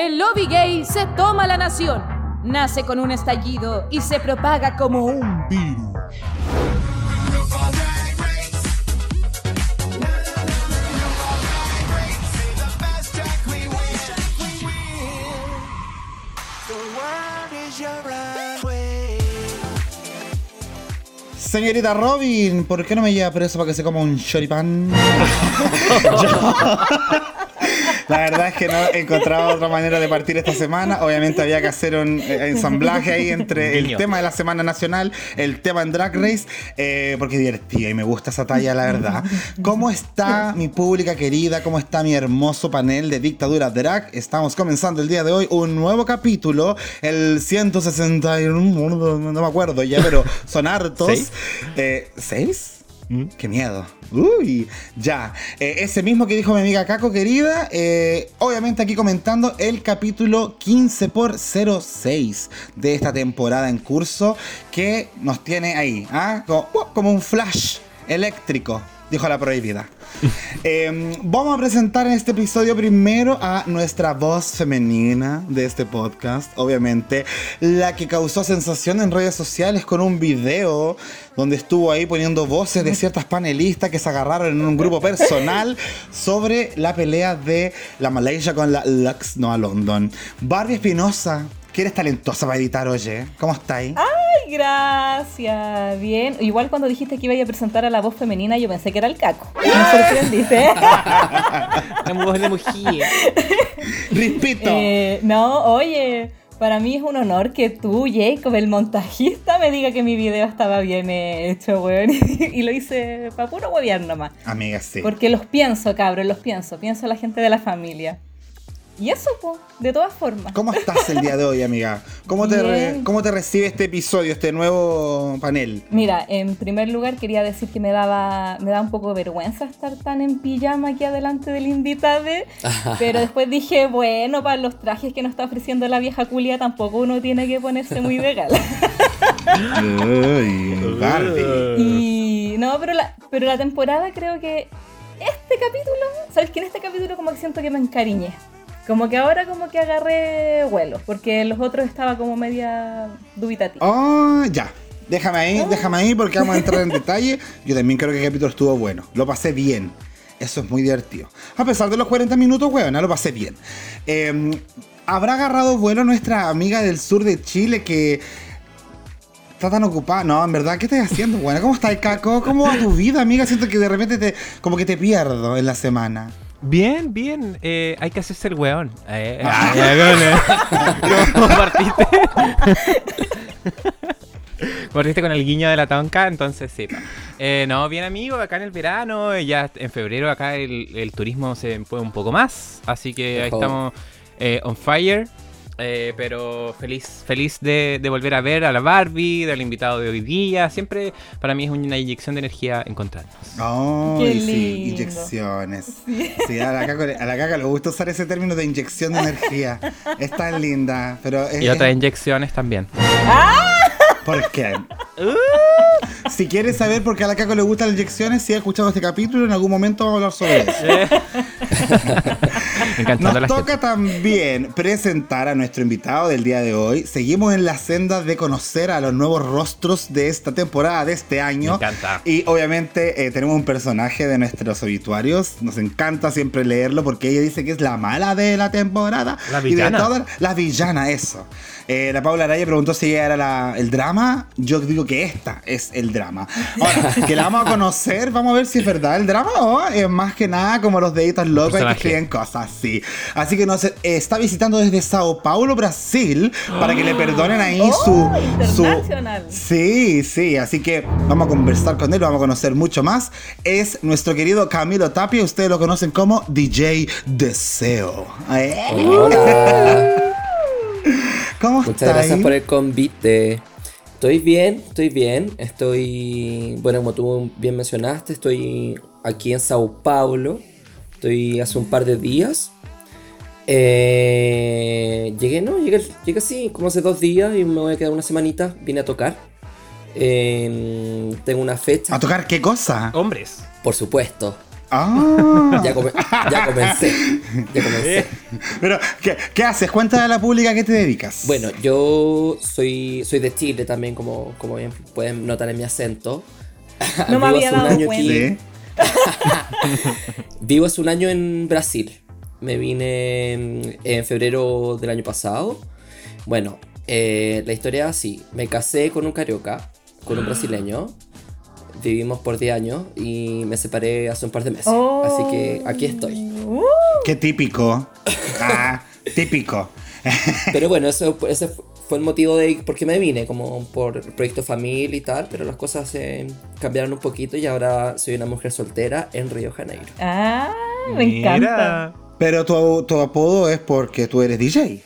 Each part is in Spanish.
el lobby gay se toma la nación. Nace con un estallido y se propaga como un virus. Señorita Robin, ¿por qué no me lleva preso para que se coma un choripán? La verdad es que no encontraba otra manera de partir esta semana. Obviamente había que hacer un eh, ensamblaje ahí entre el tema de la Semana Nacional, el tema en Drag Race, eh, porque es divertida y me gusta esa talla, la verdad. ¿Cómo está mi pública querida? ¿Cómo está mi hermoso panel de Dictadura Drag? Estamos comenzando el día de hoy un nuevo capítulo, el 161, no me acuerdo ya, pero son hartos. ¿Seis? Eh, ¿Seis? Mm. Qué miedo. Uy, ya. Eh, ese mismo que dijo mi amiga Caco, querida. Eh, obviamente aquí comentando el capítulo 15 por 06 de esta temporada en curso que nos tiene ahí, ¿ah? como, como un flash eléctrico, dijo la prohibida. Em, vamos a presentar en este episodio primero a nuestra voz femenina de este podcast, obviamente, la que causó sensación en redes sociales con un video donde estuvo ahí poniendo voces de ciertas panelistas que se agarraron en un grupo personal sobre la pelea de la Malaysia con la Lux Noah London. Barbie Espinosa, que eres talentosa para editar, oye. ¿Cómo estáis? Ay, gracias. Bien. Igual cuando dijiste que iba a presentar a la voz femenina, yo pensé que era el caco. Me sorprendiste. la voz de mujer. Rispito. Eh, no, oye. Para mí es un honor que tú, Jacob, el montajista, me diga que mi video estaba bien hecho, weón. y lo hice para puro huevear nomás. Amiga, sí. Porque los pienso, cabrón, los pienso. Pienso a la gente de la familia. Y eso, po, de todas formas. ¿Cómo estás el día de hoy, amiga? ¿Cómo te, ¿Cómo te recibe este episodio, este nuevo panel? Mira, en primer lugar quería decir que me daba me da un poco de vergüenza estar tan en pijama aquí adelante del invitado, pero después dije, bueno, para los trajes que nos está ofreciendo la vieja culia tampoco uno tiene que ponerse muy de gala. y no, pero la, pero la temporada creo que este capítulo, ¿sabes que en este capítulo como que siento que me encariñé? Como que ahora como que agarré vuelo, porque los otros estaba como media dubitativa. Ah, ya. Déjame ahí, ah. déjame ahí porque vamos a entrar en detalle. Yo también creo que el capítulo estuvo bueno. Lo pasé bien. Eso es muy divertido. A pesar de los 40 minutos, weón, lo pasé bien. Em, ¿Habrá agarrado vuelo nuestra amiga del sur de Chile que está tan ocupada? No, en verdad, ¿qué estás haciendo, bueno? ¿Cómo está el caco? ¿Cómo va tu vida, amiga? Siento que de repente te, como que te pierdo en la semana. Bien, bien. Eh, hay que hacerse el weón. Eh, ah, ¿Cómo partiste? partiste con el guiño de la tonca, entonces sí. Eh, no, bien amigo, acá en el verano, ya en febrero acá el, turismo se fue un poco más, así que ahí estamos on fire. Eh, pero feliz, feliz de, volver a ver a la Barbie, del invitado de hoy día. Siempre para mí es una inyección de energía encontrarnos. Ay, sí, inyecciones. Sí. a, la caca, le gusta usar ese término de inyección de energía. Es tan linda. Pero y otras inyecciones también. ¡Ah! ¿Por qué? si quieres saber por qué a la Caco le gustan las inyecciones, si has escuchado este capítulo, en algún momento vamos a hablar sobre eso. Nos toca también presentar a nuestro invitado del día de hoy. Seguimos en la senda de conocer a los nuevos rostros de esta temporada, de este año. Me encanta. Y obviamente eh, tenemos un personaje de nuestros obituarios. Nos encanta siempre leerlo porque ella dice que es la mala de la temporada. La villana. Y de la villana, eso. Eh, la Paula Araya preguntó si ella era el drama. Yo digo que esta es el drama. Ahora, que la vamos a conocer, vamos a ver si es verdad el drama o es más que nada como los deditos locos que escriben cosas así. Así que nos está visitando desde Sao Paulo, Brasil, para que le perdonen ahí oh, su, su. Sí, sí. Así que vamos a conversar con él, vamos a conocer mucho más. Es nuestro querido Camilo Tapia. Ustedes lo conocen como DJ Deseo. Hola. ¿Cómo Muchas gracias por el convite. Estoy bien, estoy bien. Estoy, bueno, como tú bien mencionaste, estoy aquí en Sao Paulo. Estoy hace un par de días. Eh, llegué, no, llegué, llegué así, como hace dos días y me voy a quedar una semanita. Vine a tocar. tengo una fecha. ¿A tocar qué cosa? Hombres. Por supuesto. Ah. Ya, comencé. Ya comencé. Pero, ¿qué, haces? Cuéntale a la pública qué te dedicas. Bueno, yo soy, soy de Chile también, como, como bien pueden notar en mi acento. No me había dado cuenta. Vivo hace un año en Brasil. Me vine en, febrero del año pasado. Bueno, eh, la historia es así. Me casé con un carioca, con un brasileño vivimos por 10 años y me separé hace un par de meses. Así que aquí estoy. Uh. Qué típico. Ah, típico. pero bueno, eso, ese fue el motivo de por qué me vine, como por proyecto familia y tal, pero las cosas cambiaron un poquito y ahora soy una mujer soltera en Río Janeiro. Ah, me encanta. Pero tu, tu apodo es porque tú eres DJ.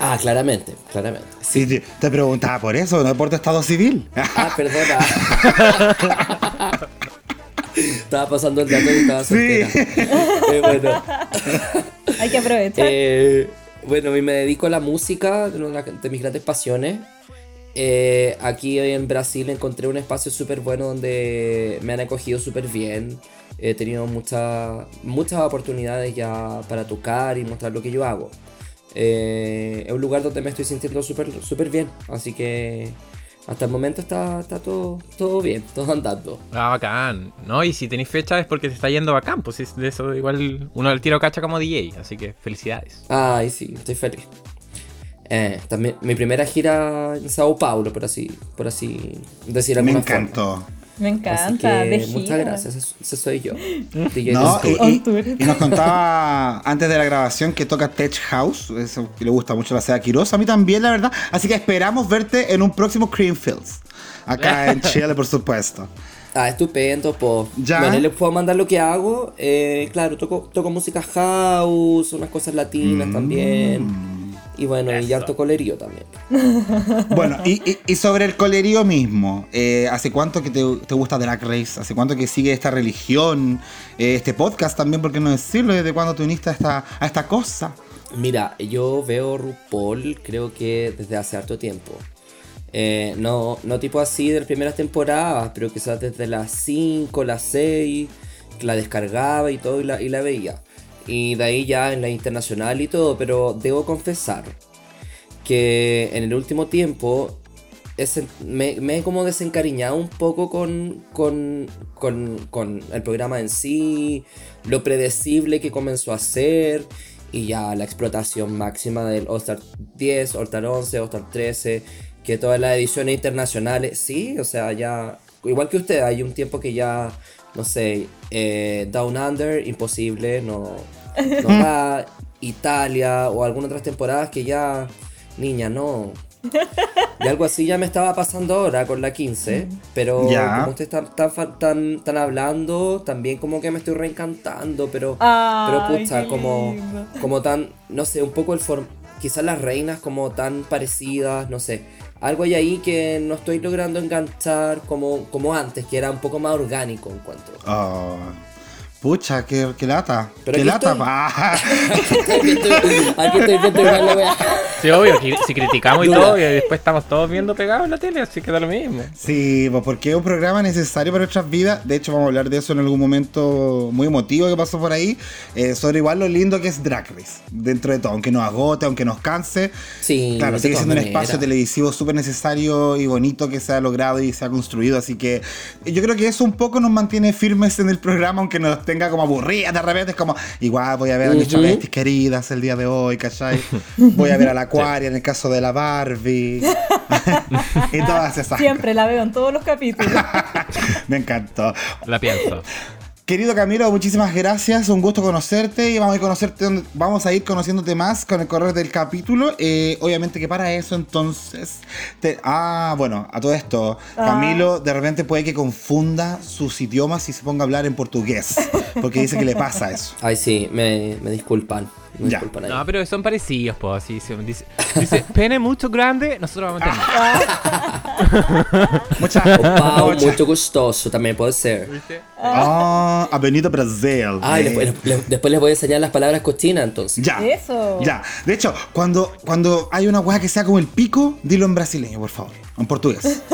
Ah, claramente, claramente. Sí, te preguntaba por eso, no por tu estado civil. Ah, perdona. estaba pasando el dato y estaba soltera. Sí. Eh, bueno. Hay que aprovechar. Eh, bueno, me dedico a la música, una de mis grandes pasiones. Eh, aquí en Brasil encontré un espacio súper bueno donde me han acogido súper bien. He tenido muchas muchas oportunidades ya para tocar y mostrar lo que yo hago. Eh, es un lugar donde me estoy sintiendo súper super bien. Así que hasta el momento está, está todo, todo bien, todo andando. Ah, bacán. ¿No? Y si tenéis fecha es porque te está yendo bacán. Pues de eso igual uno del tiro cacha como DJ. Así que felicidades. Ay, sí, estoy feliz. Eh, también mi primera gira en Sao Paulo, por así, por así decir Me encantó. Me encanta. muchas gracias, ese, soy yo. y, nos contaba antes de la grabación que toca Tech House, eso que le gusta mucho la seda Quiroz, a mí también, la verdad. Así que esperamos verte en un próximo Creamfields, acá en Chile, por supuesto. Ah, estupendo, pues. ¿Ya? Bueno, les puedo mandar lo que hago. Eh, claro, toco, toco música house, unas cosas latinas mm. también. Y bueno, y harto colerío también. Bueno, y, sobre el colerío mismo, eh, ¿hace cuánto que te, gusta Drag Race? ¿Hace cuánto que sigue esta religión? Eh, este podcast también, ¿por qué no decirlo? ¿Desde cuándo te uniste a esta, a esta cosa? Mira, yo veo RuPaul creo que desde hace harto tiempo. Eh, no, no tipo así de las primeras temporadas, pero quizás desde las 5, las 6, la descargaba y todo y la, y la veía y de ahí ya en la internacional y todo, pero debo confesar que en el último tiempo me, he como desencariñado un poco con, con, con, el programa en sí, lo predecible que comenzó a ser y ya la explotación máxima del All-Star 10, All-Star 11, All-Star 13, que todas las ediciones internacionales, sí, o sea, ya, igual que usted, hay un tiempo que ya, no sé, eh, Down Under, imposible, no, no Italia o algunas otras temporadas que ya, niña, no. Y algo así ya me estaba pasando ahora con la 15, pero como usted está hablando, también como que me estoy reencantando, pero, pero pucha, como, como tan, no sé, un poco el form quizás las reinas como tan parecidas, no sé. Algo hay ahí que no estoy logrando enganchar como, como antes, que era un poco más orgánico en cuanto. Pucha, qué, qué lata. qué lata. aquí estoy, Sí, obvio, si criticamos y todo, y después estamos todos viendo pegados en la tele, así que da lo mismo. Sí, pues porque es un programa necesario para nuestras vidas. De hecho, vamos a hablar de eso en algún momento muy emotivo que pasó por ahí. Eh, sobre igual lo lindo que es Drag Race, dentro de todo. Aunque nos agote, aunque nos canse. Sí, claro, sigue siendo un espacio televisivo súper necesario y bonito que se ha logrado y se ha construido. Así que yo creo que eso un poco nos mantiene firmes en el programa, aunque nos tenga como aburridas de repente. Es como, igual voy a ver a mis uh queridas el día de hoy, ¿cachai? Voy a ver a la Acuaria en el caso de la Barbie. y todas esas Siempre la veo en todos los capítulos. Me encantó. La pienso. Querido Camilo, muchísimas gracias, un gusto conocerte y vamos a, conocerte, vamos a ir conociéndote más con el correr del capítulo. Eh, obviamente que para eso entonces... ah, bueno, a todo esto, ah. Camilo de repente puede que confunda sus idiomas y se ponga a hablar en portugués, porque dice que le pasa eso. Ay, sí, me, me disculpan. Ya. No, pero son parecidos, pues. Así dice, dice, pene mucho grande, nosotros vamos a entender. Mucha, mucho gustoso también puede ser. Ah, Avenida Brasil. Ah, después, les voy a enseñar las palabras cochinas entonces. Ya. Eso. Ya. De hecho, cuando, cuando hay una weá que sea como el pico, dilo en brasileño, por favor. En portugués.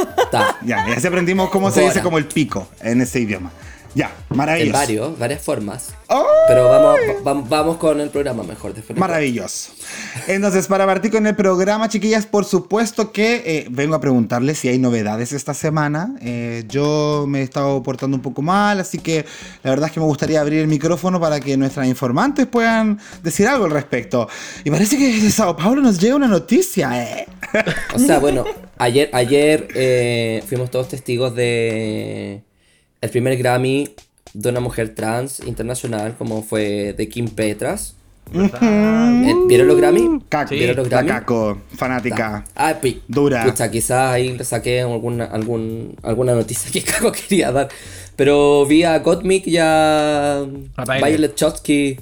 Ya, ya aprendimos cómo se dice como el pico en ese idioma. Ya, maravilloso. En varios, varias formas. ¡Oh! Pero vamos, vamos, con el programa mejor. Maravilloso. Entonces, para partir con el programa, chiquillas, por supuesto que eh, vengo a preguntarles si hay novedades esta semana. Eh, yo me he estado portando un poco mal, así que la verdad es que me gustaría abrir el micrófono para que nuestras informantes puedan decir algo al respecto. Y parece que de Sao Paulo nos llega una noticia. Eh. O sea, bueno, ayer, ayer fuimos todos testigos de el primer Grammy de una mujer trans internacional como fue de Kim Petras. Eh, ¿Vieron los Grammy? ¿Vieron los Grammy? Caco, fanática. Ah, dura. Pucha, quizás ahí le saqué alguna, algún, alguna noticia que Caco quería dar. Pero vi a Gottmik y a, Violet Chotsky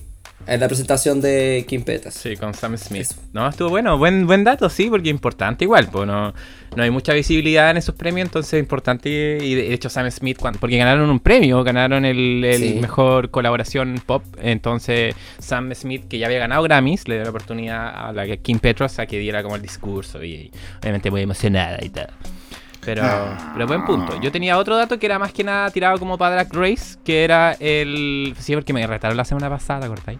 en la presentación de Kim Petras. Sí, con Sam Smith. No, estuvo bueno. Buen, buen dato, sí, porque importante igual. Pues no, no hay mucha visibilidad en esos premios, entonces es importante. Y de hecho, Sam Smith, porque ganaron un premio, ganaron el, mejor colaboración pop. Entonces, Sam Smith, que ya había ganado Grammys, le dio la oportunidad a la Kim Petras a que diera como el discurso. Y, obviamente muy emocionada y tal. Pero, ah. pero buen punto. Yo tenía otro dato que era más que nada tirado como para Drag Race, que era el. Sí, porque me retaron la semana pasada, cortáis.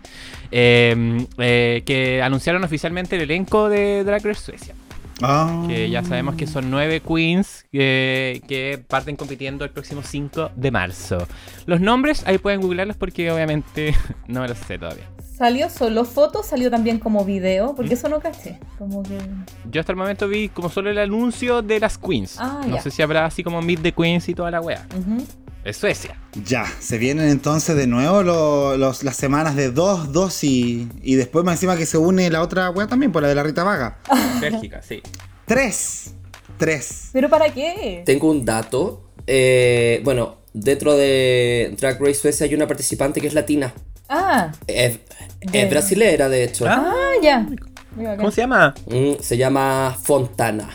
Eh, eh, que anunciaron oficialmente el elenco de Drag Race Suecia. Ah. Que ya sabemos que son nueve queens que parten compitiendo el próximo 5 de marzo. Los nombres ahí pueden googlearlos porque obviamente no me los sé todavía. ¿Salió solo fotos? ¿Salió también como video? Porque ¿Mm? eso no caché. Como que... Yo hasta el momento vi como solo el anuncio de las queens. Ah, no sé si habrá así como Meet the Queens y toda la wea. Es Suecia. Ya, se vienen entonces de nuevo los, las semanas de 2, 2 y, y después más encima que se une la otra wea también, por la de la Rita Vaga. Bélgica, sí. 3. 3. ¿Pero para qué? Tengo un dato. Eh, bueno, dentro de Drag Race Suecia hay una participante que es latina. Ah. Es, brasilera, de hecho. Ah, ya. ¿Cómo se llama? Mm, se llama Fontana.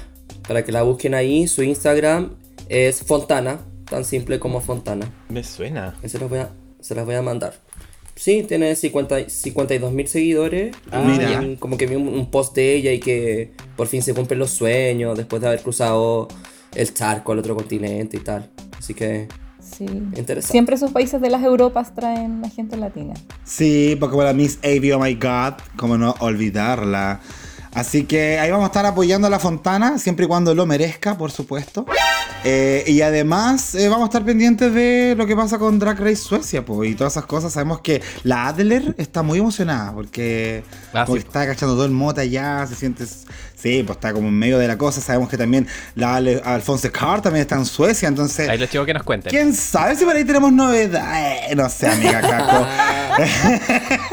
Para que la busquen ahí, su Instagram es Fontana, tan simple como Fontana. Me suena. Se las voy a, se las voy a mandar. Sí, tiene 50, 52 mil seguidores. Ah, mira. como que vi un, post de ella y que por fin se cumplen los sueños después de haber cruzado el charco al otro continente y tal. Así que Sí. Siempre esos países de las Europas traen a gente latina. Sí, porque para Miss Avi, oh my god, como no olvidarla. Así que ahí vamos a estar apoyando a la Fontana, siempre y cuando lo merezca, por supuesto. Eh, y además eh, vamos a estar pendientes de lo que pasa con Drag Race Suecia pues, y todas esas cosas. Sabemos que la Adler está muy emocionada porque, ah, está cachando todo el mota ya, se siente... Sí, pues está como en medio de la cosa. Sabemos que también la Alphonse Carr también está en Suecia, entonces... Ahí los chicos que nos cuenten. ¿Quién sabe si por ahí tenemos novedades? no sé, amiga Caco.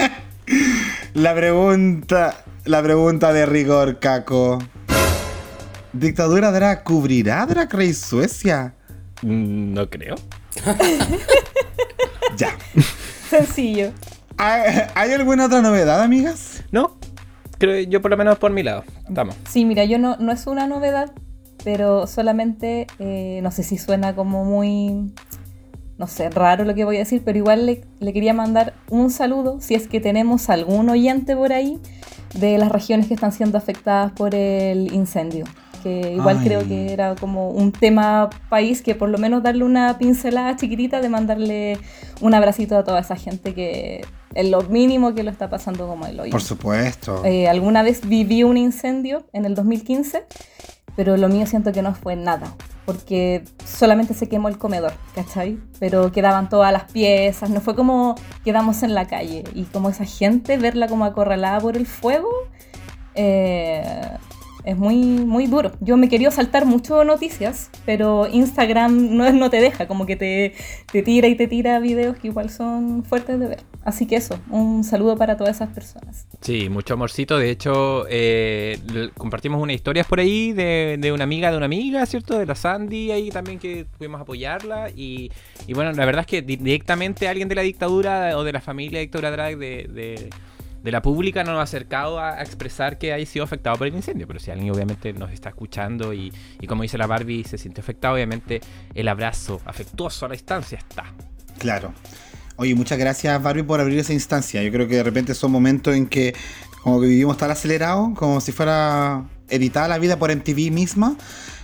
la pregunta... La pregunta de rigor, Caco. ¿Dictadura drag cubrirá Drag Race Suecia? Mm, no creo. ya. Sencillo. ¿Hay, alguna otra novedad, amigas? No. Creo yo por lo menos por mi lado. Vamos. Sí, mira, yo no, no es una novedad, pero solamente, eh, no sé si suena como muy, no sé, raro lo que voy a decir, pero igual le, le quería mandar un saludo, si es que tenemos algún oyente por ahí, de las regiones que están siendo afectadas por el incendio. Que igual creo que era como un tema país que por lo menos darle una pincelada chiquitita de mandarle un abracito a toda esa gente que es lo mínimo que lo está pasando como el hoy. Por supuesto. Eh, alguna vez viví un incendio en el 2015, pero lo mío siento que no fue nada porque solamente se quemó el comedor, ¿cachai? Pero quedaban todas las piezas, no fue como quedamos en la calle y como esa gente, verla como acorralada por el fuego, eh, es muy, muy duro. Yo me quería saltar mucho noticias, pero Instagram no, no te deja, como que te, te tira y te tira videos que igual son fuertes de ver. Así que eso, un saludo para todas esas personas. Sí, mucho amorcito. De hecho, eh, compartimos unas historias por ahí de, de, una amiga de una amiga, ¿cierto? De la Sandy, ahí también que pudimos apoyarla. Y, y bueno, la verdad es que directamente alguien de la dictadura o de la familia dictadura drag de de la pública no nos ha acercado a, expresar que haya sido afectado por el incendio, pero si alguien obviamente nos está escuchando y, como dice la Barbie, se siente afectado, obviamente el abrazo afectuoso a la distancia está. Claro. Oye, muchas gracias Barbie por abrir esa instancia. Yo creo que de repente son momentos en que como que vivimos tan acelerado, como si fuera editada la vida por MTV misma.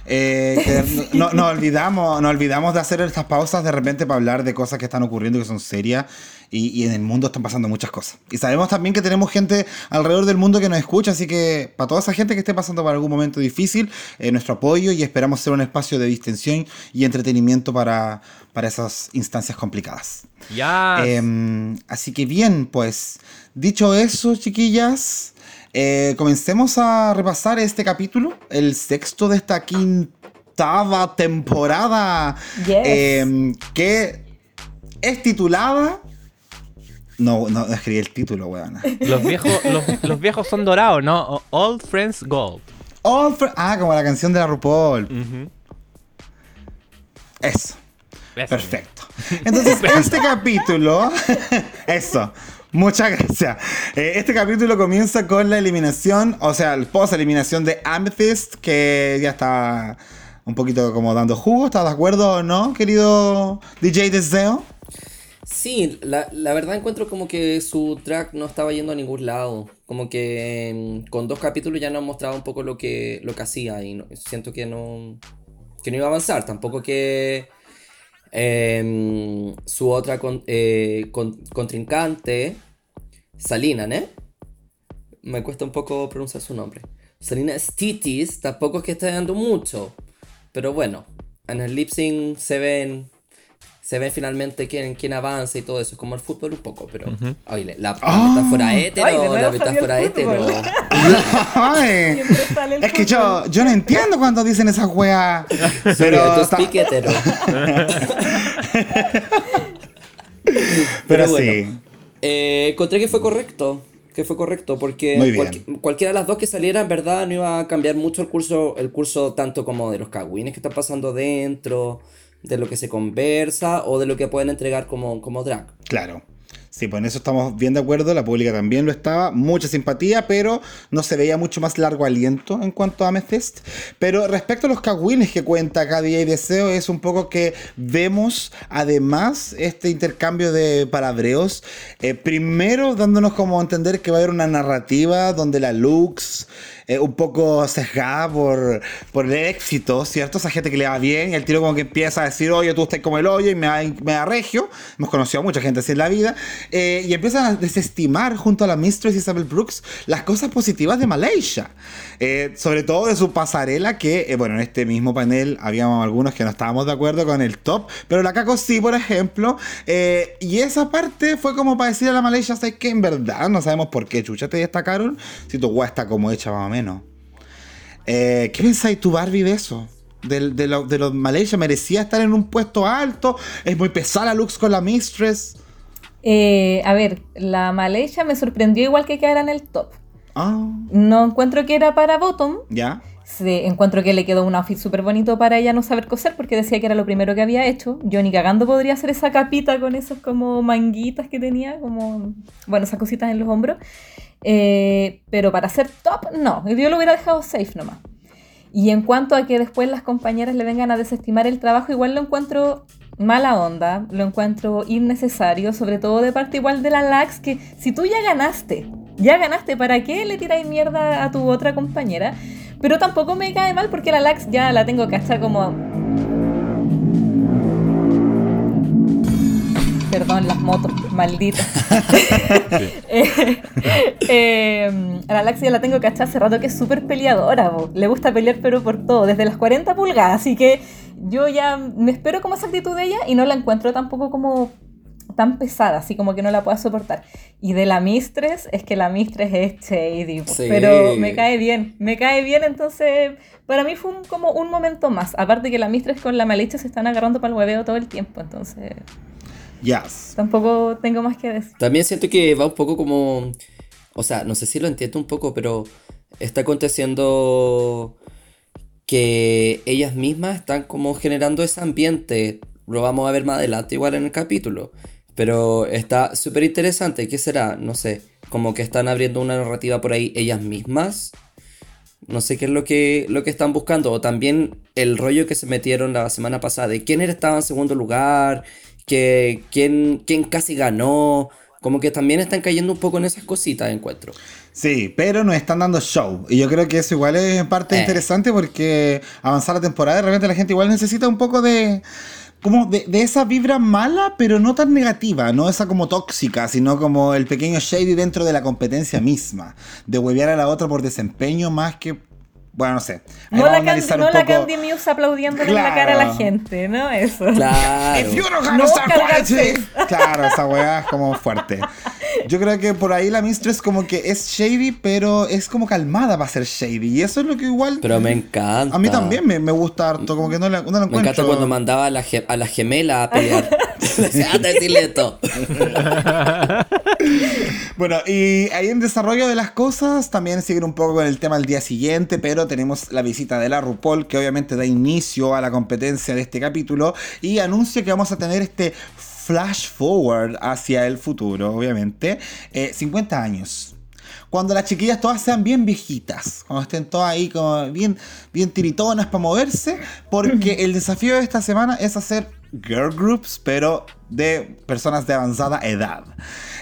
Eh, no, olvidamos, nos olvidamos de hacer estas pausas de repente para hablar de cosas que están ocurriendo que son serias y, en el mundo están pasando muchas cosas. Y sabemos también que tenemos gente alrededor del mundo que nos escucha, así que para toda esa gente que esté pasando por algún momento difícil, eh, nuestro apoyo y esperamos ser un espacio de distensión y entretenimiento para, para esas instancias complicadas. Ya. Em, así que bien, pues dicho eso, chiquillas. Eh, comencemos a repasar este capítulo, el sexto de esta quinta temporada, em, que es titulada... No, no escribí el título, weón. Los viejos, los, viejos son dorados, ¿no? Old Friends Gold. Old ah, como la canción de la RuPaul. Eso. Perfecto. Entonces, este capítulo, eso, Muchas gracias. Eh, este capítulo comienza con la eliminación, o sea, el post-eliminación de Amethyst, que ya está un poquito como dando jugo. ¿Estás de acuerdo o no, querido DJ Deseo? Sí, la, verdad encuentro como que su track no estaba yendo a ningún lado. Como que mm, con dos capítulos ya nos mostraba un poco lo que, lo que hacía y siento que no, que no iba a avanzar. Tampoco que Em, su otra eh, contrincante, Salina, ¿eh? Me cuesta un poco pronunciar su nombre. Salina Stitis, tampoco es que esté dando mucho. Pero bueno, en el lip sync se ven se ve finalmente quién, quién avanza y todo eso. Es como el fútbol un poco, pero. oye, la, ah. metáfora hétero, la metáfora hétero. es que yo, yo no entiendo cuando dicen esas weas. Pero. Tú speak hétero. pero, sí. Eh, encontré que fue correcto. Que fue correcto, porque cualquiera de las dos que salieran, en verdad, no iba a cambiar mucho el curso, el curso tanto como de los cagüines que están pasando dentro de lo que se conversa o de lo que pueden entregar como, como drag. Claro. Sí, pues en eso estamos bien de acuerdo, la pública también lo estaba, mucha simpatía, pero no se veía mucho más largo aliento en cuanto a Amethyst. Pero respecto a los cagüines que cuenta día y deseo, es un poco que vemos además este intercambio de palabreos, eh, primero dándonos como a entender que va a haber una narrativa donde la Lux un poco sesgada por, por el éxito, ¿cierto? Esa gente que le va bien, el tiro como que empieza a decir, oye, tú estás como el hoyo y me da, regio. Hemos conocido a mucha gente así en la vida. Eh, y empiezan a desestimar junto a la Mistress Isabel Brooks las cosas positivas de Malaysia. Eh, sobre todo de su pasarela, que, eh, bueno, en este mismo panel habíamos algunos que no estábamos de acuerdo con el top, pero la Caco sí, por ejemplo. y esa parte fue como para decir a la Malaysia, ¿sabes que En verdad no sabemos por qué chucha te destacaron si tu guay está como hecha más. Eh, ¿Qué pensáis tú, Barbie, de eso? De, de, de los Malaysia, ¿merecía estar en un puesto alto? ¿Es muy pesada Lux con la Mistress? Eh, a ver, la Malaysia me sorprendió igual que quedara en el top. Ah. No encuentro que era para bottom. Ya. Sí, encuentro que le quedó un outfit súper bonito para ella no saber coser porque decía que era lo primero que había hecho. Yo ni cagando podría hacer esa capita con esos como manguitas que tenía, como, bueno, esas cositas en los hombros. Eh, pero para ser top, no. Yo lo hubiera dejado safe nomás. Y en cuanto a que después las compañeras le vengan a desestimar el trabajo, igual lo encuentro mala onda, lo encuentro innecesario, sobre todo de parte igual de la Lax, que si tú ya ganaste, ya ganaste, ¿para qué le tiráis mierda a tu otra compañera? Pero tampoco me cae mal porque la Lax ya la tengo que echar como Perdón, las motos, malditas. Eh, eh, a la Laxia la tengo que echar hace rato que es súper peleadora. Le gusta pelear, pero por todo, desde las 40 pulgadas. Así que yo ya me espero como esa actitud de ella y no la encuentro tampoco como tan pesada, así como que no la pueda soportar. Y de la Mistress, es que la Mistress es shady, pero me cae bien, me cae bien, entonces para mí fue como un momento más. Aparte que la Mistress con la Malicia se están agarrando para el hueveo todo el tiempo, entonces... Yes. Tampoco tengo más que decir. También siento que va un poco como. O sea, no sé si lo entiendo un poco, pero está aconteciendo que ellas mismas están como generando ese ambiente. Lo vamos a ver más adelante, igual en el capítulo. Pero está súper interesante. ¿Qué será? No sé. Como que están abriendo una narrativa por ahí ellas mismas. No sé qué es lo que, lo que están buscando. O también el rollo que se metieron la semana pasada de quién estaba en segundo lugar que quién, quién casi ganó, Como que también están cayendo un poco en esas cositas, encuentro. Sí, pero nos están dando show. Y yo creo que eso igual es parte eh. interesante porque avanzar la temporada, de repente la gente igual necesita un poco de. Como de, esa vibra mala, pero no tan negativa, no esa como tóxica, sino como el pequeño shady dentro de la competencia misma. De huevear a la otra por desempeño más que bueno, no sé. no la, Candy, no la Candy Muse aplaudiendo en la cara a la gente, ¿no? Eso. Claro. no claro, esa weá es como fuerte. Yo creo que por ahí la Mistress como que es shady, pero es como calmada para ser shady. Y eso es lo que igual... Pero me encanta. A mí también me, me gusta harto, como que no, la, no Me encanta cuando mandaba a la, a la gemela a pelear. a decirle esto. bueno, y ahí en desarrollo de las cosas también siguen un poco con el tema del día siguiente, pero tenemos la visita de la RuPaul, que obviamente da inicio a la competencia de este capítulo y anuncia que vamos a tener este flash forward hacia el futuro, obviamente. 50 eh, años cuando las chiquillas todas sean bien viejitas, cuando estén todas ahí como bien, bien tiritonas para moverse, porque el desafío de esta semana es hacer girl groups, pero de personas de avanzada edad.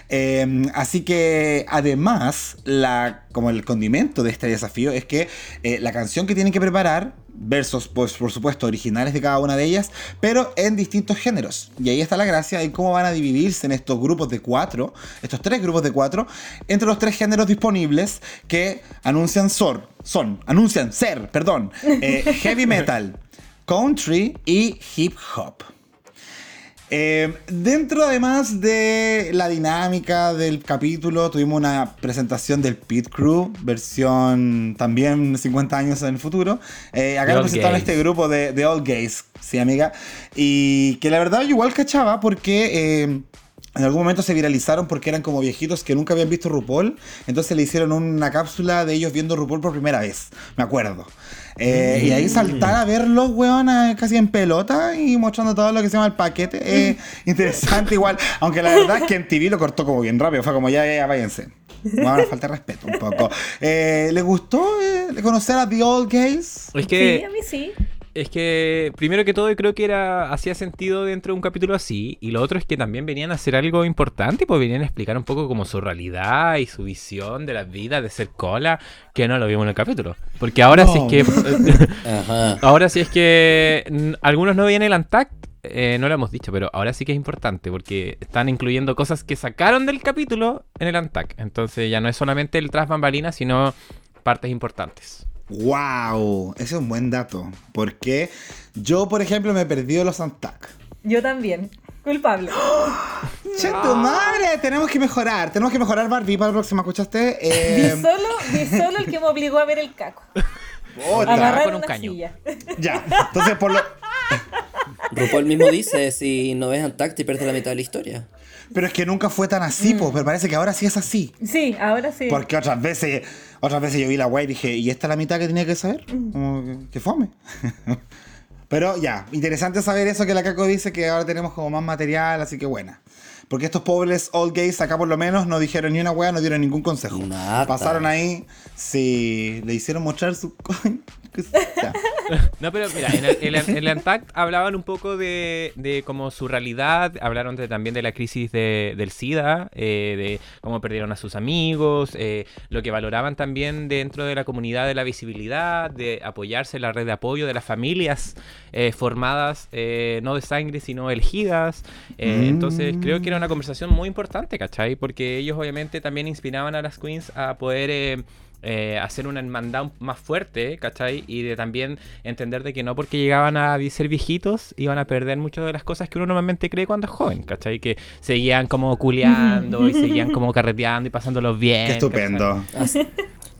Em, así que además, la, como el condimento de este desafío es que eh, la canción que tienen que preparar, versos pues, por supuesto originales de cada una de ellas, pero en distintos géneros. Y ahí está la gracia de cómo van a dividirse en estos grupos de cuatro, estos tres grupos de cuatro, entre los tres géneros disponibles que anuncian son anuncian ser, perdón, eh, heavy metal, country y hip hop. Eh, dentro además de la dinámica del capítulo, tuvimos una presentación del Pit Crew, versión también 50 años en el futuro. Eh, acá presentaron este grupo de, de All Gays, sí amiga, y que la verdad yo igual cachaba porque... Eh, en algún momento se viralizaron porque eran como viejitos que nunca habían visto RuPaul. Entonces le hicieron una cápsula de ellos viendo RuPaul por primera vez. Me acuerdo. Eh, y ahí saltar a verlos, weón, casi en pelota y mostrando todo lo que se llama el paquete. Eh, interesante igual. Aunque la verdad es que en TV lo cortó como bien rápido. Fue como ya, ya, váyanse. Bueno, falta de respeto un poco. Eh, ¿Le gustó conocer a The Old Gays? Es que, sí, a mí sí. Es que, primero que todo, creo que era hacía sentido dentro de un capítulo así. Y lo otro es que también venían a hacer algo importante, pues venían a explicar un poco como su realidad y su visión de la vida, de ser cola, que no lo vimos en el capítulo. Porque ahora sí es que. ahora sí es que. Algunos no vienen el Antac, eh, no lo hemos dicho, pero ahora sí que es importante porque están incluyendo cosas que sacaron del capítulo en el Antac. Entonces ya no es solamente el tras bambalinas, sino partes importantes. ¡Wow! Ese es un buen dato. Porque yo, por ejemplo, me he perdido los Antac. Yo también. Culpable. ¡Che tu madre! Tenemos que mejorar. Tenemos que mejorar Barbie para la próxima, ¿escuchaste? Eh... Vi, solo, vi solo el que me obligó a ver el caco. Agarrar con un caño. Ya. Entonces, por lo. RuPaul mismo dice: si no ves Antac, te pierdes la mitad de la historia. Pero es que nunca fue tan así, pues, pero parece que ahora sí es así. Sí, ahora sí. Porque otras veces, otras veces yo vi la web y dije, ¿y esta es la mitad que tenía que saber? Como que, fome. pero ya, interesante saber eso que la Caco dice, que ahora tenemos como más material, así que buena. Porque estos pobres old gays acá por lo menos no dijeron ni una weá, no dieron ningún consejo. Nada. Pasaron ahí, sí, le hicieron mostrar su no, pero mira, en el, en hablaban un poco de, de como su realidad, hablaron también de la crisis del SIDA, eh, de cómo perdieron a sus amigos, eh, lo que valoraban también dentro de la comunidad de la visibilidad, de apoyarse en la red de apoyo de las familias eh, formadas no de sangre, sino elegidas. Entonces creo que era una conversación muy importante, ¿cachai? Porque ellos obviamente también inspiraban a las queens a poder eh, hacer una hermandad más fuerte, ¿cachai? Y de también entender de que no porque llegaban a ser viejitos iban a perder muchas de las cosas que uno normalmente cree cuando es joven, ¿cachai? Que seguían como culeando y seguían como carreteando y pasándolos bien. Qué estupendo.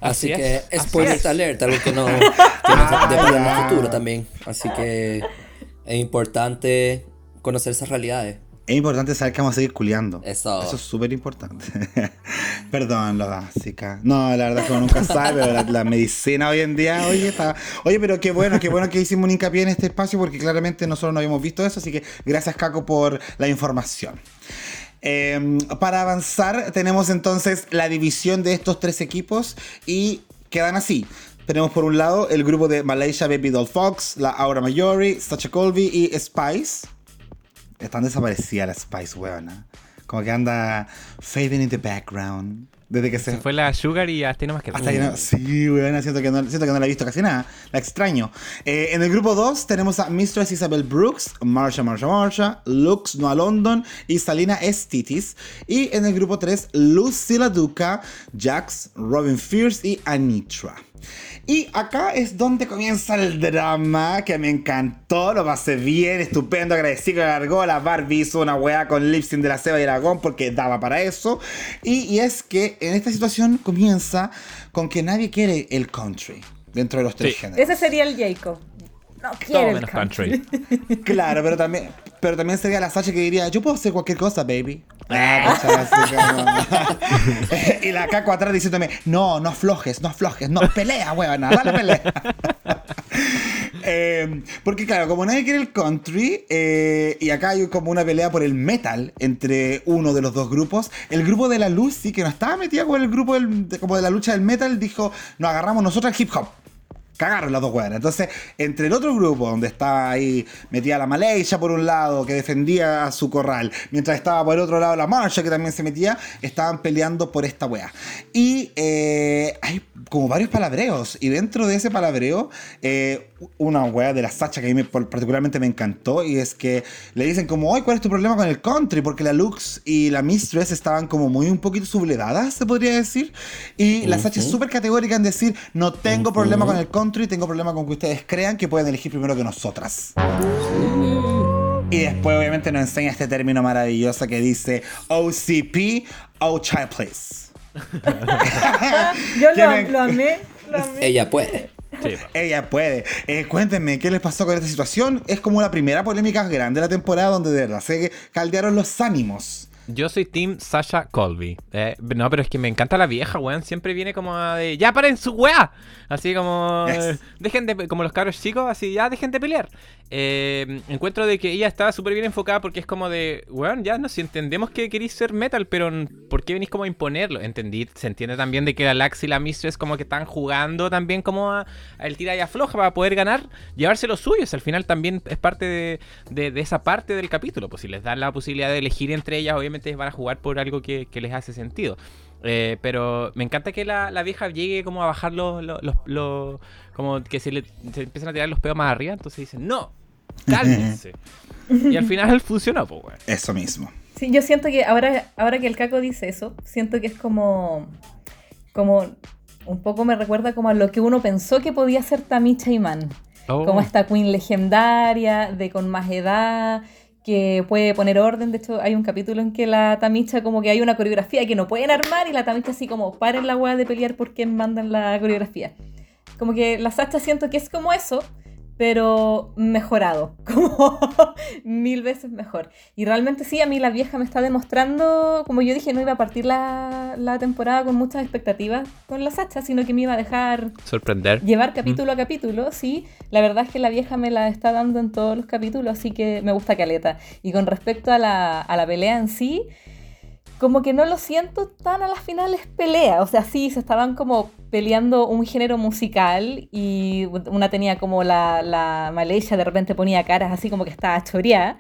Así, que es. spoiler alert, algo que no, que no en el futuro también. Así que es importante conocer esas realidades es importante saber que vamos a seguir culiando. Eso. Eso es súper importante. Perdón, lo básica. No, la verdad es que uno nunca sabe, pero la, medicina hoy en día, oye, está. Oye, pero qué bueno, qué bueno que hicimos un hincapié en este espacio porque claramente nosotros no habíamos visto eso, así que gracias, Caco, por la información. Em, para avanzar, tenemos entonces la división de estos tres equipos y quedan así. Tenemos por un lado el grupo de Malaysia Baby Doll Fox, la Aura Mayori, Sacha Colby y Spice están desaparecidas las Spice, weón. como que anda fading in the background. Desde que se, fue la Sugar y hasta ahí nomás que hasta no, Sí, weón, siento que, no, siento que no la he visto casi nada. La extraño. Eh, en el grupo 2 tenemos a Mistress Isabel Brooks, Marsha, Marsha, Marsha, Lux Noah London y Salina Estitis. Y en el grupo 3, Lucila Duca, Jax, Robin Fierce y Anitra. Y acá es donde comienza el drama que me encantó, lo pasé bien, estupendo, agradecido, largó la Barbie hizo una weá con lipsing de la Seba y el Aragón porque daba para eso. Y, es que en esta situación comienza con que nadie quiere el country dentro de los tres géneros. Ese sería el Jacob. No quiere el country. claro, pero también, pero también sería la Sacha que diría, yo puedo hacer cualquier cosa, baby. Ah, y la Caco atrás diciéndome, no, no aflojes, no aflojes, no, pelea, huevona, dale pelea. Eh, porque claro, como nadie quiere el country, eh, y acá hay como una pelea por el metal entre uno de los dos grupos, el grupo de la Lucy, que no estaba metida con el grupo como de la lucha del metal, dijo, nos agarramos nosotros al hip hop cagaron las dos weas. Entonces, entre el otro grupo, donde estaba ahí metida la Malaysia por un lado, que defendía su corral, mientras estaba por el otro lado la Marcha, que también se metía, estaban peleando por esta wea. Y eh, hay como varios palabreos, y dentro de ese palabreo, eh, una wea de la Sacha que a mí particularmente me encantó, y es que le dicen como, oye, ¿cuál es tu problema con el country? Porque la Lux y la Mistress estaban como muy un poquito sublevadas, se podría decir. Y la Sacha es súper categórica en decir, no tengo problema con el country tengo problema con que ustedes crean que pueden elegir primero que nosotras. Y después obviamente nos enseña este término maravilloso que dice OCP, Oh Child Please. Yo lo, amé, Ella puede. Ella puede. Eh, cuéntenme, ¿qué les pasó con esta situación? Es como la primera polémica grande de la temporada donde de verdad se caldearon los ánimos. Yo soy Team Sasha Colby. Eh, no, pero es que me encanta la vieja, weón. Siempre viene como de. ¡Ya paren su weá! Así como. dejen de. Como los cabros chicos, así, ya dejen de pelear. Eh, encuentro de que ella está súper bien enfocada porque es como de. Weón, ya no si entendemos que queréis ser metal, pero ¿por qué venís como a imponerlo? Entendí. Se entiende también de que la Lax y la Mistress como que están jugando también como a, el tira y afloja para poder ganar, llevarse los suyos. Al final también es parte de, de esa parte del capítulo. Pues si les dan la posibilidad de elegir entre ellas, obviamente van a jugar por algo que, les hace sentido. Eh, pero me encanta que la, vieja llegue como a bajar los, los, como que se le empiezan a tirar los pedos más arriba, entonces dicen, no, cálmense. y al final funcionó, pues, Eso mismo. Sí, yo siento que ahora, ahora que el caco dice eso, siento que es como, como, un poco me recuerda como a lo que uno pensó que podía ser Tamicha Man Como oh. esta queen legendaria, de con más edad, que puede poner orden. De hecho, hay un capítulo en que la Tamicha como que hay una coreografía que no pueden armar y la Tamicha así como paren la hueá de pelear porque mandan la coreografía. Como que la Sacha siento que es como eso, pero mejorado, como mil veces mejor. Y realmente sí, a mí la vieja me está demostrando, como yo dije, no iba a partir la, temporada con muchas expectativas con la Sacha, sino que me iba a dejar sorprender. Llevar capítulo a capítulo, sí. La verdad es que la vieja me la está dando en todos los capítulos, así que me gusta caleta. Y con respecto a la, a la pelea en sí, como que no lo siento tan a las finales pelea. O sea, sí, se estaban como peleando un género musical y una tenía como la, la Malaysia de repente ponía caras así como que estaba choreada.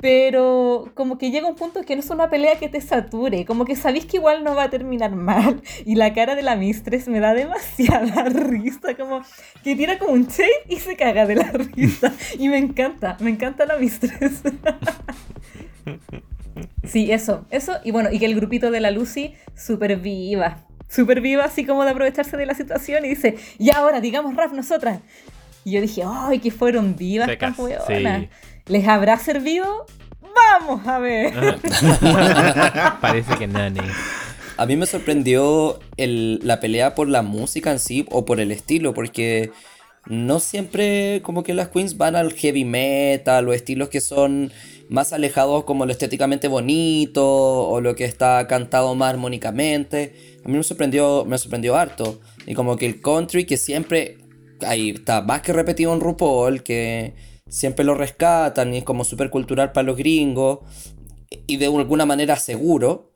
Pero como que llega un punto que no es una pelea que te sature, como que sabéis que igual no va a terminar mal. Y la cara de la Mistress me da demasiada risa, como que tira como un shade y se caga de la risa. Y me encanta, me encanta la Mistress. Sí, eso, eso. Y bueno, y que el grupito de la Lucy, súper viva. Súper viva, así como de aprovecharse de la situación y dice, y ahora, digamos Raf, nosotras. Y yo dije, ¡ay, que fueron vivas estas ¿Les habrá servido? Vamos a ver. Parece que nani. A mí me sorprendió la pelea por la música en sí o por el estilo, porque no siempre como que las queens van al heavy metal o estilos que son más alejados como lo estéticamente bonito o lo que está cantado más armónicamente. A mí me sorprendió, me sorprendió harto. Y como que el country que siempre, ahí está más que repetido en RuPaul, que siempre lo rescatan y es como súper cultural para los gringos y de alguna manera seguro,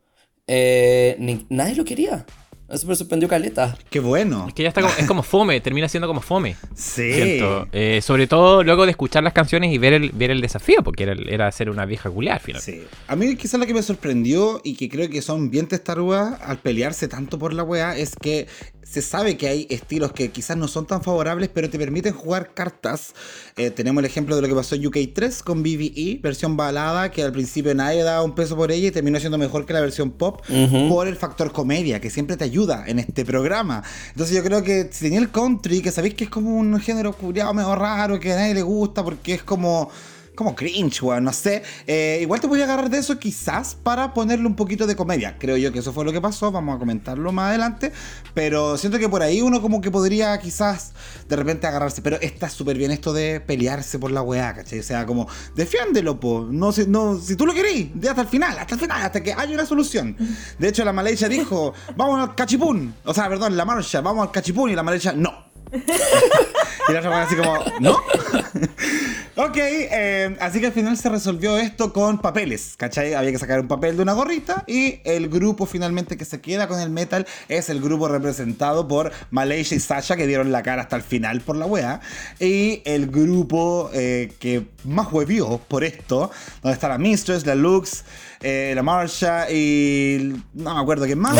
eh, nadie lo quería. Eso me sorprendió caleta. Qué bueno. Es que ya está como, es como fome, termina siendo como fome. Sí. Eh, sobre todo luego de escuchar las canciones y ver el, ver el desafío, porque era, era ser una vieja culiar al final. Sí. A mí quizás lo que me sorprendió y que creo que son bien testarudas al pelearse tanto por la weá es que se sabe que hay estilos que quizás no son tan favorables, pero te permiten jugar cartas. Eh, tenemos el ejemplo de lo que pasó en UK3 con BBE, versión balada, que al principio nadie daba un peso por ella y terminó siendo mejor que la versión pop por el factor comedia, que siempre te ayuda en este programa. Entonces yo creo que si tenía el country, que sabéis que es como un género curiado medio raro, que a nadie le gusta porque es como como cringe, weón, no sé. Eh, igual te voy a agarrar de eso quizás para ponerle un poquito de comedia. Creo yo que eso fue lo que pasó, vamos a comentarlo más adelante. Pero siento que por ahí uno como que podría quizás de repente agarrarse. Pero está súper bien esto de pelearse por la weá, ¿cachai? O sea, como, defiéndelo, po. No, si, no, si tú lo querís, de hasta el final, hasta el final, hasta que haya una solución. De hecho, la Malaysia dijo, vamos al cachipún. O sea, perdón, la marcha, vamos al cachipún y la Malaysia, no. y la otra así como, ¿no? ok, eh, así que al final se resolvió esto con papeles, ¿cachai? Había que sacar un papel de una gorrita y el grupo finalmente que se queda con el metal es el grupo representado por Malaysia y Sasha que dieron la cara hasta el final por la wea. Y el grupo eh, que más huevió por esto, donde está la Mistress, la Lux, eh, la Marsha y no me acuerdo quién más.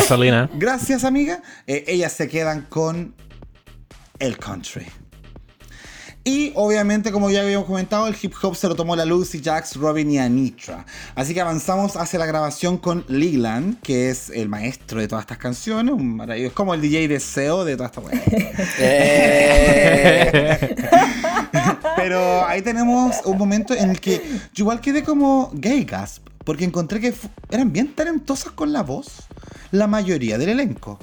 Gracias amiga. ellas se quedan con el country. Y obviamente, como ya habíamos comentado, el hip hop se lo tomó la Lucy, Jax, Robin y Anitra. Así que avanzamos hacia la grabación con Leland, que es el maestro de todas estas canciones. Un maravilloso, es como el DJ de SEO de toda esta web. Eh. Pero ahí tenemos un momento en el que yo igual quedé como gay gasp, porque encontré que eran bien talentosas con la voz, la mayoría del elenco.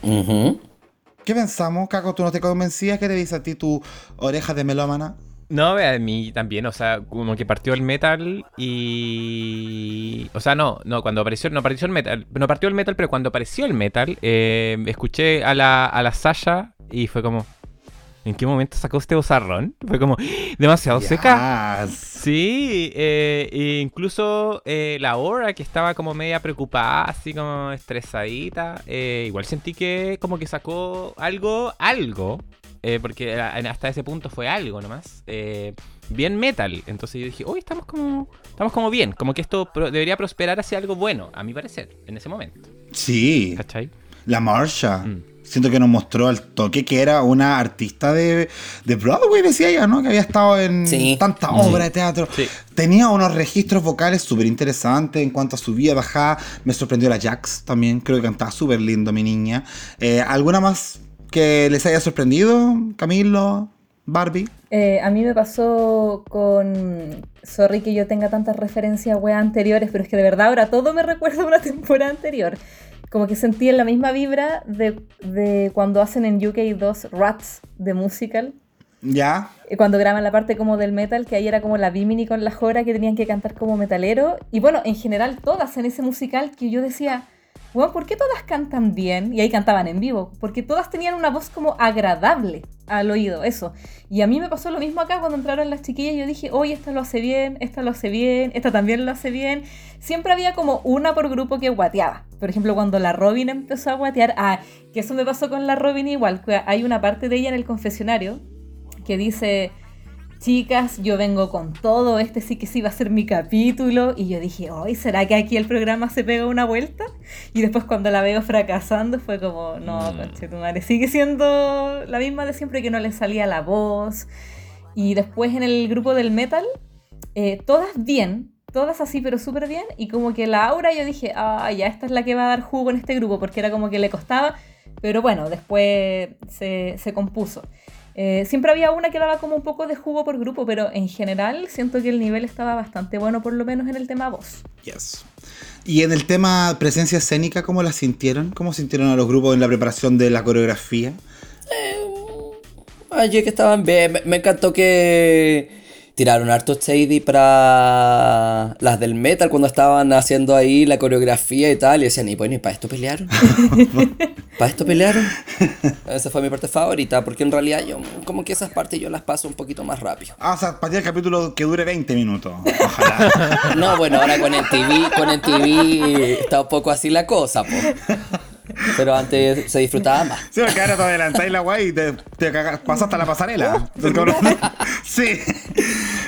¿Qué pensamos, Caco? ¿Tú no te convencías? ¿Qué te dice a ti tu oreja de melómana? No, a mí también, o sea, como que partió el metal y... O sea, no, no, cuando apareció, no apareció el metal, no partió el metal, pero cuando apareció el metal, eh, escuché a la, a la Sasha y fue como, ¿En qué momento sacó este bozarrón? Fue como demasiado seca. Sí, eh, e incluso eh, la hora que estaba como media preocupada, así como estresadita. Eh, igual sentí que como que sacó algo, algo. porque hasta ese punto fue algo nomás. bien metal. Entonces yo dije, hoy estamos como. Estamos como bien. Como que esto debería prosperar hacia algo bueno, a mi parecer, en ese momento. Sí. ¿Cachai? La marcha. Mm siento que nos mostró al toque que era una artista de, de Broadway, decía ella, ¿no? Que había estado en tanta obra de teatro. Tenía unos registros vocales súper interesantes en cuanto a su vida bajada. Me sorprendió la Jax también, creo que cantaba súper lindo mi niña. Eh, ¿Alguna más que les haya sorprendido, Camilo, Barbie? Eh, a mí me pasó con. Sorry que yo tenga tantas referencias weas anteriores, pero es que de verdad ahora todo me recuerda a una temporada anterior como que sentí la misma vibra de, cuando hacen en UK 2 Rats de musical. Ya. Cuando graban la parte como del metal, que ahí era como la Bimini con la Jora que tenían que cantar como metalero. Y bueno, en general todas en ese musical que yo decía, bueno, ¿por qué todas cantan bien? Y ahí cantaban en vivo, porque todas tenían una voz como agradable al oído, eso. Y a mí me pasó lo mismo acá cuando entraron las chiquillas, yo dije, oye, esta lo hace bien, esta lo hace bien, esta también lo hace bien. Siempre había como una por grupo que guateaba. Por ejemplo, cuando la Robin empezó a guatear, ah, que eso me pasó con la Robin igual, hay una parte de ella en el confesionario que dice chicas, yo vengo con todo, este sí que sí va a ser mi capítulo. Y yo dije, hoy ¿será que aquí el programa se pega una vuelta? Y después cuando la veo fracasando fue como, no, mm. tu madre, sigue siendo la misma de siempre que no le salía la voz. Y después en el grupo del metal, eh, todas bien, todas así, pero súper bien. Y como que la aura yo dije, ah, ya esta es la que va a dar jugo en este grupo, porque era como que le costaba. Pero bueno, después se, se compuso. Eh, siempre había una que daba como un poco de jugo por grupo, pero en general siento que el nivel estaba bastante bueno, por lo menos en el tema voz. Yes. Y en el tema presencia escénica, ¿cómo la sintieron? ¿Cómo sintieron a los grupos en la preparación de la coreografía? Eh, que estaban bien. me encantó que tiraron harto shady para las del metal cuando estaban haciendo ahí la coreografía y tal. Y decían, y bueno, ¿y para esto pelearon? ¿Para esto pelearon? Esa fue mi parte favorita, porque en realidad yo, como que esas partes yo las paso un poquito más rápido. Ah, o sea, para el capítulo que dure 20 minutos. Ojalá. no, bueno, ahora con el TV, con el TV está un poco así la cosa, po. Pero antes se disfrutaba más. Sí, porque ahora te adelantáis la guay y te, te pasas hasta la pasarela. sí.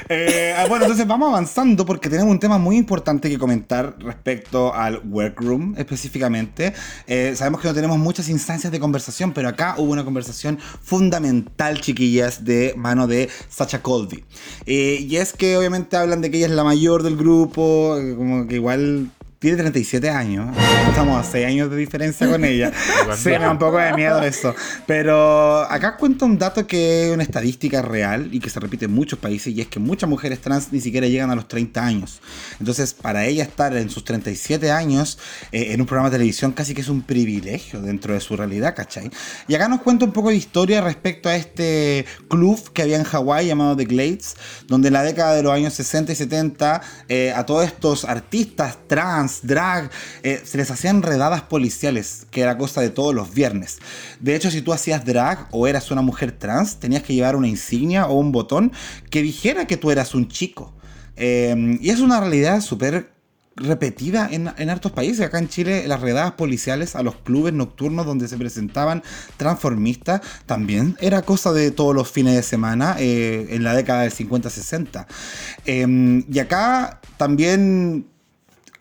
Eh, ah, bueno, entonces vamos avanzando porque tenemos un tema muy importante que comentar respecto al workroom específicamente. Eh, sabemos que no tenemos muchas instancias de conversación, pero acá hubo una conversación fundamental, chiquillas, de mano de Sacha Colby. Eh, y es que obviamente hablan de que ella es la mayor del grupo, como que igual tiene 37 años. Estamos a 6 años de diferencia con ella. sí, me da un poco de miedo eso. Pero acá cuento un dato que es una estadística real y que se repite en muchos países y es que muchas mujeres trans ni siquiera llegan a los 30 años. Entonces, para ella estar en sus 37 años eh, en un programa de televisión casi que es un privilegio dentro de su realidad, ¿cachai? Y acá nos cuenta un poco de historia respecto a este club que había en Hawái llamado The Glades, donde en la década de los años 60 y 70 eh, a todos estos artistas trans, drag, eh, se les hacían redadas policiales, que era cosa de todos los viernes. De hecho, si tú hacías drag o eras una mujer trans, tenías que llevar una insignia o un botón que dijera que tú eras un chico. Em, y es una realidad súper repetida en, en, hartos países. Acá en Chile, las redadas policiales a los clubes nocturnos donde se presentaban transformistas también era cosa de todos los fines de semana eh, en la década del 50-60. Em, y acá también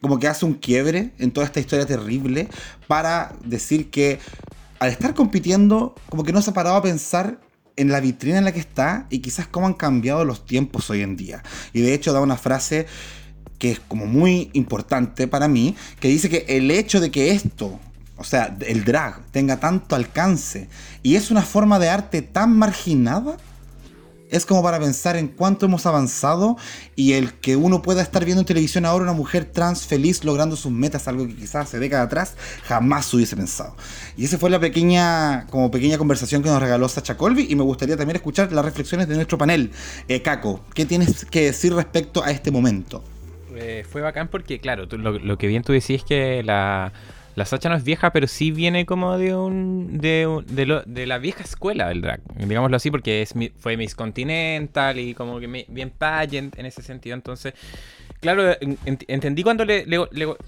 como que hace un quiebre en toda esta historia terrible para decir que al estar compitiendo, como que no se ha parado a pensar en la vitrina en la que está y quizás cómo han cambiado los tiempos hoy en día. Y de hecho da una frase que es como muy importante para mí, que dice que el hecho de que esto, o sea, el drag, tenga tanto alcance y es una forma de arte tan marginada, es como para pensar en cuánto hemos avanzado y el que uno pueda estar viendo en televisión ahora una mujer trans feliz logrando sus metas, algo que quizás hace décadas atrás jamás hubiese pensado. Y esa fue la pequeña, como pequeña conversación que nos regaló Sacha Colby y me gustaría también escuchar las reflexiones de nuestro panel. Eh, Caco, ¿qué tienes que decir respecto a este momento? Eh, fue bacán porque, claro, lo, lo que bien tú decís es que la la Sacha no es vieja, pero sí viene como de un de, de, la vieja escuela del drag, digámoslo así, porque es fue Miss Continental y como que bien pageant en ese sentido. Entonces, claro, entendí cuando le,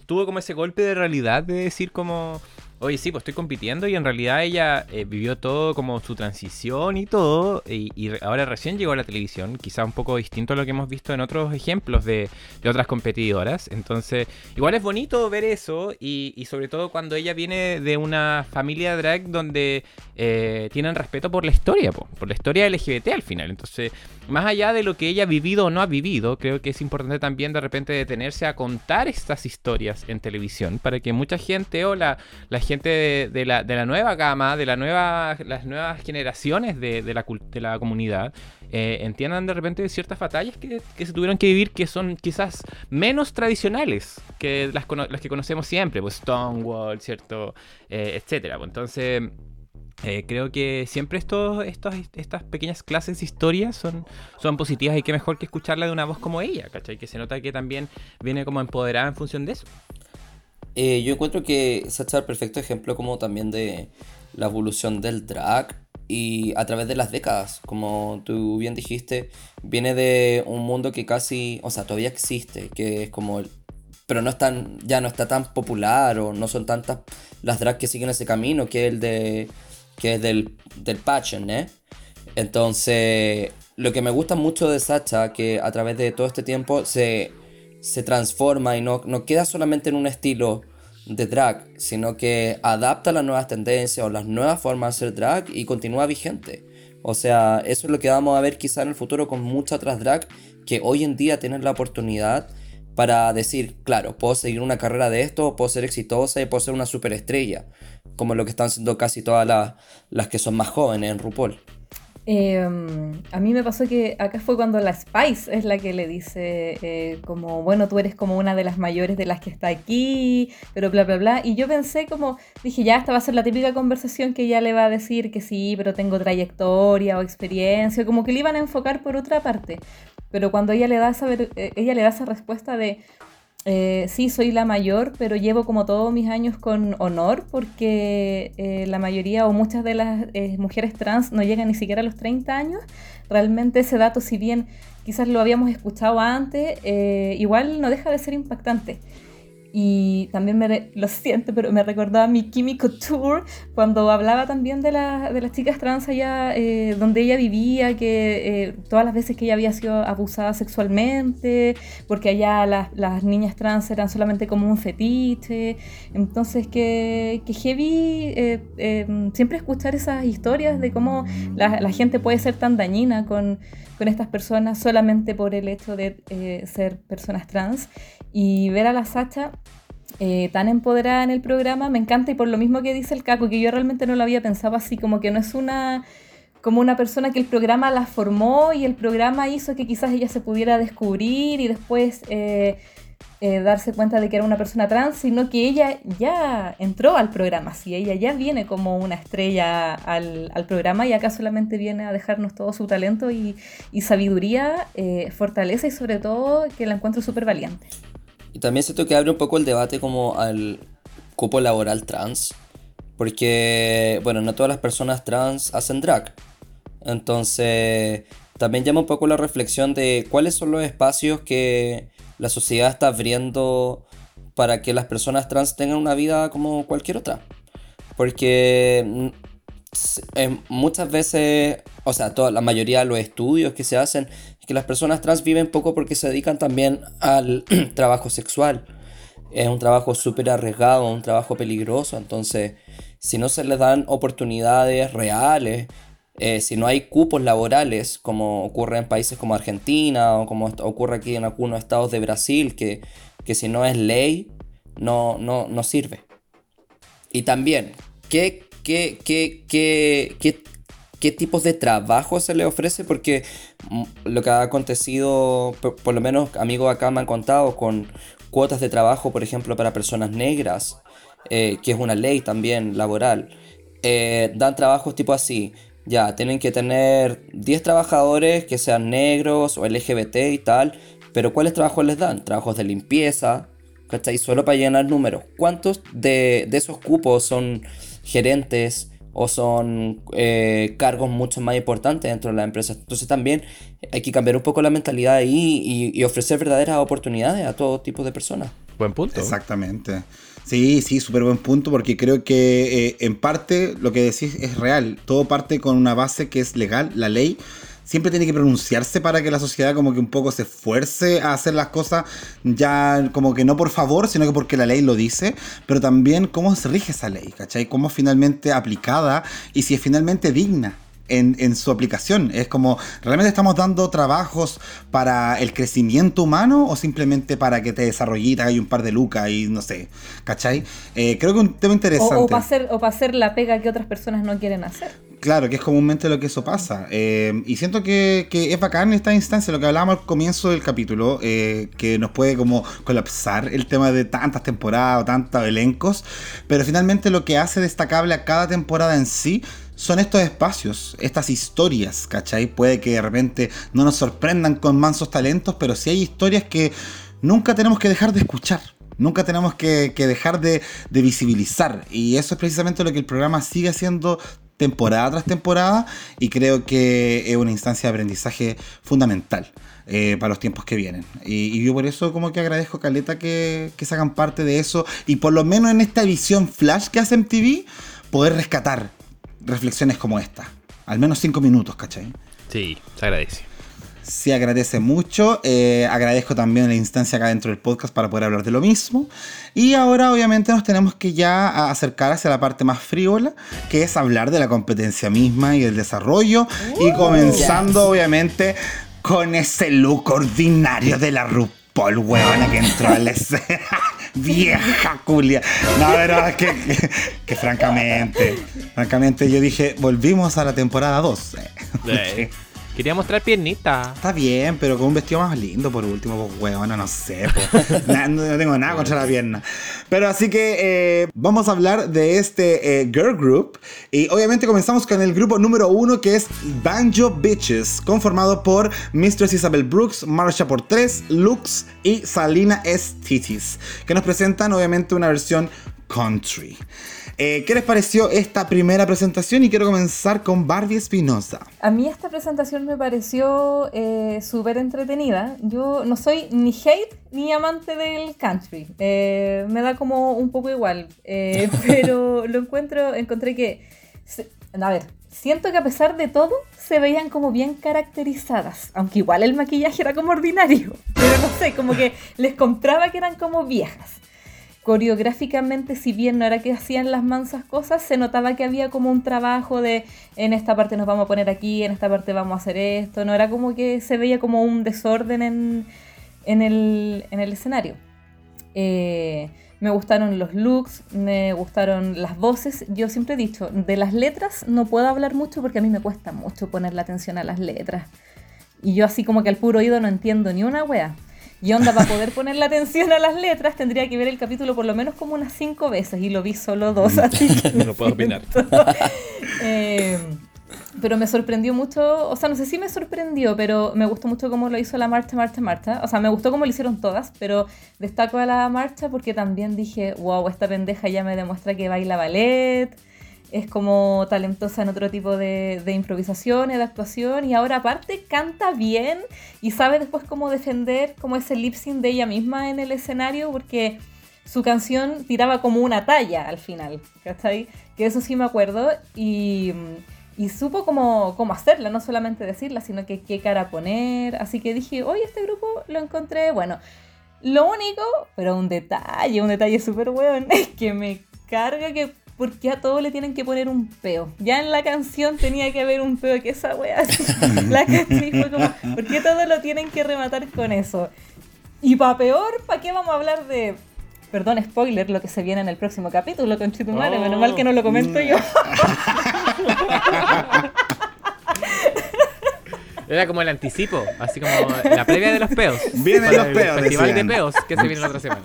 tuvo como ese golpe de realidad de decir como oye, sí, pues estoy compitiendo y en realidad ella eh, vivió todo como su transición y todo, y, ahora recién llegó a la televisión, quizá un poco distinto a lo que hemos visto en otros ejemplos de, otras competidoras. Entonces, igual es bonito ver eso y, sobre todo cuando ella viene de una familia drag donde eh, tienen respeto por la historia, por la historia LGBT al final. Entonces, más allá de lo que ella ha vivido o no ha vivido, creo que es importante también de repente detenerse a contar estas historias en televisión para que mucha gente o la, la la, de, la, nueva gama, de la nueva, las nuevas generaciones de, la, de la comunidad, eh, entiendan de repente ciertas batallas que, se tuvieron que vivir que son quizás menos tradicionales que las, que conocemos siempre, pues Stonewall, ¿cierto? Eh, etcétera. Pues entonces eh, creo que siempre estas pequeñas clases de historia son, son positivas y qué mejor que escucharla de una voz como ella, ¿cachai? Que se nota que también viene como empoderada en función de eso. Eh, yo encuentro que Sacha es el perfecto ejemplo como también de la evolución del drag y a través de las décadas, como tú bien dijiste, viene de un mundo que casi, o sea, todavía existe, que es como el, pero no es tan, ya no está tan popular o no son tantas las drag que siguen ese camino que el de que es del, del Passion, ¿eh? Entonces, lo que me gusta mucho de Sacha, que a través de todo este tiempo se, se transforma y no, no queda solamente en un estilo de drag, sino que adapta las nuevas tendencias o las nuevas formas de hacer drag y continúa vigente. O sea, eso es lo que vamos a ver quizá en el futuro con muchas otras drag que hoy en día tienen la oportunidad para decir, claro, puedo seguir una carrera de esto, puedo ser exitosa y puedo ser una superestrella como lo que están haciendo casi todas las, que son más jóvenes en RuPaul. Em, a mí me pasó que acá fue cuando la Spice es la que le dice eh, como, bueno, tú eres como una de las mayores de las que está aquí, pero bla, bla, bla. Y yo pensé como, dije, ya, esta va a ser la típica conversación que ella le va a decir que sí, pero tengo trayectoria o experiencia, como que le iban a enfocar por otra parte. Pero cuando ella le da esa, eh, ella le da esa respuesta de, eh, sí, soy la mayor, pero llevo como todos mis años con honor porque eh, la mayoría o muchas de las eh, mujeres trans no llegan ni siquiera a los 30 años. Realmente ese dato, si bien quizás lo habíamos escuchado antes, igual no deja de ser impactante. Y también me, lo siento, pero me recordaba mi Químico Tour cuando hablaba también de, de las chicas trans allá eh, donde ella vivía, que eh, todas las veces que ella había sido abusada sexualmente, porque allá las, las niñas trans eran solamente como un fetiche. Entonces, que, que heavy eh, siempre escuchar esas historias de cómo la, la, gente puede ser tan dañina con, con estas personas solamente por el hecho de ser personas trans. Y ver a la Sacha eh, tan empoderada en el programa me encanta y por lo mismo que dice el Caco, que yo realmente no lo había pensado así, como que no es una como una persona que el programa la formó y el programa hizo que quizás ella se pudiera descubrir y después eh, eh, darse cuenta de que era una persona trans, sino que ella ya entró al programa, sí, ella ya viene como una estrella al, programa y acá solamente viene a dejarnos todo su talento y, y sabiduría, fortaleza y sobre todo que la encuentro súper valiente. Y también siento que abre un poco el debate como al cupo laboral trans. Porque, bueno, no todas las personas trans hacen drag. Entonces, también llama un poco la reflexión de cuáles son los espacios que la sociedad está abriendo para que las personas trans tengan una vida como cualquier otra. Porque mm, muchas veces, o sea, toda, la mayoría de los estudios que se hacen que las personas trans viven poco porque se dedican también al trabajo sexual. Es un trabajo súper arriesgado, un trabajo peligroso, entonces si no se les dan oportunidades reales, eh, si no hay cupos laborales, como ocurre en países como Argentina o como ocurre aquí en algunos estados de Brasil, que, que si no es ley, no, no, no sirve. Y también, ¿qué, qué, qué, qué, qué tipos de trabajo se le ofrece, porque mm, lo que ha acontecido, por, lo menos amigos acá me han contado, con cuotas de trabajo, por ejemplo, para personas negras, eh, que es una ley también laboral, eh, dan trabajos tipo así. Ya, tienen que tener 10 trabajadores que sean negros o LGBT y tal, pero ¿cuáles trabajos les dan? Trabajos de limpieza, ¿cachai? Solo para llenar números. ¿Cuántos de, de esos cupos son gerentes? o son eh, cargos mucho más importantes dentro de la empresa. Entonces también hay que cambiar un poco la mentalidad ahí y, ofrecer verdaderas oportunidades a todo tipo de personas. Buen punto. Exactamente. Sí, sí, súper buen punto porque creo que eh, en parte lo que decís es real. Todo parte con una base que es legal, la ley siempre tiene que pronunciarse para que la sociedad como que un poco se esfuerce a hacer las cosas ya como que no por favor, sino que porque la ley lo dice, pero también cómo se rige esa ley, ¿cachai? Cómo finalmente aplicada y si es finalmente digna. En, su aplicación. Es como, ¿realmente estamos dando trabajos para el crecimiento humano o simplemente para que te desarrollitas y un par de lucas y no sé, ¿cachai? Eh, creo que un tema interesante. O, para hacer, o para hacer la pega que otras personas no quieren hacer. Claro, que es comúnmente lo que eso pasa. Eh, y siento que, que, es bacán esta instancia, lo que hablábamos al comienzo del capítulo, eh, que nos puede como colapsar el tema de tantas temporadas o tantos elencos, pero finalmente lo que hace destacable a cada temporada en sí son estos espacios, estas historias, ¿cachai? Puede que de repente no nos sorprendan con mansos talentos, pero sí hay historias que nunca tenemos que dejar de escuchar. Nunca tenemos que, dejar de, visibilizar. Y eso es precisamente lo que el programa sigue haciendo temporada tras temporada y creo que es una instancia de aprendizaje fundamental. Eh, para los tiempos que vienen. Y, yo por eso como que agradezco Caleta que, que se hagan parte de eso y por lo menos en esta visión flash que hace MTV, poder rescatar reflexiones como esta. Al menos cinco minutos, ¿cachai? Sí, se agradece sí agradece mucho. Eh, agradezco también la instancia acá dentro del podcast para poder hablar de lo mismo. Y ahora obviamente nos tenemos que ya acercar hacia la parte más frívola, que es hablar de la competencia misma y del desarrollo. y uh, comenzando obviamente con ese look ordinario de la RuPaul, huevona, que entró a la escena. Vieja culia. No, pero es que, que, francamente, francamente yo dije, volvimos a la temporada 2. Quería mostrar piernita. Está bien, pero con un vestido más lindo por último, pues weón, no sé. No, tengo nada contra la pierna. Pero así que eh, vamos a hablar de este eh, girl group. Y obviamente comenzamos con el grupo número uno que es Banjo Bitches, conformado por Mistress Isabel Brooks, Marsha por 3, Lux y Salina S. Que nos presentan obviamente una versión country. Eh, ¿Qué les pareció esta primera presentación? Y quiero comenzar con Barbie Espinosa. A mí esta presentación me pareció eh, súper entretenida. Yo no soy ni hate ni amante del country. Eh, me da como un poco igual. pero lo encuentro, encontré que... A ver, siento que a pesar de todo se veían como bien caracterizadas, aunque igual el maquillaje era como ordinario, pero no sé, como que les compraba que eran como viejas coreográficamente, si bien no era que hacían las mansas cosas, se notaba que había como un trabajo de en esta parte nos vamos a poner aquí, en esta parte vamos a hacer esto, no era como que se veía como un desorden en, en, el, en el, escenario. Eh, me gustaron los looks, me gustaron las voces. Yo siempre he dicho, de las letras no puedo hablar mucho porque a mí me cuesta mucho poner la atención a las letras. Y yo así como que al puro oído no entiendo ni una wea. Y onda, para poder poner la atención a las letras, tendría que ver el capítulo por lo menos como unas cinco veces. Y lo vi solo dos, así que. no puedo opinar. Eh, pero me sorprendió mucho, o sea, no sé si me sorprendió, pero me gustó mucho cómo lo hizo la marcha, marcha, marcha. O sea, me gustó cómo lo hicieron todas, pero destaco a la marcha porque también dije, wow, esta pendeja ya me demuestra que baila ballet es como talentosa en otro tipo de, de improvisación, de actuación, y ahora aparte canta bien y sabe después cómo defender como ese lip sync de ella misma en el escenario, porque su canción tiraba como una talla al final, ¿cachai? Que eso sí me acuerdo, y, y supo cómo, cómo, hacerla, no solamente decirla, sino que qué cara poner, así que dije, hoy este grupo lo encontré, bueno, lo único, pero un detalle, un detalle súper bueno, es que me carga que ¿por qué a todo le tienen que poner un peo? Ya en la canción tenía que haber un peo, que esa wea, la caché fue como, ¿por qué todo lo tienen que rematar con eso? Y para peor, ¿para qué vamos a hablar de Perdón, spoiler, lo que se viene en el próximo capítulo con Chitumare, oh. menos mal que no lo comento yo. Era como el anticipo, así como la previa de los peos. Vienen los peos. El festival de peos que se viene la otra semana.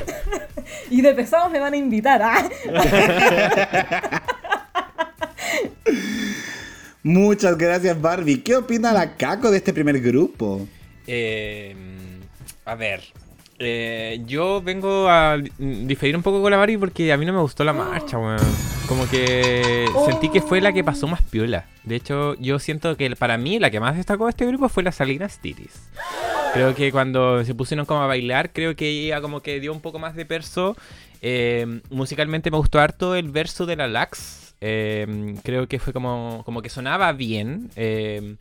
y de pesados me van a invitar. ¿ah? Muchas gracias, Barbie. ¿Qué opina la Caco de este primer grupo? Eh, a ver, eh, yo vengo a diferir un poco con la Barbie porque a mí no me gustó la marcha, weón. Como que sentí que fue la que pasó más piola. De hecho, yo siento que para mí la que más destacó de este grupo fue la Salinas Tiris. Creo que cuando se pusieron como a bailar, creo que ella como que dio un poco más de perso. Eh, musicalmente me gustó harto el verso de la Lax. Eh, creo que fue como, como que sonaba bien. Eh,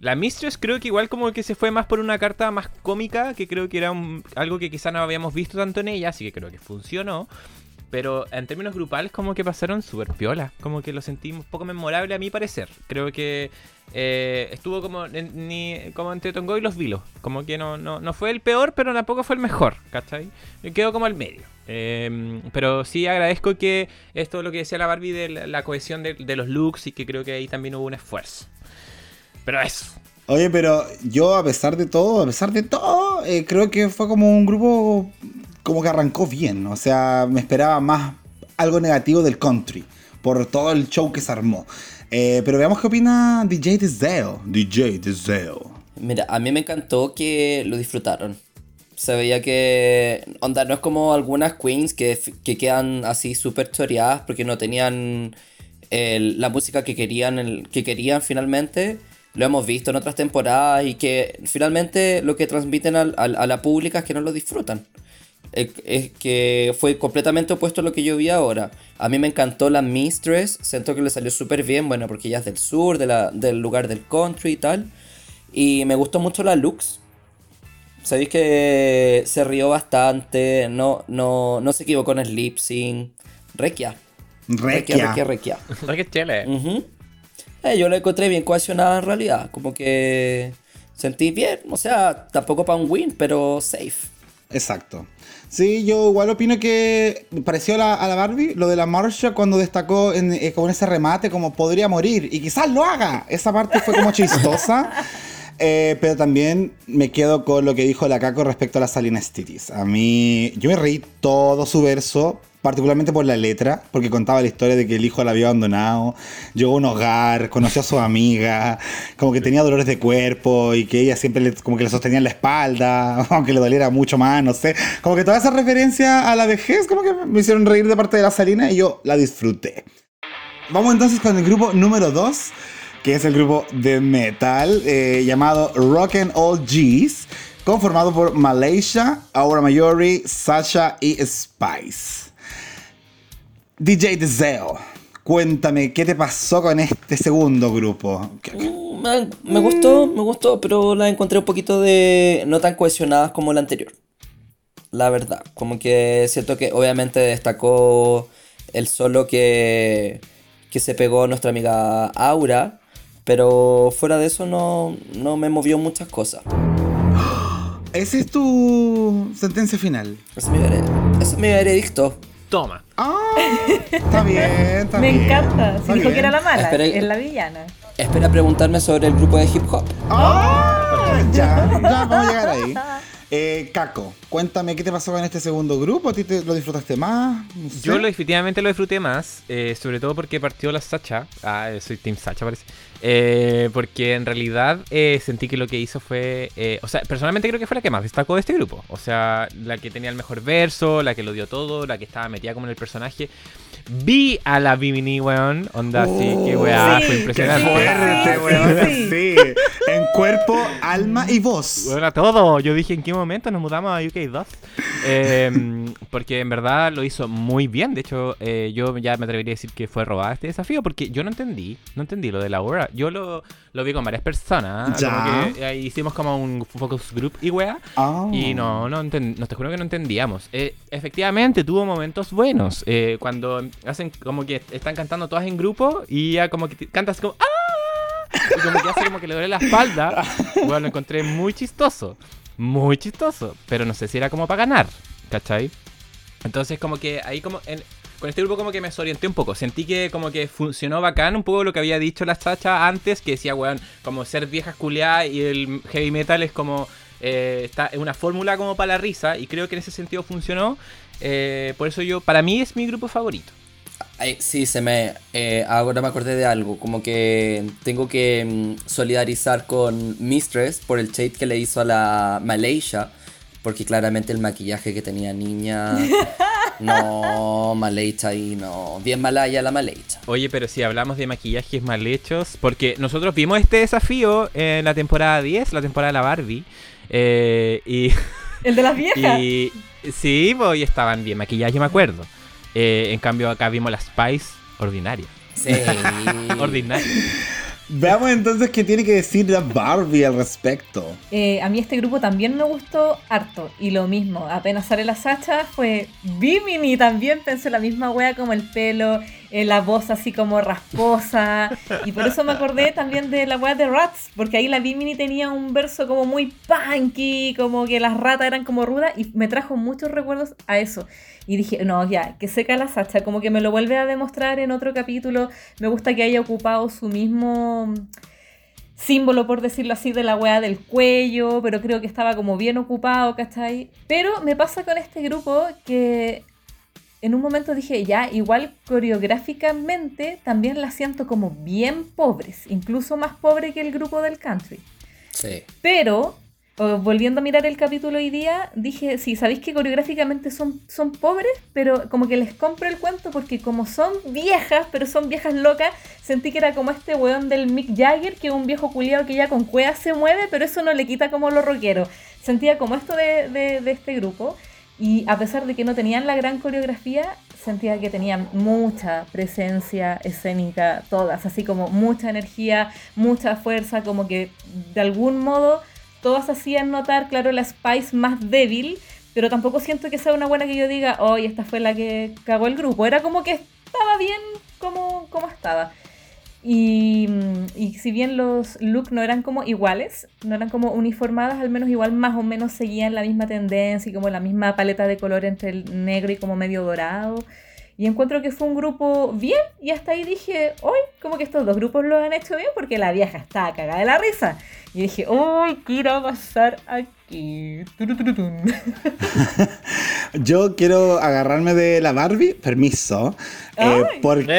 la Mistress creo que igual como que se fue más por una carta más cómica, que creo que era algo que quizá no habíamos visto tanto en ella, así que creo que funcionó. Pero en términos grupales como que pasaron súper piola. Como que lo sentí un poco memorable a mi parecer. Creo que eh, estuvo como, ni, como entre Tongo y los Vilos. Como que no, no, fue el peor, pero tampoco fue el mejor. ¿Cachai? Quedó como al medio. Em, pero sí agradezco que esto lo que decía la Barbie de la, cohesión de, de, los looks y que creo que ahí también hubo un esfuerzo. Pero eso. Oye, pero yo a pesar de todo, a pesar de todo, eh, creo que fue como un grupo como que arrancó bien. O sea, me esperaba más algo negativo del country por todo el show que se armó. Eh, pero veamos qué opina DJ Deseo. DJ Deseo. Mira, a mí me encantó que lo disfrutaron. Se veía que. Onda, no es como algunas queens que, que quedan así súper choreadas porque no tenían la música que querían, que querían finalmente. Lo hemos visto en otras temporadas y que finalmente lo que transmiten a la pública es que no lo disfrutan es que fue completamente opuesto a lo que yo vi ahora. A mí me encantó la Mistress, siento que le salió súper bien, bueno, porque ella es del sur, de la, del lugar del country y tal. Y me gustó mucho la Lux. Sabéis que se rió bastante, no, no, no se equivocó en el lip sync. Requia. Requia. Requia, Requia. Requia chile. Eh, yo la encontré bien cohesionada en realidad. Como que sentí bien. O sea, tampoco para un win, pero safe. Exacto. Sí, yo igual opino que pareció a la, Barbie lo de la Marsha cuando destacó en, eh, con ese remate como podría morir y quizás lo haga. Esa parte fue como chistosa. Eh, pero también me quedo con lo que dijo la Caco respecto a las Salinas Titis. A mí, yo me reí todo su verso. Particularmente por la letra, porque contaba la historia de que el hijo la había abandonado, llegó a un hogar, conoció a su amiga, como que tenía dolores de cuerpo y que ella siempre le, como que le sostenía en la espalda, aunque le doliera mucho más, no sé. Como que toda esa referencia a la vejez, como que me hicieron reír de parte de la Salina y yo la disfruté. Vamos entonces con el grupo número 2, que es el grupo de metal eh, llamado Rock and All G's conformado por Malaysia, Aura Mayori, Sasha y Spice. DJ Deseo, cuéntame, ¿qué te pasó con este segundo grupo? Mm, me, gustó, me gustó, pero la encontré un poquito de. no tan cohesionadas como la anterior. La verdad, como que siento que obviamente destacó el solo que, que se pegó nuestra amiga Aura, pero fuera de eso no, no me movió muchas cosas. ¿Ese es tu sentencia final? Ese es mi, veredicto. Toma. Ah, está bien, está Me bien. encanta. Si dijo que era la mala, es la villana. Espera preguntarme sobre el grupo de hip hop. Ah, ya, ya vamos a llegar ahí. Eh, Caco, cuéntame qué te pasó con este segundo grupo. ¿A ti te, lo disfrutaste más? Yo lo, definitivamente lo disfruté más, eh, sobre todo porque partió la Sacha. Ah, soy Team Sacha, parece. Eh, porque en realidad eh, sentí que lo que hizo fue. o sea, personalmente creo que fue la que más destacó de este grupo. O sea, la que tenía el mejor verso, la que lo dio todo, la que estaba metida como en el personaje. Vi a la Bimini, weón. Onda, sí, qué weá, fue impresionante. sí, En cuerpo, alma y voz. Bueno, todo. Yo dije, ¿en qué momento nos mudamos a UK 2? Em, porque en verdad lo hizo muy bien. De hecho, eh, yo ya me atrevería a decir que fue robada este desafío porque yo no entendí. No entendí lo de la hora. Yo lo, lo vi con varias personas. Ya. que, hicimos como un focus group y weá. Ah. Y no, no, no te juro que no entendíamos. Eh, efectivamente, tuvo momentos buenos. Eh, cuando hacen como que están cantando todas en grupo y ya como que cantas como ¡Ah! Y como que hace como que le duele la espalda. Bueno, lo encontré muy chistoso. Muy chistoso. Pero no sé si era como para ganar. ¿Cachai? Entonces como que ahí como... con este grupo como que me desorienté un poco. Sentí que como que funcionó bacán un poco lo que había dicho la chacha antes, que decía, weón, como ser viejas culiadas y el heavy metal es como... Eh, está, es una fórmula como para la risa y creo que en ese sentido funcionó. Eh, por eso yo, para mí es mi grupo favorito sí, se me. Eh, ahora me acordé de algo. Como que tengo que mm, solidarizar con Mistress por el shape que le hizo a la Malaysia. Porque claramente el maquillaje que tenía niña. No, mal hecha y no. Bien malaya la mal Oye, pero si hablamos de maquillajes mal hechos. Porque nosotros vimos este desafío en la temporada 10, la temporada de la Barbie. Eh, y. El de las viejas. Y. Sí, pues, y estaban bien maquillajes, me acuerdo. Eh, en cambio, acá vimos la Spice ordinaria. Sí. ordinaria. Veamos entonces qué tiene que decir la Barbie al respecto. Eh, a mí este grupo también me gustó harto. Y lo mismo, apenas sale la Sacha, fue Bimini. También pensé la misma wea como el pelo, la voz así como rasposa. Y por eso me acordé también de la wea de Rats. Porque ahí la Bimini tenía un verso como muy punky, como que las ratas eran como rudas. Y me trajo muchos recuerdos a eso. Y dije, no, ya, que seca la Sacha, como que me lo vuelve a demostrar en otro capítulo. Me gusta que haya ocupado su mismo símbolo, por decirlo así, de la weá del cuello, pero creo que estaba como bien ocupado, ¿cachai? Pero me pasa con este grupo que en un momento dije, ya, igual coreográficamente también la siento como bien pobres, incluso más pobre que el grupo del country. Sí. Pero volviendo a mirar el capítulo hoy día, dije, sí, sabéis que coreográficamente son, son pobres, pero como que les compro el cuento porque como son viejas, pero son viejas locas, sentí que era como este weón del Mick Jagger, que es un viejo culiado que ya con cuevas se mueve, pero eso no le quita como lo rockero. Sentía como esto de, de este grupo. Y a pesar de que no tenían la gran coreografía, sentía que tenían mucha presencia escénica, todas, así como mucha energía, mucha fuerza, como que de algún modo todas hacían notar, claro, la Spice más débil, pero tampoco siento que sea una buena que yo diga, hoy esta fue la que cagó el grupo. Era como que estaba bien como, como estaba. Y, y, si bien los looks no eran como iguales, no eran como uniformadas, al menos igual más o menos seguían la misma tendencia y como la misma paleta de color entre el negro y como medio dorado. Y encuentro que fue un grupo bien y hasta ahí dije, hoy como que estos dos grupos lo han hecho bien porque la vieja está cagada de la risa. Y dije, uy, ¿qué irá a pasar aquí? Yo quiero agarrarme de la Barbie, permiso. Eh, porque.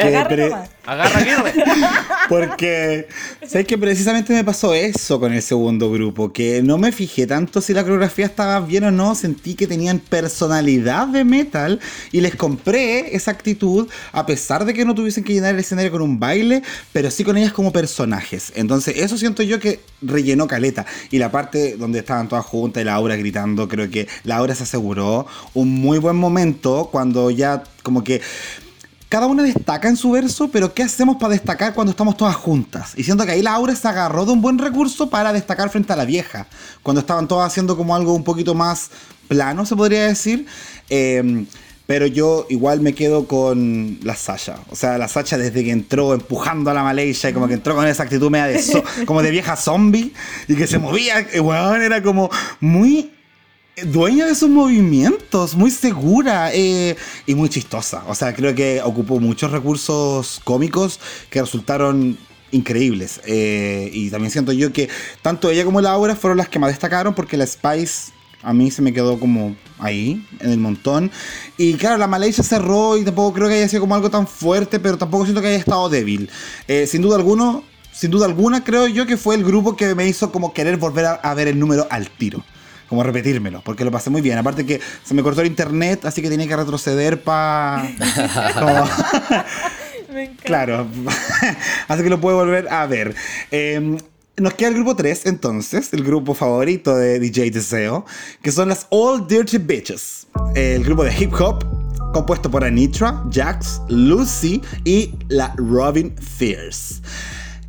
Agarra Porque sé que precisamente me pasó eso con el segundo grupo, que no me fijé tanto si la coreografía estaba bien o no, sentí que tenían personalidad de metal y les compré esa actitud a pesar de que no tuviesen que llenar el escenario con un baile, pero sí con ellas como personajes. Entonces eso siento yo que rellenó caleta y la parte donde estaban todas juntas y Laura gritando, creo que Laura se aseguró un muy buen momento cuando ya como que cada una destaca en su verso, pero ¿qué hacemos para destacar cuando estamos todas juntas? Y siento que ahí Laura se agarró de un buen recurso para destacar frente a la vieja, cuando estaban todas haciendo como algo un poquito más plano, se podría decir. Em, pero yo igual me quedo con la Sasha. O sea, la Sasha desde que entró empujando a la Malaysia y como que entró con esa actitud media de como de vieja zombie y que se movía, weón, era como muy dueña de sus movimientos, muy segura eh, y muy chistosa. O sea, creo que ocupó muchos recursos cómicos que resultaron increíbles. Eh, y también siento yo que tanto ella como Laura fueron las que más destacaron porque la Spice a mí se me quedó como ahí, en el montón. Y claro, la Malaysia cerró y tampoco creo que haya sido como algo tan fuerte, pero tampoco siento que haya estado débil. Eh, sin duda alguno, sin duda alguna, creo yo que fue el grupo que me hizo como querer volver a ver el número al tiro como repetírmelo, porque lo pasé muy bien. Aparte que se me cortó el internet, así que tenía que retroceder para... claro, así que lo puedo volver a ver. Em, nos queda el grupo 3 entonces, el grupo favorito de DJ Deseo, que son las All Dirty Bitches, el grupo de hip hop compuesto por Anitra, Jax, Lucy y la Robin Fierce.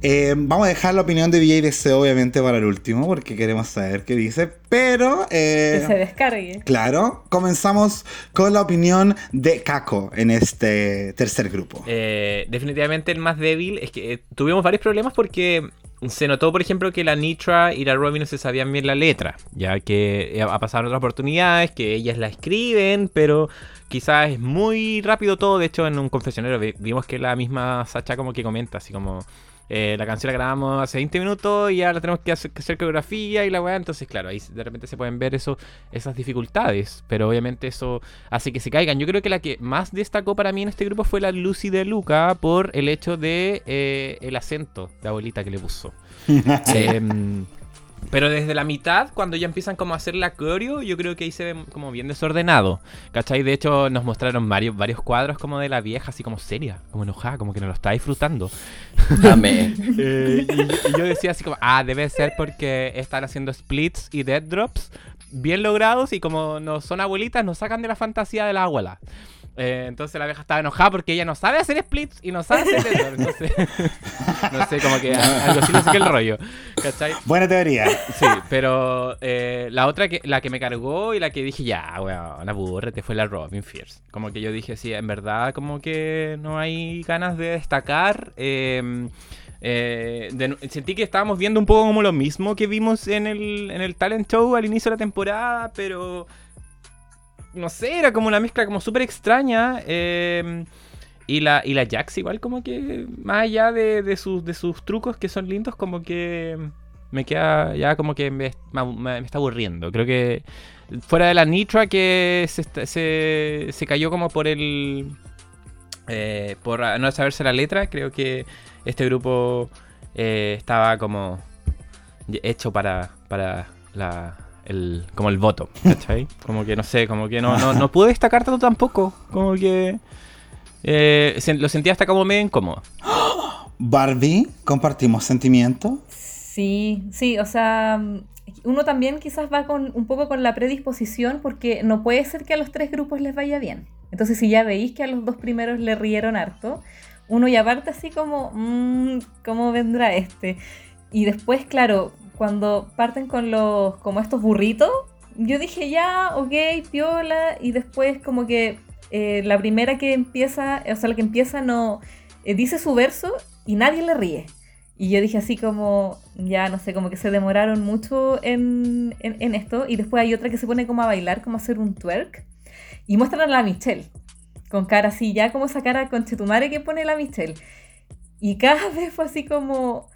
Eh, vamos a dejar la opinión de DJ DC obviamente para el último porque queremos saber qué dice, pero... Eh, que se descargue. Claro, comenzamos con la opinión de Kako en este tercer grupo. Eh, definitivamente el más débil es que tuvimos varios problemas porque se notó, por ejemplo, que la Nitra y la Robin no se sabían bien la letra, ya que ha pasado en otras oportunidades, que ellas la escriben, pero quizás es muy rápido todo. De hecho, en un confesionero vimos que la misma Sacha como que comenta, así como eh, la canción la grabamos hace 20 minutos y ahora tenemos que hacer, coreografía y la weá. Entonces, claro, ahí de repente se pueden ver eso, esas dificultades. Pero obviamente eso hace que se caigan. Yo creo que la que más destacó para mí en este grupo fue la Lucy de Luca por el hecho de eh, el acento de abuelita que le puso. Em, pero desde la mitad, cuando ya empiezan como a hacer la coreo, yo creo que ahí se ve como bien desordenado. ¿Cachai? De hecho, nos mostraron varios, varios cuadros como de la vieja, así como seria, como enojada, como que no lo está disfrutando. Amén. Eh, y, yo decía así como, ah, debe ser porque están haciendo splits y dead drops bien logrados y como no son abuelitas, nos sacan de la fantasía de la abuela. Eh, entonces la vieja estaba enojada porque ella no sabe hacer splits y no sabe hacer eso. Entonces, no sé, como que algo así no sé qué el rollo. ¿Cachai? Buena teoría. Sí, pero eh, la otra, que la que me cargó y la que dije, ya, weón, aburrete, fue la Robin Fierce. Como que yo dije, sí, en verdad, como que no hay ganas de destacar. Em, eh, sentí que estábamos viendo un poco como lo mismo que vimos en el, en el talent show al inicio de la temporada, pero no sé, era como una mezcla como súper extraña. Em, y la, y la Jax igual como que, más allá de, sus, de sus trucos que son lindos, como que me queda ya como que me, está aburriendo. Creo que fuera de la Nitra que se, se, cayó como por el... Eh, por no saberse la letra, creo que este grupo eh, estaba como hecho para, para la, el, como el voto, ¿cachai? Como que no sé, como que no, no, no pude destacar tanto tampoco. Como que eh, lo sentía hasta como medio incómodo. Barbie, compartimos sentimientos. Sí, sí, o sea, uno también quizás va con un poco con la predisposición porque no puede ser que a los tres grupos les vaya bien. Entonces, si ya veis que a los dos primeros le rieron harto, uno ya parte así como, mmm, ¿cómo vendrá este? Y después, claro, cuando parten con los, como estos burritos, yo dije ya, ok, piola, y después como que eh, la primera que empieza, o sea, la que empieza no, eh, dice su verso y nadie le ríe. Y yo dije así como, ya no sé, como que se demoraron mucho en, en, esto. Y después hay otra que se pone como a bailar, como a hacer un twerk. Y muestran a la Michelle, con cara así, ya como esa cara con chetumare que pone la Michelle. Y cada vez fue así como,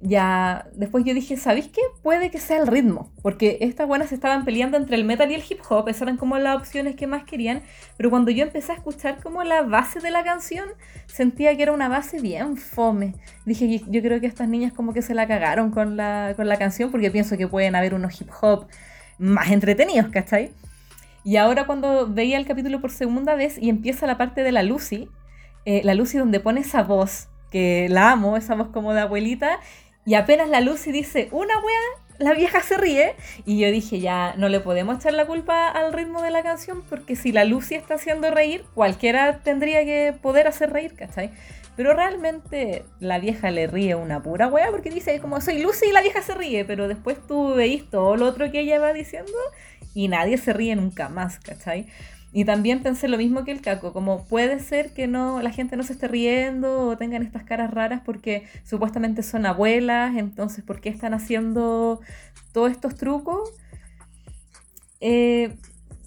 ya después yo dije, ¿sabéis qué? Puede que sea el ritmo, porque estas buenas estaban peleando entre el metal y el hip hop, esas eran como las opciones que más querían, pero cuando yo empecé a escuchar como la base de la canción, sentía que era una base bien fome. Dije, yo creo que estas niñas como que se la cagaron con la, con la canción, porque pienso que pueden haber unos hip hop más entretenidos, ¿cachai? Y ahora cuando veía el capítulo por segunda vez y empieza la parte de la Lucy, eh, la Lucy donde pone esa voz, que la amo, esa voz como de abuelita, y apenas la Lucy dice una wea, la vieja se ríe. Y yo dije, ya no le podemos echar la culpa al ritmo de la canción, porque si la Lucy está haciendo reír, cualquiera tendría que poder hacer reír, ¿cachai? Pero realmente la vieja le ríe una pura wea porque dice como soy Lucy y la vieja se ríe, pero después tú veis todo lo otro que ella va diciendo y nadie se ríe nunca más, ¿cachai? Y también pensé lo mismo que el caco, como puede ser que no la gente no se esté riendo o tengan estas caras raras porque supuestamente son abuelas, entonces ¿por qué están haciendo todos estos trucos? Eh,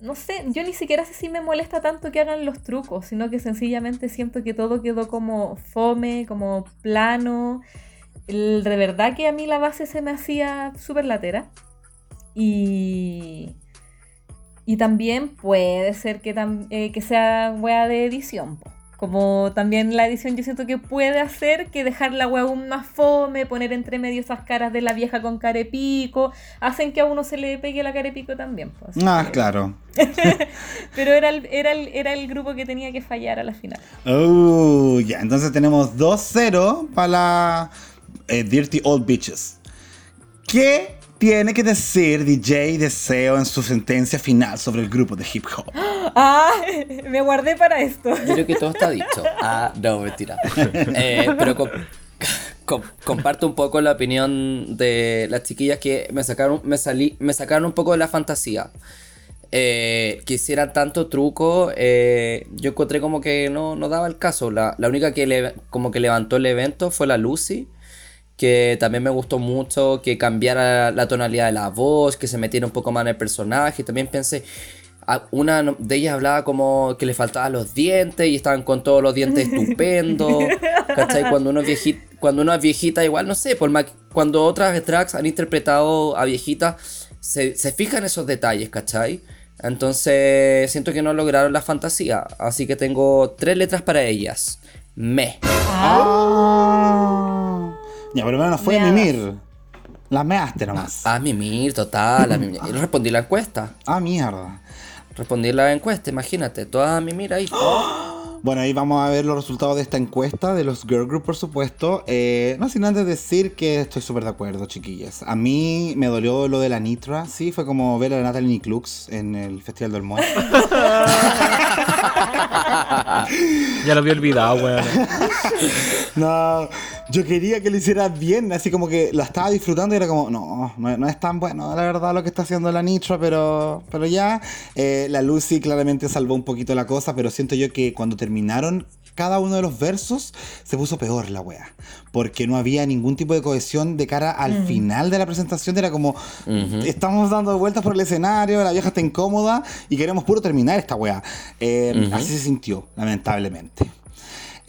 no sé, yo ni siquiera sé si me molesta tanto que hagan los trucos, sino que sencillamente siento que todo quedó como fome, como plano. de verdad que a mí la base se me hacía súper latera. Y y también puede ser que, eh, que sea wea de edición. Como también la edición yo siento que puede hacer que dejar la wea aún más fome, poner entre medio esas caras de la vieja con carepico, hacen que a uno se le pegue la carepico también. ah, claro. Pero era el, era, el, era el grupo que tenía que fallar a la final. Oh, ya, entonces tenemos 2-0 para la eh, Dirty Old Bitches. ¿Qué tiene que decir DJ Deseo en su sentencia final sobre el grupo de hip hop? Ah, me guardé para esto. Yo creo que todo está dicho. Ah, no, mentira. Eh, pero comparto un poco la opinión de las chiquillas que me sacaron, me salí, me sacaron un poco de la fantasía. Eh, que hicieran tanto truco, eh, yo encontré como que no, no daba el caso. La, la única que le, como que levantó el evento fue la Lucy que también me gustó mucho que cambiara la tonalidad de la voz, que se metiera un poco más en el personaje. También pensé, una de ellas hablaba como que le faltaban los dientes y estaban con todos los dientes estupendos. ¿Cachai? Cuando uno, es viejita, cuando uno es viejita, igual no sé, por cuando otras tracks han interpretado a viejitas, se, se fijan esos detalles, ¿cachai? Entonces siento que no lograron la fantasía. Así que tengo tres letras para ellas. Me. Ah. Ya, pero no fue a mimir. Las measte nomás. Ah, mimir, total. A mimir. Y respondí la encuesta. Ah, mierda. Respondí la encuesta, imagínate. Toda a mimir ahí. Bueno, ahí vamos a ver los resultados de esta encuesta de los Girl Group, por supuesto. Eh, no sin antes decir que estoy súper de acuerdo, chiquillas. A mí me dolió lo de la Nitra, sí, fue como ver a Natalie Klux en el Festival del Moe. ya lo había olvidado, weón. no, yo quería que lo hiciera bien, así como que la estaba disfrutando y era como, no, no, es tan bueno, la verdad, lo que está haciendo la Nitra, pero, pero ya. Eh, la Lucy claramente salvó un poquito la cosa, pero siento yo que cuando terminaron cada uno de los versos, se puso peor la wea. Porque no había ningún tipo de cohesión de cara al mm. final de la presentación. Era como, estamos dando vueltas por el escenario, la vieja está incómoda y queremos puro terminar esta wea. Eh, así se sintió, lamentablemente.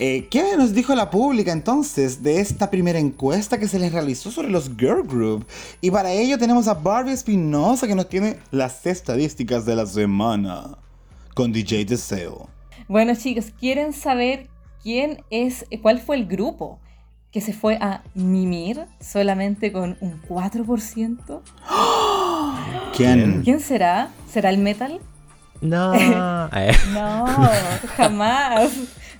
Eh, ¿Qué nos dijo la pública entonces de esta primera encuesta que se les realizó sobre los girl group? Y para ello tenemos a Barbie Espinosa que nos tiene las estadísticas de la semana con DJ Deseo. Bueno, chicos, ¿quieren saber quién es, cuál fue el grupo que se fue a mimir solamente con un 4%? ¿Quién? ¿Quién será? ¿Será el metal? No. no, jamás.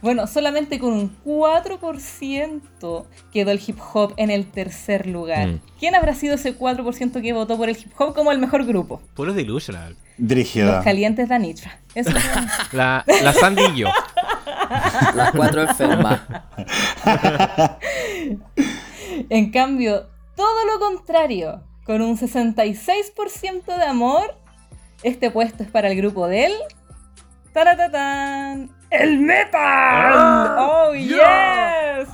Bueno, solamente con un 4% quedó el hip hop en el tercer lugar. Mm. ¿Quién habrá sido ese 4% que votó por el hip hop como el mejor grupo? Puro Delusional. Dirigida. Los calientes de Anitra. la, la Sandillo. Las cuatro enfermas. en cambio, todo lo contrario. Con un 66% de amor, este puesto es para el grupo del... ¡Taratatán! ¡El metal! Ah, ¡Oh, yes!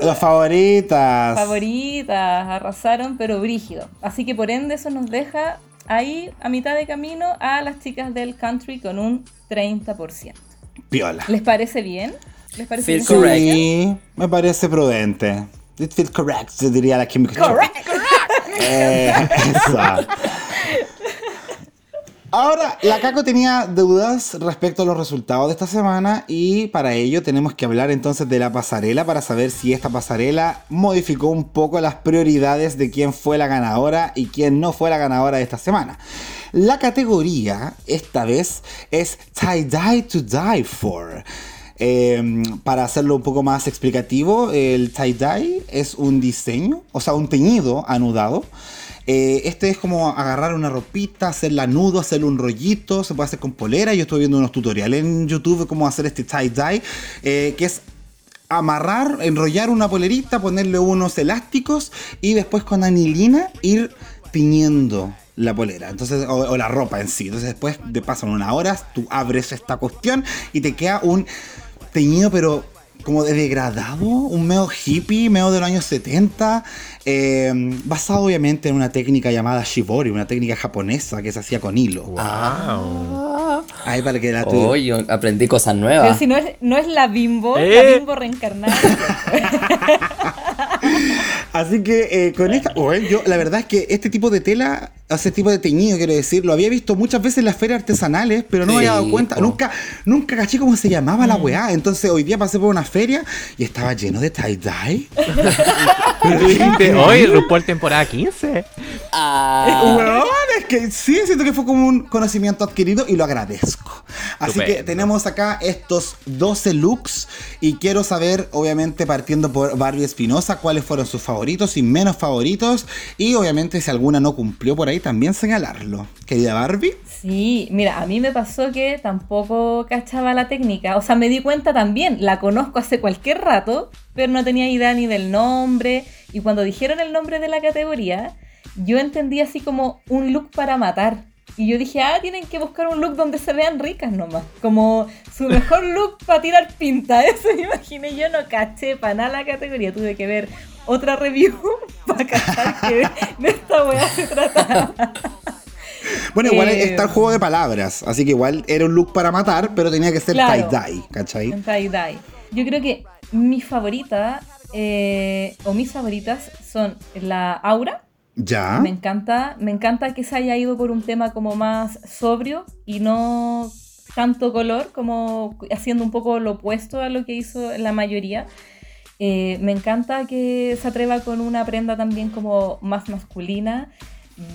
Las favoritas. Favoritas, arrasaron, pero brígido. Así que por ende eso nos deja ahí a mitad de camino a las chicas del country con un 30%. Piola. ¿Les parece bien? ¿Les parece bien? Sí, me parece prudente. It feels correct, diría la química. Correct, correct. Eh, Ahora, la Caco tenía dudas respecto a los resultados de esta semana y para ello tenemos que hablar entonces de la pasarela para saber si esta pasarela modificó un poco las prioridades de quién fue la ganadora y quién no fue la ganadora de esta semana. La categoría esta vez es Tie-Dye to Die For. Em, para hacerlo un poco más explicativo, el tie-dye es un diseño, o sea, un teñido anudado eh, este es como agarrar una ropita, hacerla nudo, hacerle un rollito, se puede hacer con polera. Yo estoy viendo unos tutoriales en YouTube de cómo hacer este tie-dye, eh, que es amarrar, enrollar una polerita, ponerle unos elásticos y después con anilina ir tiñendo la polera, entonces, o, la ropa en sí. Entonces después de pasan unas horas, tú abres esta cuestión y te queda un teñido pero como de degradado, un medio hippie, medio de los años 70, eh, basado obviamente en una técnica llamada shibori, una técnica japonesa que se hacía con hilo. Wow. Ahí para que la tu... aprendí cosas nuevas. Pero si no es, no es la bimbo, la eh. bimbo reencarnada. Así que eh, con esta, yo la verdad es que este tipo de tela, ese tipo de teñido, quiero decir, lo había visto muchas veces en las ferias artesanales, pero no me había dado cuenta, nunca, nunca caché cómo se llamaba la mm. weá. Entonces hoy día pasé por una feria y estaba lleno de tie-dye. hoy RuPaul temporada 15. Ah. Es que sí, siento que fue como un conocimiento adquirido y lo agradezco. Así que tenemos acá estos 12 looks y quiero saber, obviamente, partiendo por Barbie Espinosa, cuáles fueron sus favoritos y menos favoritos. Y obviamente, si alguna no cumplió por ahí, también señalarlo. Querida Barbie. Sí, mira, a mí me pasó que tampoco cachaba la técnica. O sea, me di cuenta también, la conozco hace cualquier rato, pero no tenía idea ni del nombre. Y cuando dijeron el nombre de la categoría, yo entendí así como un look para matar. Y yo dije, ah, tienen que buscar un look donde se vean ricas nomás. Como su mejor look para tirar pinta. Eso me imaginé. Yo no caché para nada la categoría. Tuve que ver otra review para cachar que de esta weá se trataba. Bueno, igual eh, está el juego de palabras. Así que igual era un look para matar, pero tenía que ser tie-dye, ¿cachai? Tie-dye. Yo creo que mi favorita, eh, o mis favoritas, son la Aura ya. Me encanta, me encanta que se haya ido por un tema como más sobrio y no tanto color, como haciendo un poco lo opuesto a lo que hizo la mayoría. Eh, me encanta que se atreva con una prenda también como más masculina.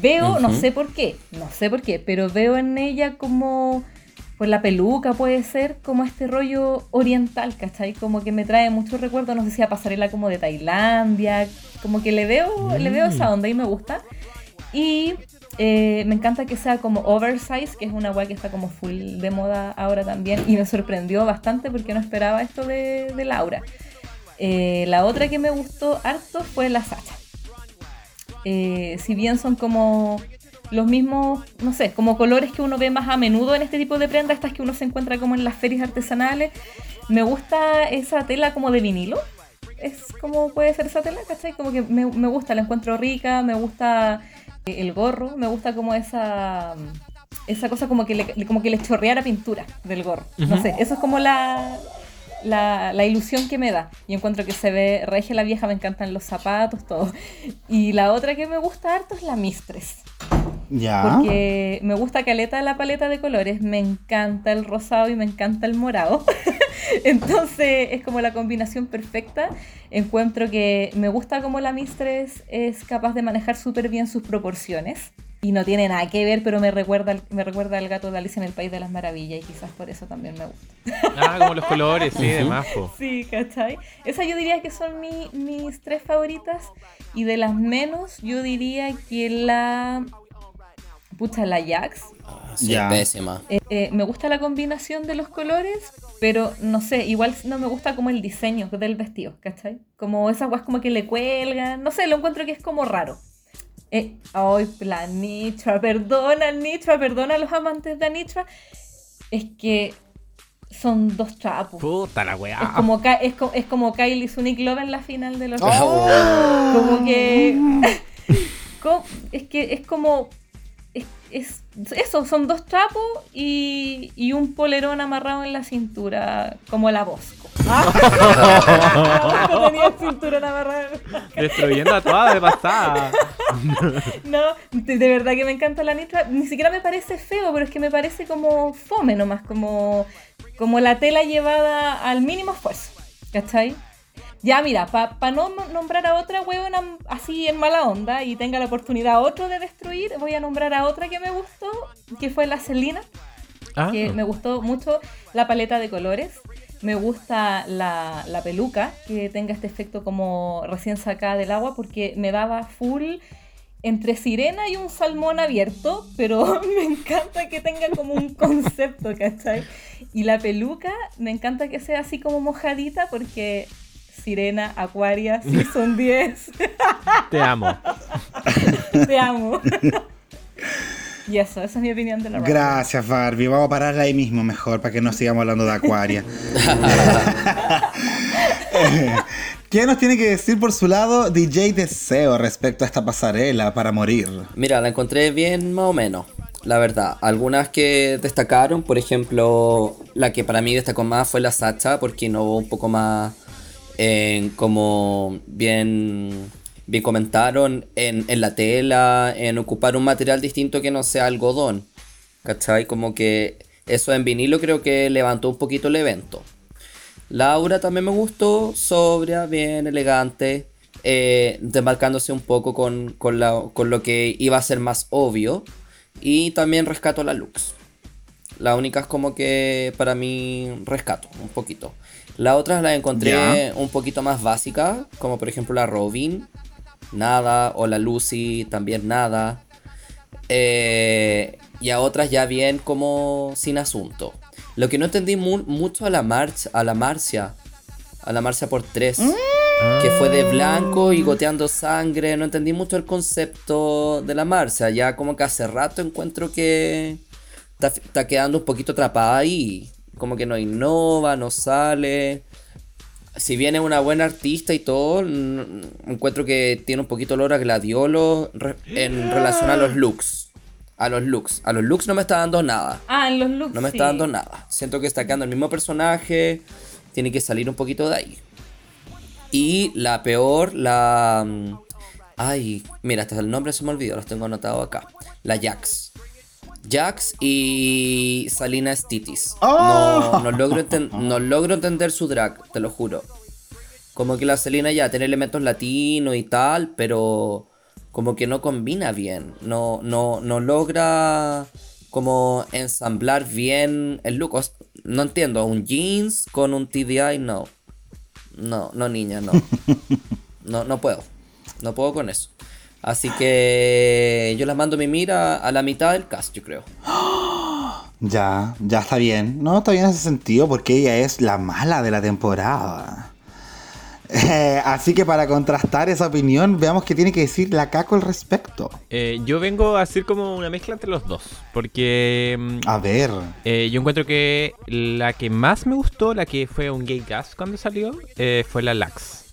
Veo, no sé por qué, no sé por qué, pero veo en ella como pues la peluca puede ser como este rollo oriental, ¿cachai? Como que me trae muchos recuerdos, no sé si a pasarela como de Tailandia, como que le veo, le veo esa mm. onda y me gusta. Y eh, me encanta que sea como oversize, que es una guay que está como full de moda ahora también. Y me sorprendió bastante porque no esperaba esto de, Laura. Eh, la otra que me gustó harto fue la Sacha. Eh, si bien son como los mismos, no sé, como colores que uno ve más a menudo en este tipo de prendas, estas que uno se encuentra como en las ferias artesanales. Me gusta esa tela como de vinilo. Es como puede ser esa tela, ¿cachai? Como que me, gusta, la encuentro rica, me gusta el gorro, me gusta como esa esa cosa como que le, como que le chorreara pintura del gorro. No sé, eso es como la, la, la, ilusión que me da. Y encuentro que se ve regia la vieja, me encantan los zapatos, todo. Y la otra que me gusta harto es la Mistress. Ya. Porque me gusta caleta la paleta de colores, me encanta el rosado y me encanta el morado. Entonces es como la combinación perfecta. Encuentro que me gusta como la Mistress es capaz de manejar súper bien sus proporciones. Y no tiene nada que ver, pero me recuerda, me recuerda al gato de Alicia en el País de las Maravillas y quizás por eso también me gusta. Ah, como los colores, sí, de majo. Sí, ¿cachai? Esas yo diría que son mis tres favoritas. Y de las menos, yo diría que la pucha, la Jax. Ah, sí, pésima. Eh, eh, me gusta la combinación de los colores, pero no sé, igual no me gusta como el diseño del vestido, ¿cachai? Como esas guas como que le cuelgan, no sé, lo encuentro que es como raro. Eh, ay, la Nitra, perdona Nitra, perdona a los amantes de Nitra. Es que son dos trapos. Puta la weá. Es como, es, es como Kylie Sunic Love en la final de los. Oh. Como que. es que es como es, eso, son dos trapos y, y, un polerón amarrado en la cintura, como la Bosco. ¿Ah? tenía el cinturón amarrado. Destruyendo a toda de pasada. no, de, verdad que me encanta la nitra. Ni siquiera me parece feo, pero es que me parece como fome nomás, como, como la tela llevada al mínimo esfuerzo. ¿Cachai? Ya, mira, para no nombrar a otra huevona así en mala onda y tenga la oportunidad otro de destruir, voy a nombrar a otra que me gustó, que fue la Celina. Ah. Que me gustó mucho la paleta de colores. Me gusta la, la, peluca, que tenga este efecto como recién sacada del agua, porque me daba full entre sirena y un salmón abierto, pero me encanta que tenga como un concepto, ¿cachai? Y la peluca, me encanta que sea así como mojadita, porque Sirena, Acuaria, son 10. Te amo. Te amo. Y eso, esa es mi opinión de la Barbie. Gracias, Barbie. Vamos a pararla ahí mismo mejor para que no sigamos hablando de Acuaria. ¿Qué nos tiene que decir por su lado DJ Deseo respecto a esta pasarela para morir? Mira, la encontré bien más o menos, la verdad. Algunas que destacaron, por ejemplo, la que para mí destacó más fue la Sacha, porque innovó un poco más en como bien, bien comentaron, en, la tela, en ocupar un material distinto que no sea algodón. ¿Cachai? Como que eso en vinilo creo que levantó un poquito el evento. Laura también me gustó, sobria, bien elegante, eh, desmarcándose un poco con, con, lo que iba a ser más obvio. Y también rescato la Lux. La única es como que para mí rescato un poquito. La otra la encontré un poquito más básica, como por ejemplo la Robin, nada, o la Lucy, también nada. Eh, y a otras ya bien como sin asunto. Lo que no entendí mucho a la marcha, a la Marcia, a la Marcia por tres, que fue de blanco y goteando sangre. No entendí mucho el concepto de la Marcia. Ya como que hace rato encuentro que está, está quedando un poquito atrapada ahí como que no innova, no sale. Si bien es una buena artista y todo, encuentro que tiene un poquito olor a gladiolo en relación a los looks. A los looks. A los looks no me está dando nada. Ah, en los looks. No me está dando nada. Siento que está quedando el mismo personaje. Tiene que salir un poquito de ahí. Y la peor, la. Mm, ay, mira, hasta el nombre se me olvidó, los tengo anotado acá. La Jax. Jax y Salina Stitis. No, no, logro no logro entender su drag, te lo juro. Como que la Selina ya tiene elementos latinos y tal, pero como que no combina bien. No, no, no logra como ensamblar bien el look. no entiendo, un jeans con un TDI, no. No, no niña, no. No, no puedo. No puedo con eso. Así que yo las mando mi mira a la mitad del cast, yo creo. Ya, ya está bien. No, está bien en ese sentido porque ella es la mala de la temporada. Eh, así que para contrastar esa opinión, veamos qué tiene que decir la Caco al respecto. Eh, yo vengo a hacer como una mezcla entre los dos. Porque. Mm, a ver. Eh, yo encuentro que la que más me gustó, la que fue un gay gas cuando salió, fue la Lax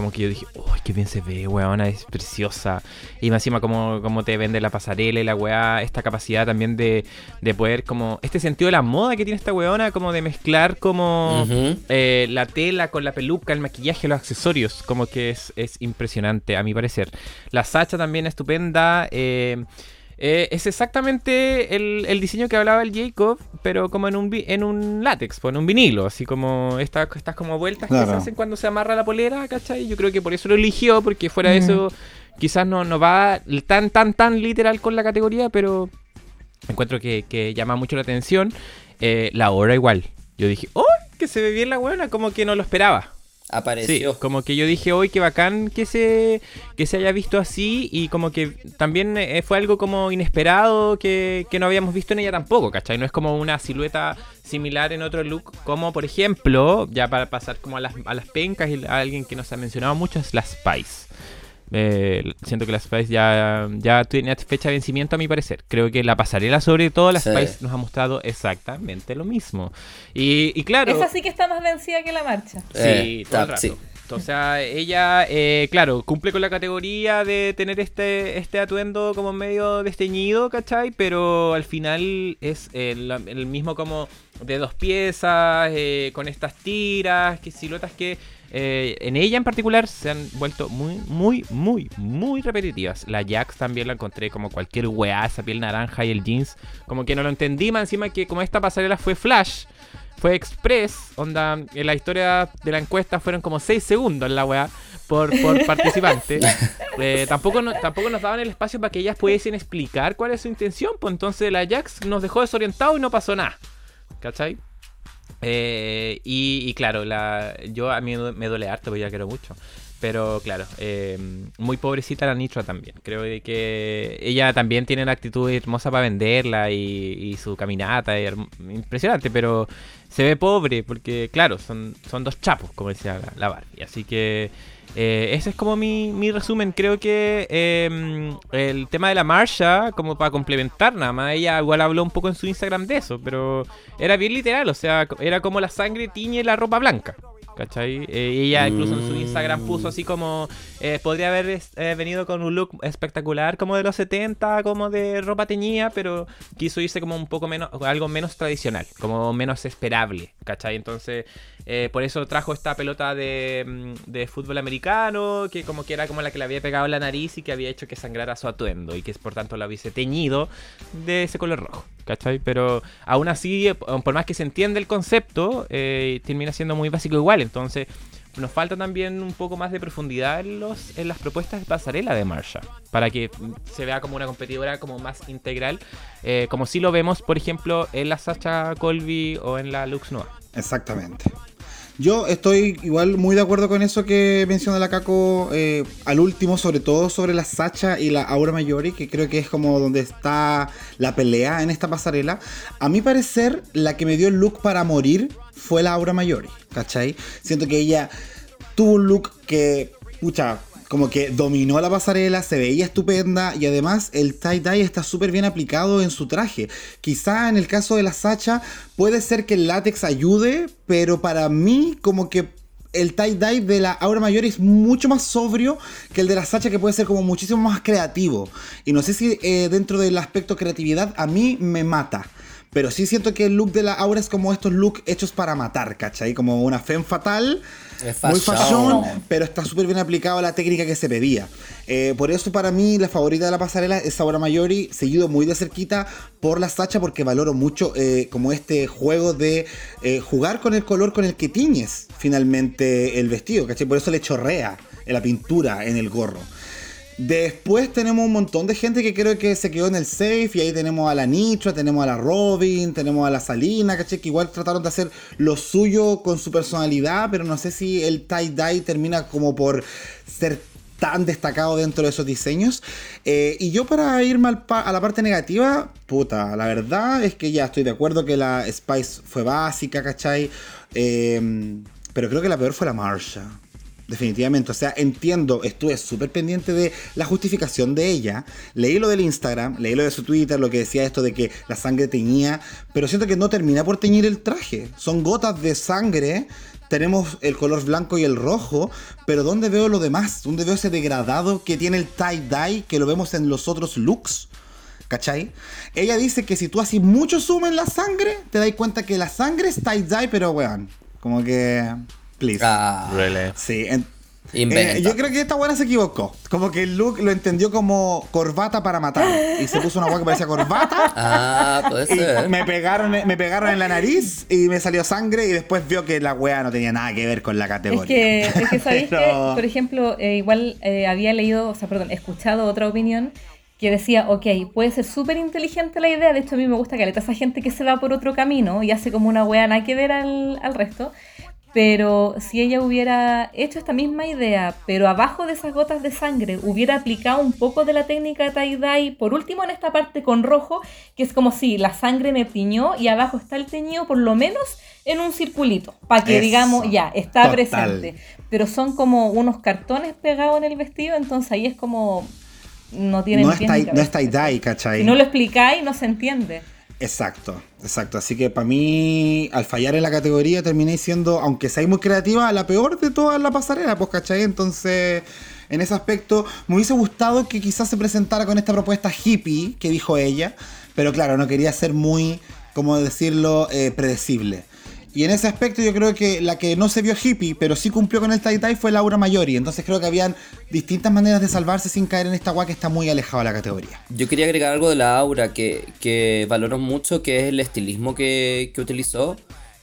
como que yo dije, uy, qué bien se ve, weona, es preciosa. Y más encima como, como te vende la pasarela y la weá, esta capacidad también de, de, poder como, este sentido de la moda que tiene esta weona, como de mezclar como eh, la tela con la peluca, el maquillaje, los accesorios, como que es, es impresionante a mi parecer. La Sacha también estupenda. Eh, eh, es exactamente el, diseño que hablaba el Jacob, pero como en un, en un látex, pues, en un vinilo, así como estas, estas como vueltas que se hacen cuando se amarra la polera, ¿cachai? Yo creo que por eso lo eligió, porque fuera de eso quizás no, no va tan, tan, tan literal con la categoría, pero encuentro que, llama mucho la atención. Eh, la hora igual. Yo dije, ¡oh! Que se ve bien la buena, como que no lo esperaba apareció. como que yo dije hoy que bacán que se, que se haya visto así y como que también eh, fue algo como inesperado que, que, no habíamos visto en ella tampoco, ¿cachai? No es como una silueta similar en otro look, como por ejemplo, ya para pasar como a las, a las pencas y a alguien que nos ha mencionado mucho es la Spice. Eh, siento que la Spice ya, ya tiene fecha de vencimiento a mi parecer. Creo que la pasarela sobre todo, la Spice nos ha mostrado exactamente lo mismo. Y, claro... Esa sí que está más vencida que la marcha. Sí, eh, todo el rato. O sea, ella, eh, claro, cumple con la categoría de tener este, este atuendo como medio desteñido, ¿cachai? Pero al final es el, mismo como de dos piezas, eh, con estas tiras, que siluetas que eh, en ella en particular se han vuelto muy, muy, muy, muy repetitivas. La Jax también la encontré como cualquier weá, esa piel naranja y el jeans. Como que no lo entendí, más encima que como esta pasarela fue Flash, fue Express, onda, en la historia de la encuesta fueron como 6 segundos en la weá por, por participante. Eh, tampoco, tampoco nos daban el espacio para que ellas pudiesen explicar cuál es su intención, pues entonces la Jax nos dejó desorientado y no pasó nada. ¿Cachai? Eh, y, claro, la, yo a mí me duele harto porque ya quiero mucho. Pero claro, eh, muy pobrecita la Nitro también. Creo que ella también tiene una actitud hermosa para venderla y, su caminata es impresionante, pero se ve pobre porque, claro, son, son dos chapos, como decía la, la Barbie. Así que eh, ese es como mi, resumen. Creo que em, el tema de la marcha, como para complementar nada más, ella igual habló un poco en su Instagram de eso, pero era bien literal, o sea, era como la sangre tiñe la ropa blanca. ¿Cachai? Eh, ella incluso en su Instagram puso así como, eh, podría haber eh, venido con un look espectacular como de los 70, como de ropa teñida, pero quiso irse como un poco menos, algo menos tradicional, como menos esperable, ¿cachai? Entonces, por eso trajo esta pelota de, mm, de, fútbol americano, que como que era como la que le había pegado la nariz y que había hecho que sangrara su atuendo y que por tanto la hubiese teñido de ese color rojo, ¿cachai? Pero aún así, por más que se entiende el concepto, termina siendo muy básico igual. Entonces, nos falta también un poco más de profundidad en, los, en las propuestas de pasarela de Marsha, para que se vea como una competidora como más integral, eh, como si lo vemos, por ejemplo, en la Sacha Colby o en la Lux Noah. Exactamente. Yo estoy igual muy de acuerdo con eso que menciona la Caco eh, al último, sobre todo sobre la Sacha y la Aura Mayori, que creo que es como donde está la pelea en esta pasarela. A mi parecer, la que me dio el look para morir fue la Aura Mayori, ¿cachai? Siento que ella tuvo un look que, pucha, como que dominó la pasarela, se veía estupenda y además el tie-dye está súper bien aplicado en su traje. Quizá en el caso de la Sacha puede ser que el látex ayude, pero para mí como que el tie-dye de la Aura Mayor es mucho más sobrio que el de la Sacha, que puede ser como muchísimo más creativo. Y no sé si eh, dentro del aspecto creatividad a mí me mata. Pero sí siento que el look de la Aura es como estos looks hechos para matar, ¿cachai? Como una femme fatal, muy fashion, pero está súper bien aplicado a la técnica que se pedía. Eh, por eso para mí la favorita de la pasarela es Aura Mayori, seguido muy de cerquita por la Sacha, porque valoro mucho eh, como este juego de eh, jugar con el color con el que tiñes finalmente el vestido, ¿cachai? Por eso le chorrea en la pintura, en el gorro. Después tenemos un montón de gente que creo que se quedó en el safe. Y ahí tenemos a la Nitro, tenemos a la Robin, tenemos a la Salina, ¿caché? Que igual trataron de hacer lo suyo con su personalidad. Pero no sé si el tie-dye termina como por ser tan destacado dentro de esos diseños. Eh, y yo para irme a la parte negativa, puta, la verdad es que ya estoy de acuerdo que la Spice fue básica, ¿cachai? Eh, pero creo que la peor fue la Marsha. Definitivamente, o sea, entiendo, estuve súper pendiente de la justificación de ella. Leí lo del Instagram, leí lo de su Twitter, lo que decía esto de que la sangre teñía, pero siento que no termina por teñir el traje. Son gotas de sangre, tenemos el color blanco y el rojo, pero ¿dónde veo lo demás? ¿Dónde veo ese degradado que tiene el tie-dye que lo vemos en los otros looks? ¿Cachai? Ella dice que si tú haces mucho zoom en la sangre, te das cuenta que la sangre es tie-dye, pero weón, como que please. Ah, Sí, eh, yo creo que esta buena se equivocó. Como que look lo entendió como corbata para matar. Y se puso una guay que parecía corbata. Ah, puede ser. me pegaron, me pegaron en la nariz y me salió sangre. Y después vio que la wea no tenía nada que ver con la categoría. Es que, sabéis que, por ejemplo, eh, igual eh, había leído, o sea, perdón, escuchado otra opinión que decía, ok, puede ser súper inteligente la idea. De hecho, a mí me gusta que a esa gente que se va por otro camino y hace como una wea nada que ver al, al resto. Pero si ella hubiera hecho esta misma idea, pero abajo de esas gotas de sangre hubiera aplicado un poco de la técnica tie-dye, por último en esta parte con rojo, que es como si la sangre me tiñó y abajo está el teñido, por lo menos en un circulito, para que digamos, ya, está presente. Pero son como unos cartones pegados en el vestido, entonces ahí es como... No tiene No, está, no tie-dye, ¿cachai? Si no lo explicáis, no se entiende. Exacto, exacto. Así que para mí, al fallar en la categoría, terminé siendo, aunque sea muy creativa, la peor de toda la pasarela, pues, ¿cachai? Entonces, en ese aspecto, me hubiese gustado que quizás se presentara con esta propuesta hippie que dijo ella, pero claro, no quería ser muy, como decirlo, eh, predecible. Y en ese aspecto yo creo que la que no se vio hippie, pero sí cumplió con el tie-tie fue Laura Mayori. Entonces creo que habían distintas maneras de salvarse sin caer en esta agua que está muy alejado de la categoría. Yo quería agregar algo de la Aura que, que valoro mucho, que es el estilismo que, que utilizó.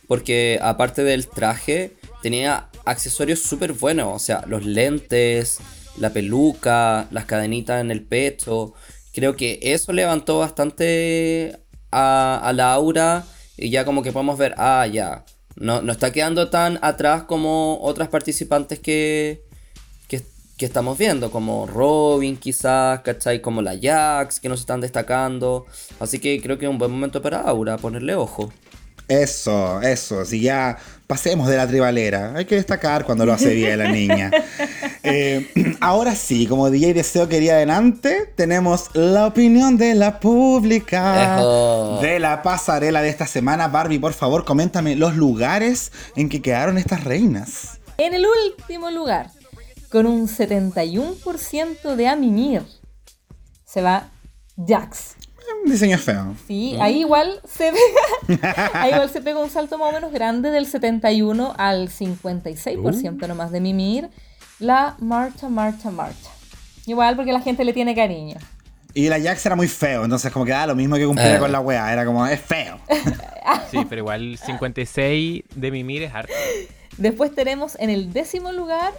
Porque aparte del traje, tenía accesorios súper buenos. O sea, los lentes, la peluca, las cadenitas en el pecho. Creo que eso levantó bastante a, a la Aura y ya como que podemos ver, ah, ya, no, no está quedando tan atrás como otras participantes que, que, estamos viendo, como Robin quizás, ¿cachai? Como la Jax, que nos están destacando. Así que creo que es un buen momento para Aura, ponerle ojo. Eso, eso, si ya pasemos de la tribalera, hay que destacar cuando lo hace bien la niña. Eh, ahora sí, como DJ Deseo quería adelante, tenemos la opinión de la pública de la pasarela de esta semana. Barbie, por favor, coméntame los lugares en que quedaron estas reinas. En el último lugar, con un 71% de Amimir, se va Jax un diseño feo. Sí, ahí igual se pega, ahí igual se pega un salto más o menos grande del 71 al 56% uh. nomás de Mimir. La marcha, marcha, marcha. Igual porque la gente le tiene cariño. Y la Jax era muy feo, entonces como que da lo mismo que cumplir eh. con la wea, era como, es feo. sí, pero igual 56 de Mimir es harto. Después tenemos en el décimo lugar,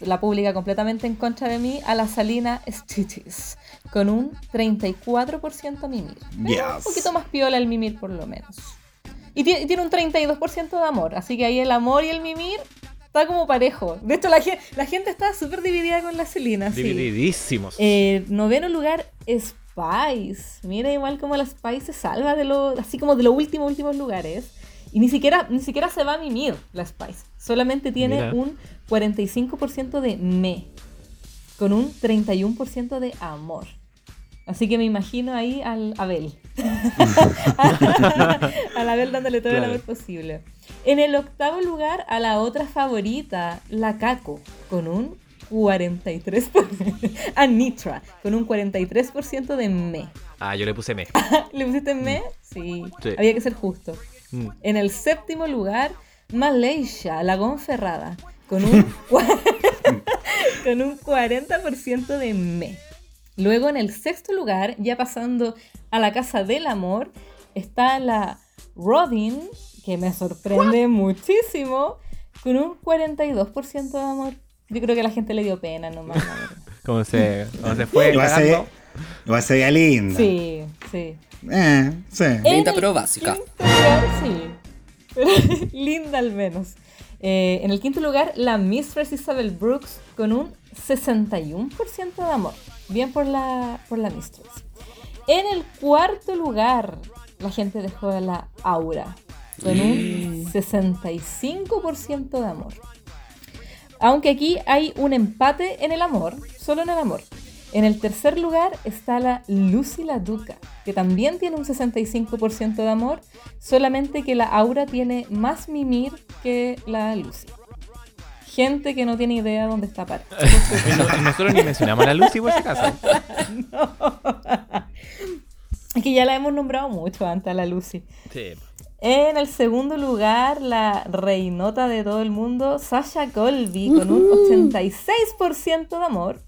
la pública completamente en contra de mí, a la Salina Stitches con un 34% mimir. Un poquito más piola el mimir por lo menos. Y tiene, un 32% de amor, así que ahí el amor y el mimir está como parejo. De hecho, la, la gente está súper dividida con la Celina. Divididísimos. Eh, noveno lugar, Spice. Mira igual como la Spice se salva de lo, así como de los últimos, últimos lugares. Y ni siquiera, ni siquiera se va a mimir la Spice. Solamente tiene un 45% de me. Con un 31% de amor. Así que me imagino ahí al Abel. al Abel dándole todo el amor posible. En el octavo lugar, a la otra favorita, la Caco, con un 43%. a Nitra, con un 43% de me. Ah, yo le puse me. ¿Le pusiste me? Sí. Había que ser justo. Mm. En el séptimo lugar, Malaysia, la Gonferrada, con un, con un 40% de me. Luego en el sexto lugar, ya pasando a la Casa del Amor, está la Rodin, que me sorprende muchísimo, con un 42% de amor. Yo creo que a la gente le dio pena nomás. ¿Cómo se, cómo se fue? Va a ser, linda. Sí, sí. Eh, sí. Linda pero básica. sí. linda al menos. Eh, en el quinto lugar, la Mistress Isabel Brooks con un 61% de amor. Bien por la, por la Mistress. En el cuarto lugar, la gente dejó la Aura con un 65% de amor. Aunque aquí hay un empate en el amor, solo en el amor. En el tercer lugar está la Lucy la Duca, que también tiene un 65% de amor, solamente que la Aura tiene más mimir que la Lucy gente que no tiene idea dónde está Para. Nosotros ni mencionamos a la Lucy por si acaso. no. Es que ya la hemos nombrado mucho antes a la Lucy. Sí. En el segundo lugar, la reinota de todo el mundo, Sasha Colby, con un 86% de amor,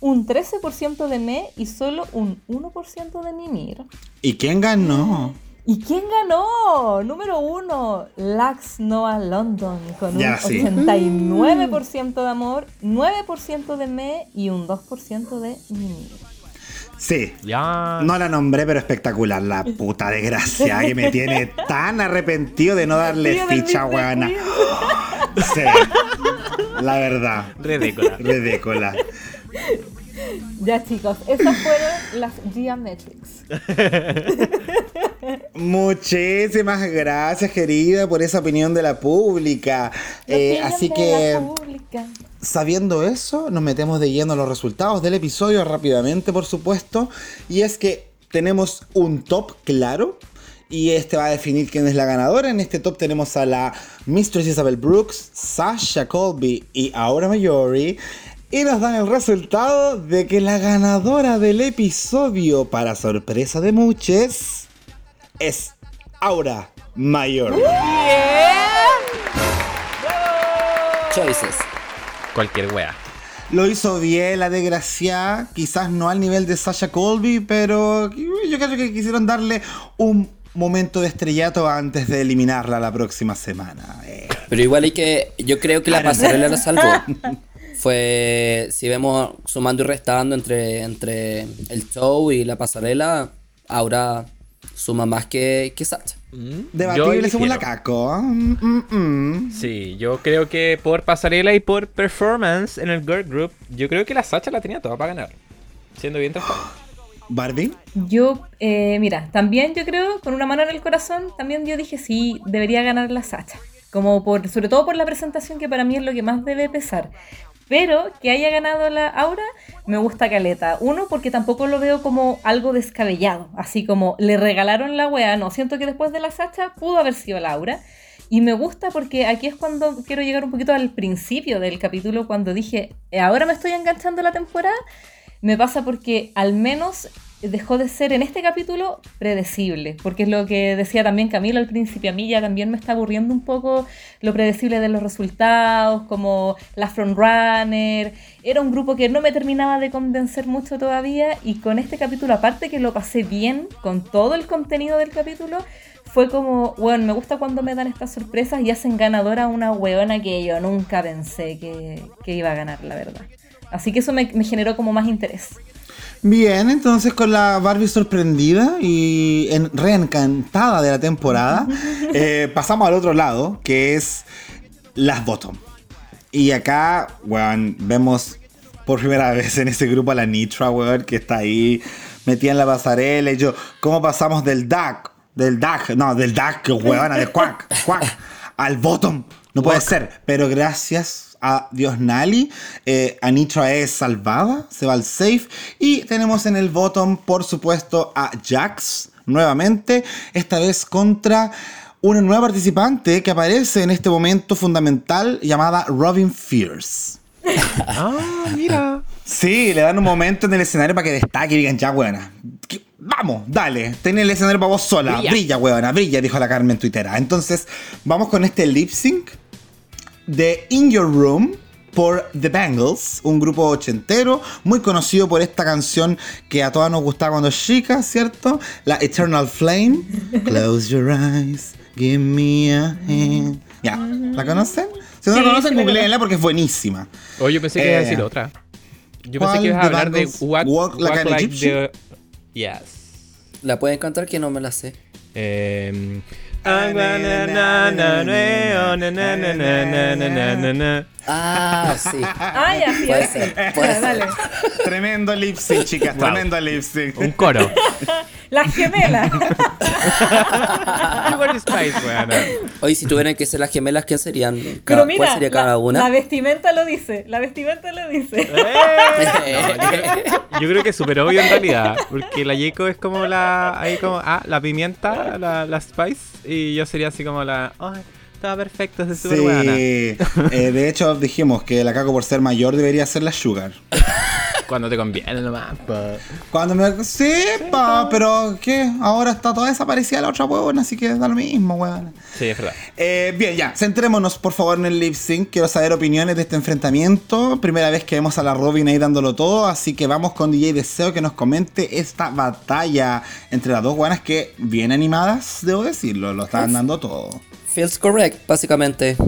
un 13% de me y solo un 1% de mimir. ¿Y quién ganó? ¿Y quién ganó? Número uno, Lax Noah London, con un 89% de amor, 9% de me y un 2% de mimir. Sí. Ya. No la nombré, pero espectacular. La puta desgracia que me tiene tan arrepentido de no darle ficha, weana. Sí. La verdad. Redécola. Redécola. Ya chicos, esas fueron las Geometrics. Muchísimas gracias, querida, por esa opinión de la pública. Eh, así que, sabiendo eso, nos metemos de lleno a los resultados del episodio rápidamente, por supuesto. Y es que tenemos un top claro Y este va a definir quién es la ganadora. En este top tenemos a la Mistress Isabel Brooks, Sasha Colby y Aura Mayori. Y nos dan el resultado de que la ganadora del episodio, para sorpresa de muchos, es Aura Mayori. Choices. Cualquier wea. Lo hizo bien la desgraciada, quizás no al nivel de Sasha Colby, pero yo creo que quisieron darle un momento de estrellato antes de eliminarla la próxima semana. Eh. Pero igual hay que, yo creo que la pasarela la salvó. Fue, si vemos sumando y restando entre, entre el show y la pasarela, ahora suma más que, que Sacha. Mm. Debatible según la caco. Mm, mm, sí, yo creo que por pasarela y por performance en el girl group, yo creo que la Sacha la tenía toda para ganar. Siendo bien transparente. Barbie. Yo, eh, mira, también yo creo, con una mano en el corazón, también yo dije sí, debería ganar la Sacha. Como por, sobre todo por la presentación, que para mí es lo que más debe pesar. Pero que haya ganado la Aura me gusta Caleta. Uno, porque tampoco lo veo como algo descabellado. Así como le regalaron la wea. No, siento que después de la Sacha pudo haber sido la Aura. Y me gusta porque aquí es cuando quiero llegar un poquito al principio del capítulo, cuando dije, eh, ahora me estoy enganchando la temporada. Me pasa porque al menos dejó de ser en este capítulo predecible, porque es lo que decía también Camilo al principio, a mí ya también me está aburriendo un poco lo predecible de los resultados, como la frontrunner, era un grupo que no me terminaba de convencer mucho todavía y con este capítulo, aparte que lo pasé bien con todo el contenido del capítulo, fue como, bueno, me gusta cuando me dan estas sorpresas y hacen ganadora una weona que yo nunca pensé que, iba a ganar, la verdad. Así que eso me generó como más interés. Bien, entonces con la Barbie sorprendida y reencantada de la temporada, eh, pasamos al otro lado, que es las Bottom. Y acá, weón, vemos por primera vez en ese grupo a la Nitra, weón, que está ahí metida en la pasarela. Y yo, ¿cómo pasamos del DAC? Del DAC, no, del DAC, weón, del Quack, Quack, al Bottom. No puede ser, pero gracias a Dios Nali. Eh, Anitra es salvada, se va al safe. Y tenemos en el bottom, por supuesto, a Jax nuevamente. Esta vez contra una nueva participante que aparece en este momento fundamental llamada Robin Fierce. ah, mira. Sí, le dan un momento en el escenario para que destaque y digan, ya, buena. Vamos, dale, ten el escenario para vos sola. Brilla, brilla huevona, brilla, dijo la Carmen Twitter. Entonces, vamos con este lip sync de In Your Room por The Bangles, un grupo ochentero, muy conocido por esta canción que a todas nos gustaba cuando chica, ¿cierto? La Eternal Flame. Close your eyes, give me a hand. Ya, ¿la conocen? Si no la conocen, googleenla porque es buenísima. Oye, yo pensé que iba a decir eh, otra. Yo pensé que ibas a hablar de Walk, Like, an Egyptian. Yes. ¿La pueden cantar que no me la sé? Eh, I'm gonna na na na na na na na na na na Ah, sí. Ah, ya, sí. Puede ser. Puede ser. Tremendo lip sync, chicas. Tremendo lip sync. Un coro. Las gemelas. Oye, si tuvieran que ser las gemelas, ¿qué serían? Pero mira, ¿Cuál sería cada una? La vestimenta lo dice. La vestimenta lo dice. Eh. yo, creo, que es súper obvio en realidad. Porque la Yeco es como la. Ahí como. Ah, la pimienta, la, la Spice. Y yo sería así como la. Estaba perfecto, es súper buena. Eh, de hecho, dijimos que la caco por ser mayor debería ser la Sugar. Cuando te conviene nomás. Cuando me. Sí, pa, pero ¿qué? Ahora está toda desaparecida la otra huevona, así que da lo mismo, weón. Sí, es verdad. Eh, bien, ya, centrémonos por favor en el lip sync. Quiero saber opiniones de este enfrentamiento. Primera vez que vemos a la Robin ahí dándolo todo, así que vamos con DJ Deseo que nos comente esta batalla entre las dos guanas que bien animadas, debo decirlo, lo estaban dando todo feels correct, básicamente.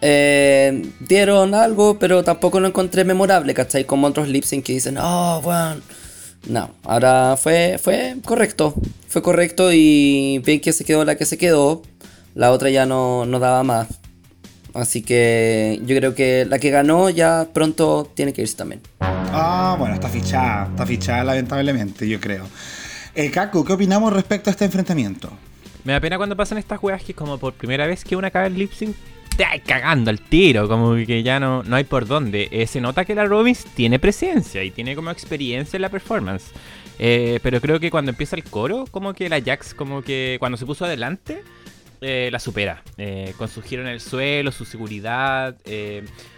Eh, dieron algo, pero tampoco lo encontré memorable, ¿cachai? Como otros lip sync que dicen, oh, bueno. No, ahora fue, fue correcto. Fue correcto y bien que se quedó la que se quedó. La otra ya no, no daba más. Así que yo creo que la que ganó ya pronto tiene que irse también. Ah, bueno, está fichada. Está fichada lamentablemente, yo creo. Eh, Kaku, ¿qué opinamos respecto a este enfrentamiento? Me da pena cuando pasan estas weas que como por primera vez que una cae el lip sync estáis cagando al tiro, como que ya no, no hay por dónde. Eh, se nota que la Robin tiene presencia y tiene como experiencia en la performance. Eh, pero creo que cuando empieza el coro, como que la Jax, como que cuando se puso adelante, eh, la supera. con su giro en el suelo, su seguridad.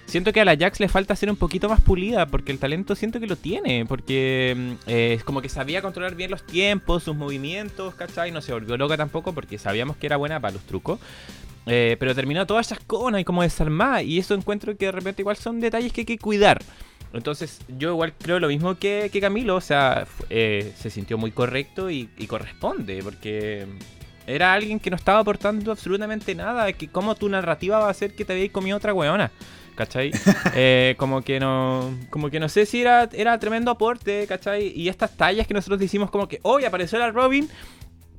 siento que a la Jax le falta ser un poquito más pulida, porque el talento siento que lo tiene, porque mm, es como que sabía controlar bien los tiempos, sus movimientos, ¿cachai? No se volvió loca tampoco, porque sabíamos que era buena para los trucos. Eh, pero terminó todas esas conas y como desarmada. Y eso encuentro que de repente igual son detalles que hay que cuidar. Entonces yo igual creo lo mismo que, Camilo. O sea, eh, se sintió muy correcto y, corresponde. Porque era alguien que no estaba aportando absolutamente nada. Que como tu narrativa va a ser que te habías comido otra weona. ¿Cachai? Eh, como que no. Como que no sé si era, era tremendo aporte, ¿cachai? Y estas tallas que nosotros decimos como que hoy apareció la Robin.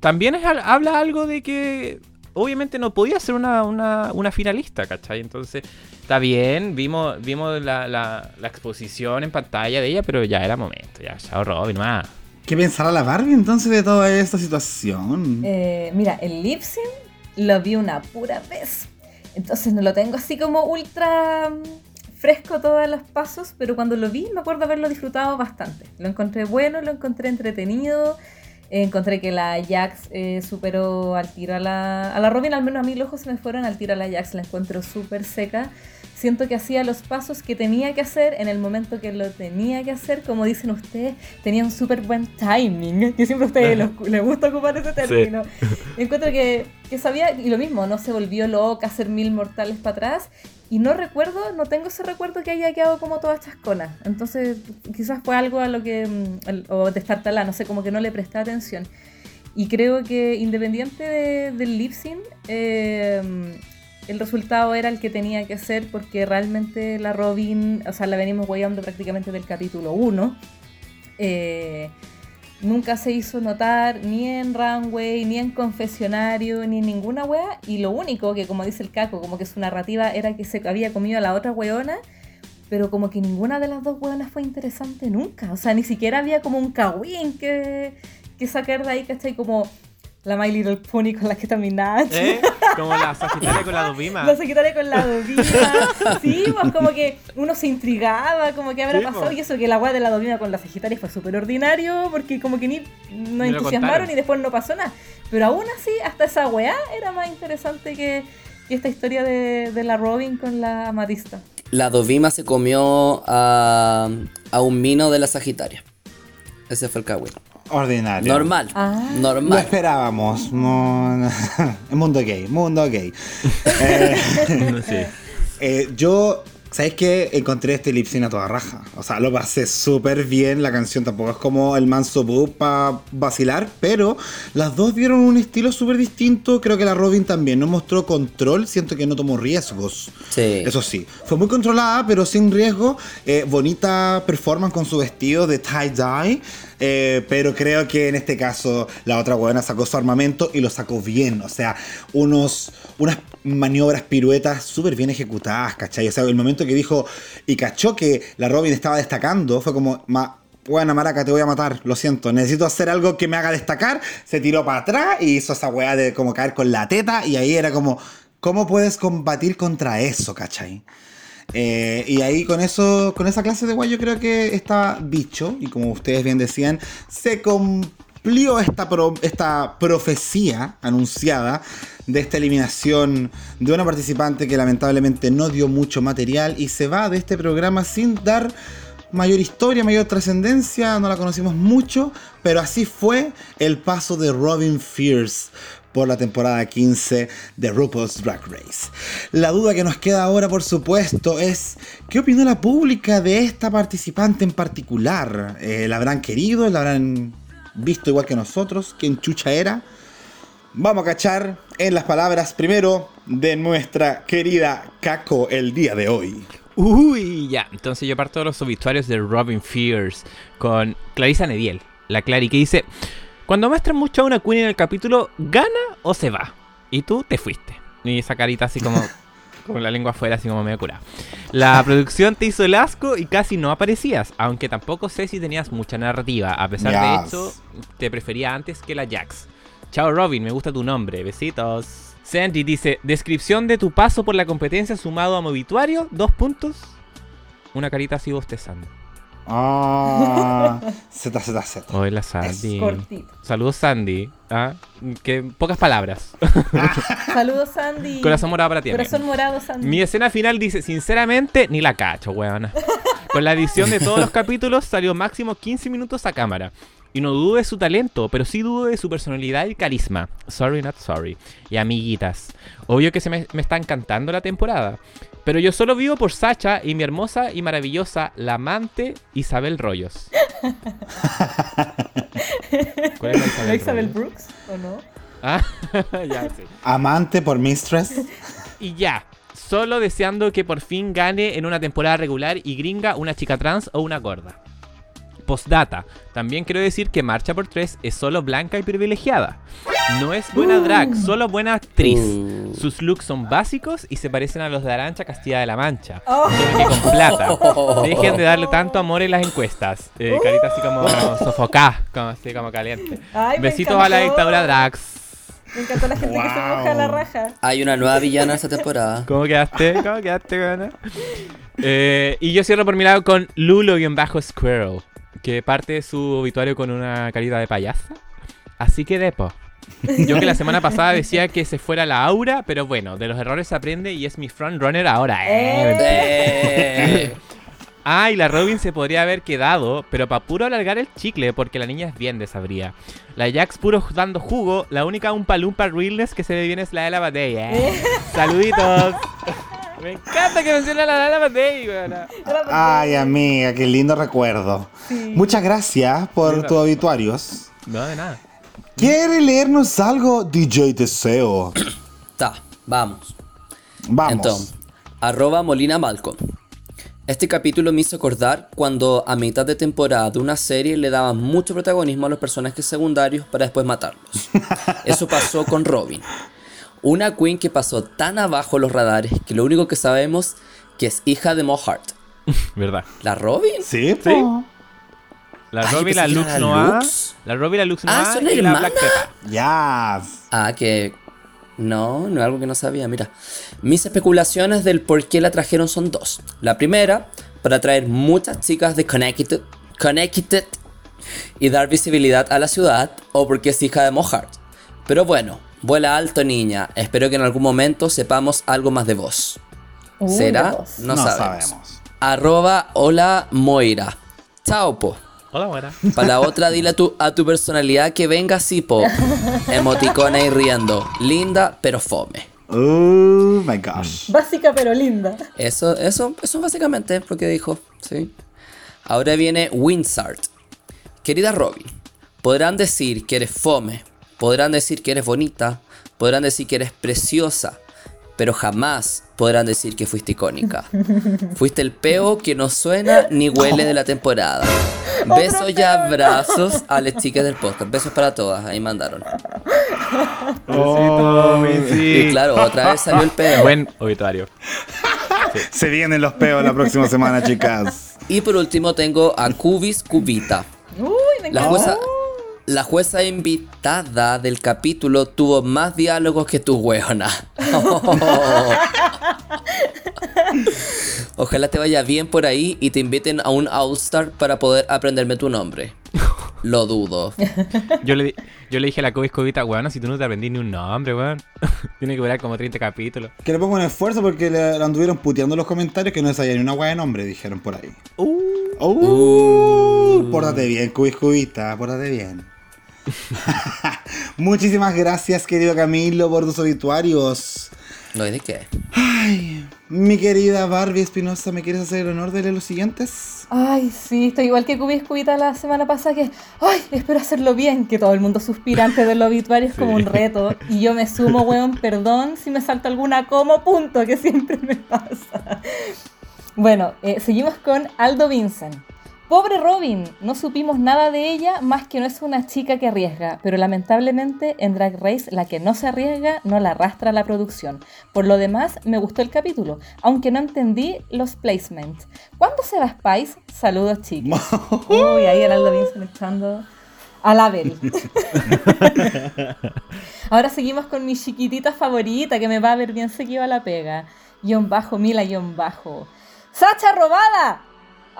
También es, habla algo de que obviamente no podía ser una, una, finalista, ¿cachai? Entonces, está bien, vimos, vimos la, la, exposición en pantalla de ella, pero ya era momento, ya, chao Robin, más. ¿Qué pensará la Barbie entonces de toda esta situación? Eh, mira, el lip lo vi una pura vez. Entonces no lo tengo así como ultra mm, fresco todos los pasos, pero cuando lo vi me acuerdo haberlo disfrutado bastante. Lo encontré bueno, lo encontré entretenido encontré que la Jax eh, superó al tiro a la, a la Robin, al menos a mí los ojos se me fueron al tiro a la Jax, la encuentro súper seca. Siento que hacía los pasos que tenía que hacer en el momento que lo tenía que hacer, como dicen ustedes, tenía un súper buen timing, que siempre a ustedes les, gusta ocupar ese término. Encuentro que, que sabía, y lo mismo, no se volvió loca a hacer mil mortales para atrás, y no recuerdo, no tengo ese recuerdo que haya quedado como todas estas conas. Entonces, quizás fue algo a lo que. Mm, o destartalá, no sé, como que no le presté atención. Y creo que independiente del lip sync, eh, el resultado era el que tenía que ser porque realmente la Robin, o sea, la venimos guayando prácticamente del capítulo 1. Eh, nunca se hizo notar ni en runway, ni en confesionario, ni en ninguna wea. Y lo único que, como dice el Caco, como que su narrativa era que se había comido a la otra weona, pero como que ninguna de las dos weonas fue interesante nunca. O sea, ni siquiera había como un kawin que, que sacar de ahí, ¿cachai? Como la My Little Pony con la que ¿Eh? Como la Sagitaria con la Dovima. La Sagitaria con la Dovima. Sí, pues como que uno se intrigaba, como que habrá pasado. Pues. Y eso que la weá de la Dovima con la Sagitaria fue súper ordinario, porque como que ni nos entusiasmaron y después no pasó nada. Pero aún así, hasta esa weá era más interesante que, esta historia de, la Robin con la Amatista. La Dovima se comió a, a un mino de la Sagitaria. Ese fue el cagüín. Ordinario. Normal. Ah. Normal. Lo esperábamos. mundo gay, mundo gay. eh, eh, yo ¿Sabes qué? Encontré este lip a toda raja. O sea, lo pasé súper bien. La canción tampoco es como el manso boop para vacilar, pero las dos dieron un estilo súper distinto. Creo que la Robin también no mostró control. Siento que no tomó riesgos. Sí. Eso sí. Fue muy controlada, pero sin riesgo. Eh, bonita performance con su vestido de tie-dye. Eh, pero creo que en este caso la otra buena sacó su armamento y lo sacó bien. O sea, unos, unas maniobras piruetas súper bien ejecutadas, ¿cachai? O sea, el momento que dijo y cachó que la Robin estaba destacando, fue como, ma, buena maraca, te voy a matar, lo siento, necesito hacer algo que me haga destacar. Se tiró para atrás y hizo esa weá de como caer con la teta y ahí era como, ¿cómo puedes combatir contra eso, cachai? Eh, y ahí con eso, con esa clase de guay yo creo que está bicho, y como ustedes bien decían, se cumplió esta, esta profecía anunciada de esta eliminación de una participante que lamentablemente no dio mucho material y se va de este programa sin dar mayor historia, mayor trascendencia, no la conocimos mucho, pero así fue el paso de Robin Fierce por la temporada 15 de RuPaul's Drag Race. La duda que nos queda ahora, por supuesto, es ¿qué opinó la pública de esta participante en particular? Eh, ¿La habrán querido? ¿La habrán visto igual que nosotros? ¿Quién chucha era? Vamos a cachar en las palabras primero de nuestra querida Kako el día de hoy. Uy, ya. Entonces yo parto de los obituarios de Robin Fierce con Clarissa Nediel, la Clary, que dice... Cuando muestran mucho a una queen en el capítulo, ¿gana o se va? Y tú te fuiste. Y esa carita así como con la lengua afuera, así como medio curada. La producción te hizo el asco y casi no aparecías, aunque tampoco sé si tenías mucha narrativa. A pesar de eso, te prefería antes que la Jax. Chao Robin, me gusta tu nombre. Besitos. Sandy dice, descripción de tu paso por la competencia sumado a mi obituario, dos puntos. Una carita así bostezando. Ah, Z, Z, Z. Hola Sandy. Saludos Sandy. Ah, que pocas palabras. Saludos Sandy. Corazón morado para ti. Corazón morado Sandy. Mi escena final dice, sinceramente, ni la cacho, weón. Con la edición de todos los capítulos salió máximo 15 minutos a cámara. Y no dudo de su talento, pero sí dudo de su personalidad y carisma. Sorry, not sorry. Y amiguitas, obvio que se me, me está encantando la temporada. Pero yo solo vivo por Sacha y mi hermosa y maravillosa la amante Isabel Rollos. ¿Cuál es la Isabel, Isabel Brooks o no? Ah, ya sí. Amante por Mistress. Y ya, solo deseando que por fin gane en una temporada regular y gringa una chica trans o una gorda. Postdata. También quiero decir que Marcha por Tres es solo blanca y privilegiada. No es buena drag, solo buena actriz. Uh. Sus looks son básicos y se parecen a los de Arancha Castilla de la Mancha. Oh. Que con plata. Dejen de darle tanto amor en las encuestas. Eh, carita así como sofocá, como así como caliente. Besitos a la dictadura drags. Me encantó la gente que se moja la raja. Hay una nueva villana esta temporada. ¿Cómo quedaste? ¿Cómo quedaste, gana? Eh, y yo cierro por mi lado con Lulo-Squirrel que parte su obituario con una carita de payasa. Así que depo. Yo que la semana pasada decía que se fuera la aura, pero bueno, de los errores se aprende y es mi frontrunner ahora. Eh. eh. ah, y la Robin se podría haber quedado, pero para puro alargar el chicle, porque la niña es bien desabría. La Jax puro dando jugo, la única un palumpa realness que se ve bien es la de la batalla. Eh. Saluditos. Me encanta que mencione a la Lana Matei, Ay, amiga, qué lindo recuerdo. Muchas gracias por tus obituarios. No, de nada. ¿Quiere leernos algo, DJ Deseo? Ta, vamos. Vamos. Entonces, arroba Molina Malcolm. Este capítulo me hizo acordar cuando a mitad de temporada de una serie le daban mucho protagonismo a los personajes secundarios para después matarlos. Eso pasó con Robin. Una queen que pasó tan abajo los radares que lo único que sabemos que es hija de Mohart. ¿Verdad? ¿La Robin? Sí, sí. La Robin, la Lux Noah. La Robin, la Lux Noah. Ah, son y la Black Ya. Ah, que. No, no es algo que no sabía. Mira, mis especulaciones del por qué la trajeron son dos. La primera, para traer muchas chicas de Connecticut, Connecticut y dar visibilidad a la ciudad, o porque es hija de Mohart. Pero bueno, Vuela alto, niña. Espero que en algún momento sepamos algo más de vos. ¿Será? No, sabemos. Arroba hola Moira. Chao, po. Hola, Moira. Para la otra, dile a tu, a tu personalidad que venga así, po. Emoticona y riendo. Linda, pero fome. Oh my gosh. Básica, pero linda. Eso, eso, eso básicamente lo que dijo. Sí. Ahora viene Winsart. Querida Robin, podrán decir que eres fome, Podrán decir que eres bonita, podrán decir que eres preciosa, pero jamás podrán decir que fuiste icónica. Fuiste el peo que no suena ni huele de la temporada. Besos y abrazos a las chicas del podcast. Besos para todas. Ahí mandaron. Oh, y claro, otra vez salió el peo. Buen obituario. Se vienen los peos la próxima semana, chicas. Y por último tengo a Cubis Cubita. Uy, me la jueza, la jueza invitada del capítulo tuvo más diálogos que tu weona. Ojalá te vaya bien por ahí y te inviten a un All-Star para poder aprenderme tu nombre. Lo dudo. Yo le, yo le dije a la Kobe Escobita, weón, si tú no te aprendí ni un nombre, weón. Tiene que durar como 30 capítulos. Que le pongo un esfuerzo porque le, anduvieron puteando los comentarios que no sabía ni una weá de nombre, dijeron por ahí. Uh, uh, uh. Pórtate bien, Kobe Escobita, pórtate bien. Muchísimas gracias, querido Camilo, por tus obituarios. No hay de qué. Ay, mi querida Barbie Espinosa, ¿me quieres hacer el honor de leer los siguientes? Ay, sí, estoy igual que Cubi Escubita la semana pasada que, ay, espero hacerlo bien, que todo el mundo suspira antes de los obituarios como un reto. Y yo me sumo, weón, perdón si me salta alguna como punto, que siempre me pasa. Bueno, eh, seguimos con Aldo Vincent. Pobre Robin, no supimos nada de ella más que no es una chica que arriesga, pero lamentablemente en Drag Race la que no se arriesga no la arrastra a la producción. Por lo demás, me gustó el capítulo, aunque no entendí los placements. ¿Cuándo se va Spice? Saludos chicos. Uy, ahí Aldo Vincent echando A la Bel. Ahora seguimos con mi chiquitita favorita que me va a ver bien seguido a la pega. Guión bajo, Mila, guion bajo. ¡Sacha robada!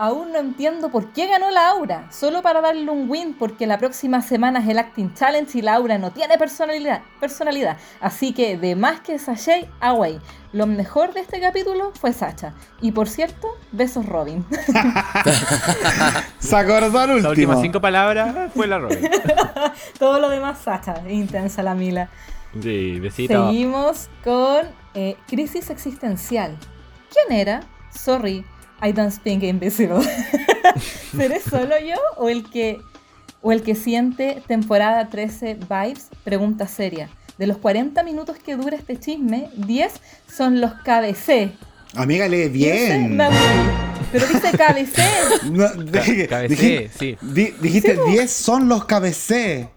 Aún no entiendo por qué ganó la Aura. Solo para darle un win, porque la próxima semana es el Acting Challenge y la Aura no tiene personalidad. personalidad. Así que, de más que Sashay, away. Lo mejor de este capítulo fue Sacha. Y por cierto, besos Robin. Se acordó Las últimas cinco palabras fue la Robin. Todo lo demás, Sacha. Intensa la Mila. Sí, besito. Seguimos con eh, Crisis Existencial. ¿Quién era? Sorry. I don't speak invisible. ¿Seré solo yo o el que o el que siente temporada 13 vibes? Pregunta seria. De los 40 minutos que dura este chisme, 10 son los KBC. Amiga, lee bien. Pero dice KBC. No, KBC, sí. dijiste 10 son los KBC.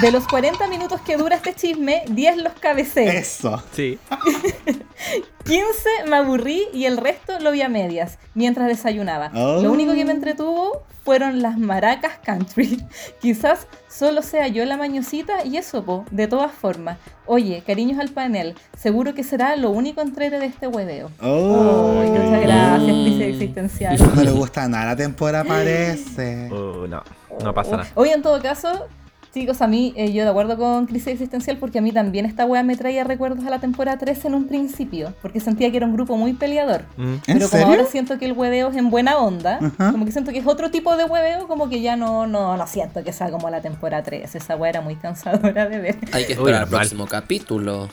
De los 40 minutos que dura este chisme, 10 los cabecé. Eso. Sí. 15 me aburrí y el resto lo vi a medias mientras desayunaba. Lo oh. único que me entretuvo fueron las maracas country. Quizás solo sea yo la mañosita y eso, po, de todas formas. Oye, cariños al panel, seguro que será lo único entrete de este hueveo. Oh. muchas gracias, crisis existencial. No le gusta nada la temporada, parece. Oh, no, no pasa nada. Hoy en todo caso, Chicos, a mí, eh, yo de acuerdo con Crisis Existencial, porque a mí también esta wea me traía recuerdos a la temporada 13 en un principio, porque sentía que era un grupo muy peleador. Mm. Pero como ahora siento que el hueveo es en buena onda, como que siento que es otro tipo de hueveo, como que ya no, no, no siento que sea como la temporada 13. Esa wea era muy cansadora de ver. Hay que esperar el próximo capítulo.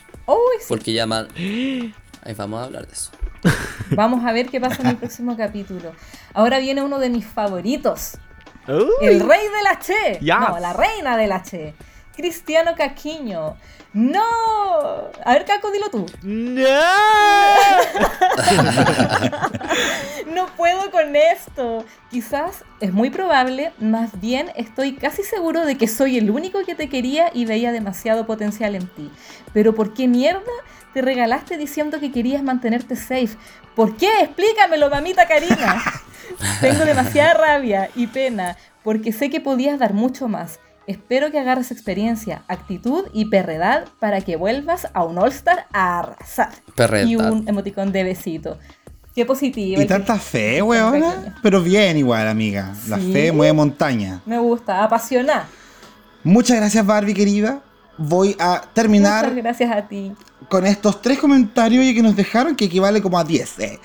Porque ya mal... Ahí vamos a hablar de eso. Vamos a ver qué pasa en el próximo capítulo. Ahora viene uno de mis favoritos. El rey de la Che. No, la reina de la Che. Cristiano Caquiño. ¡No! A ver, Caco, dilo tú. ¡No! no puedo con esto. Quizás es muy probable, más bien estoy casi seguro de que soy el único que te quería y veía demasiado potencial en ti. Pero ¿por qué mierda te regalaste diciendo que querías mantenerte safe? ¿Por qué? Explícamelo, mamita Karina. Tengo demasiada rabia y pena porque sé que podías dar mucho más. Espero que agarres experiencia, actitud y perredad para que vuelvas a un All-Star a arrasar. Perredad. Y un emoticón de besito. Qué positivo. Y tanta fe, weona. Pero bien igual, amiga. La fe mueve montaña. Me gusta, apasiona. Muchas gracias, Barbie, querida. Voy a terminar. Muchas gracias a ti con estos tres comentarios que nos dejaron, que equivale como a 10. Eh.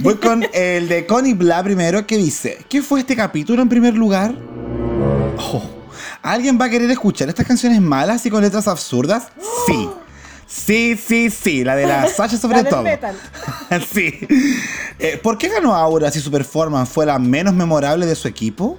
Voy con el de Connie Bla primero, que dice: ¿Qué fue este capítulo en primer lugar? Oh, ¿Alguien va a querer escuchar estas canciones malas y con letras absurdas? Sí. Sí, sí, sí, la de la Sasha sobre todo. sí. Eh, ¿Por qué ganó Aura si su performance fue la menos memorable de su equipo?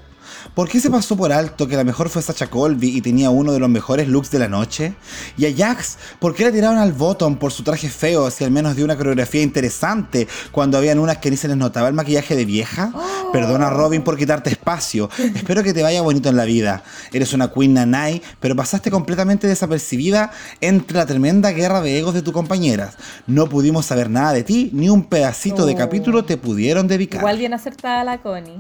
¿Por qué se pasó por alto que la mejor fue Sacha Colby y tenía uno de los mejores looks de la noche? Y a Jax, ¿por qué le tiraron al bottom por su traje feo si al menos dio una coreografía interesante cuando habían unas que ni se les notaba el maquillaje de vieja? Oh. Perdona Robin por quitarte espacio. Espero que te vaya bonito en la vida. Eres una Queen Nanai, pero pasaste completamente desapercibida entre la tremenda guerra de egos de tus compañeras. No pudimos saber nada de ti, ni un pedacito de oh. capítulo te pudieron dedicar. Igual bien acertada la Connie.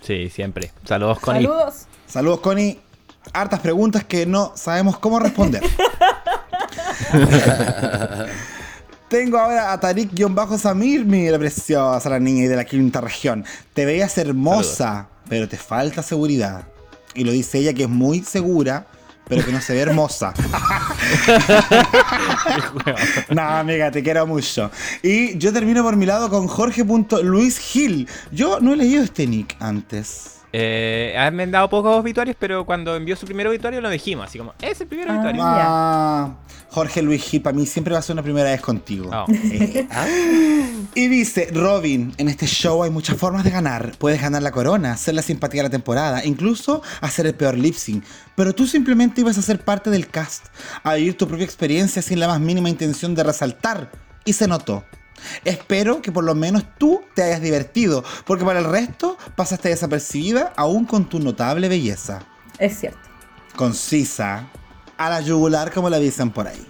Sí, siempre. Saludos, Connie. Saludos. Saludos, Connie. Hartas preguntas que no sabemos cómo responder. Tengo ahora a Tarik-Samir, mi preciosa la niña y de la quinta región. Te veías hermosa, pero te falta seguridad. Y lo dice ella que es muy segura, pero que no se ve hermosa. no, amiga, te quiero mucho. Y yo termino por mi lado con Jorge.Luis Gil. Yo no he leído este nick antes. Eh, han dado pocos obituarios, pero cuando envió su primer obituario lo dijimos, así como, es el primer obituario. Ah, Jorge Luis Gil, para mí siempre va a ser una primera vez contigo. Oh. Eh, ah. Y dice, Robin, en este show hay muchas formas de ganar. Puedes ganar la corona, ser la simpatía de la temporada, incluso hacer el peor lip sync. Pero tú simplemente ibas a ser parte del cast, a vivir tu propia experiencia sin la más mínima intención de resaltar. Y se notó. Espero que por lo menos tú te hayas divertido, porque para el resto pasaste desapercibida aún con tu notable belleza. Es cierto. Concisa, a la yugular como la dicen por ahí.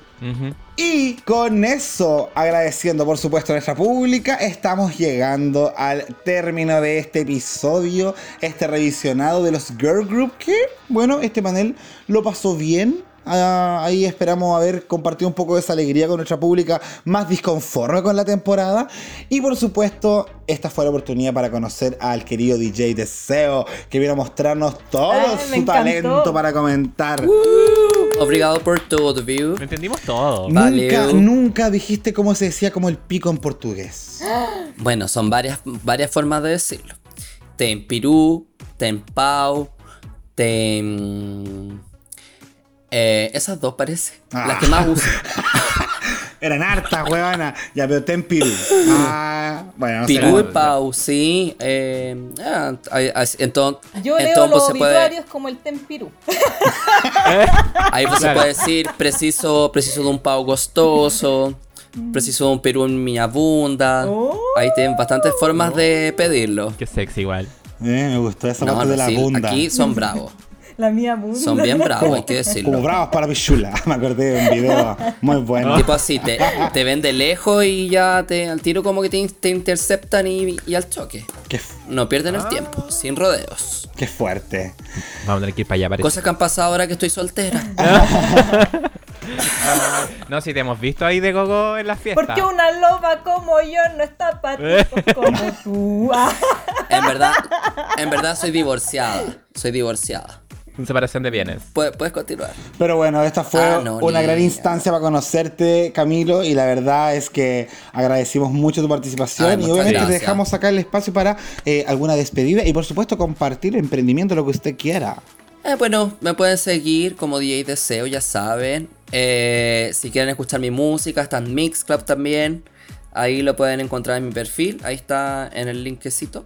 Y con eso, agradeciendo por supuesto a nuestra pública, estamos llegando al término de este episodio, este revisionado de los Girl Group, que, bueno, este panel lo pasó bien, Ah, ahí esperamos haber compartido un poco de esa alegría con nuestra pública más disconforme con la temporada. Y por supuesto, esta fue la oportunidad para conocer al querido DJ Deseo, que viene a mostrarnos todo su talento para comentar. Uh, obrigado por todo, view. Lo entendimos todo. Nunca, nunca dijiste cómo se decía como el pico en portugués. Bueno, son varias, varias formas de decirlo. Tempirú, tempau, tem... Eh, esas dos parece. Las que más uso. Eran hartas, huevona. Ya, pero ten Pirú. Ah, bueno, no Pirú y Pau, sí. Eh, ah, entonces, Yo leo los obituarios como el Tempirú. Ahí pues se puede decir preciso, preciso de un Pau gostoso, preciso de un Perú en mi abunda. Oh. Ahí tienen bastantes formas de pedirlo. Qué sexy igual. Eh, me gustó esa parte de la sí, Aquí son bravos. La mía bunda. Son bien bravos, hay que decirlo. Como bravos para Pichula. Me acordé de un video muy bueno. Tipo así, te, te ven de lejos y ya te, al tiro como que te, interceptan y, al choque. no pierden el tiempo, sin rodeos. Qué fuerte. Vamos a tener que ir para allá. Parece. Cosas que han pasado ahora que estoy soltera. no, si te hemos visto ahí de gogo en las fiestas. Porque una loba como yo no está para como tú. en verdad, en verdad soy divorciada. Soy divorciada separación de bienes. Puedes, continuar. Pero bueno, esta fue ah, una gran instancia para conocerte, Camilo, y la verdad es que agradecimos mucho tu participación y obviamente te dejamos sacar el espacio para eh, alguna despedida y por supuesto compartir el emprendimiento, lo que usted quiera. Eh, bueno, me pueden seguir como DJ Deseo, ya saben. Eh, si quieren escuchar mi música, está en Mixclub también. Ahí lo pueden encontrar en mi perfil. Ahí está en el linkecito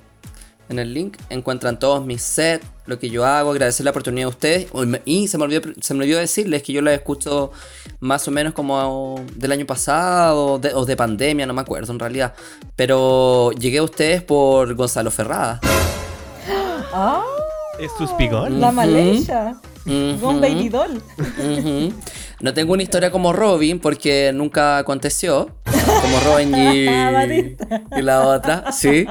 en el link encuentran todos mis sets, lo que yo hago, agradecer la oportunidad a ustedes. Y se me olvidó, se me olvidó decirles que yo la escucho más o menos como del año pasado o de pandemia, no me acuerdo en realidad. Pero llegué a ustedes por Gonzalo Ferrada. ¡Ah! ¿Es Suspigón? La Malaysia. Con Baby Doll. No tengo una historia como Robin porque nunca aconteció. Como Robin y, y la otra, sí.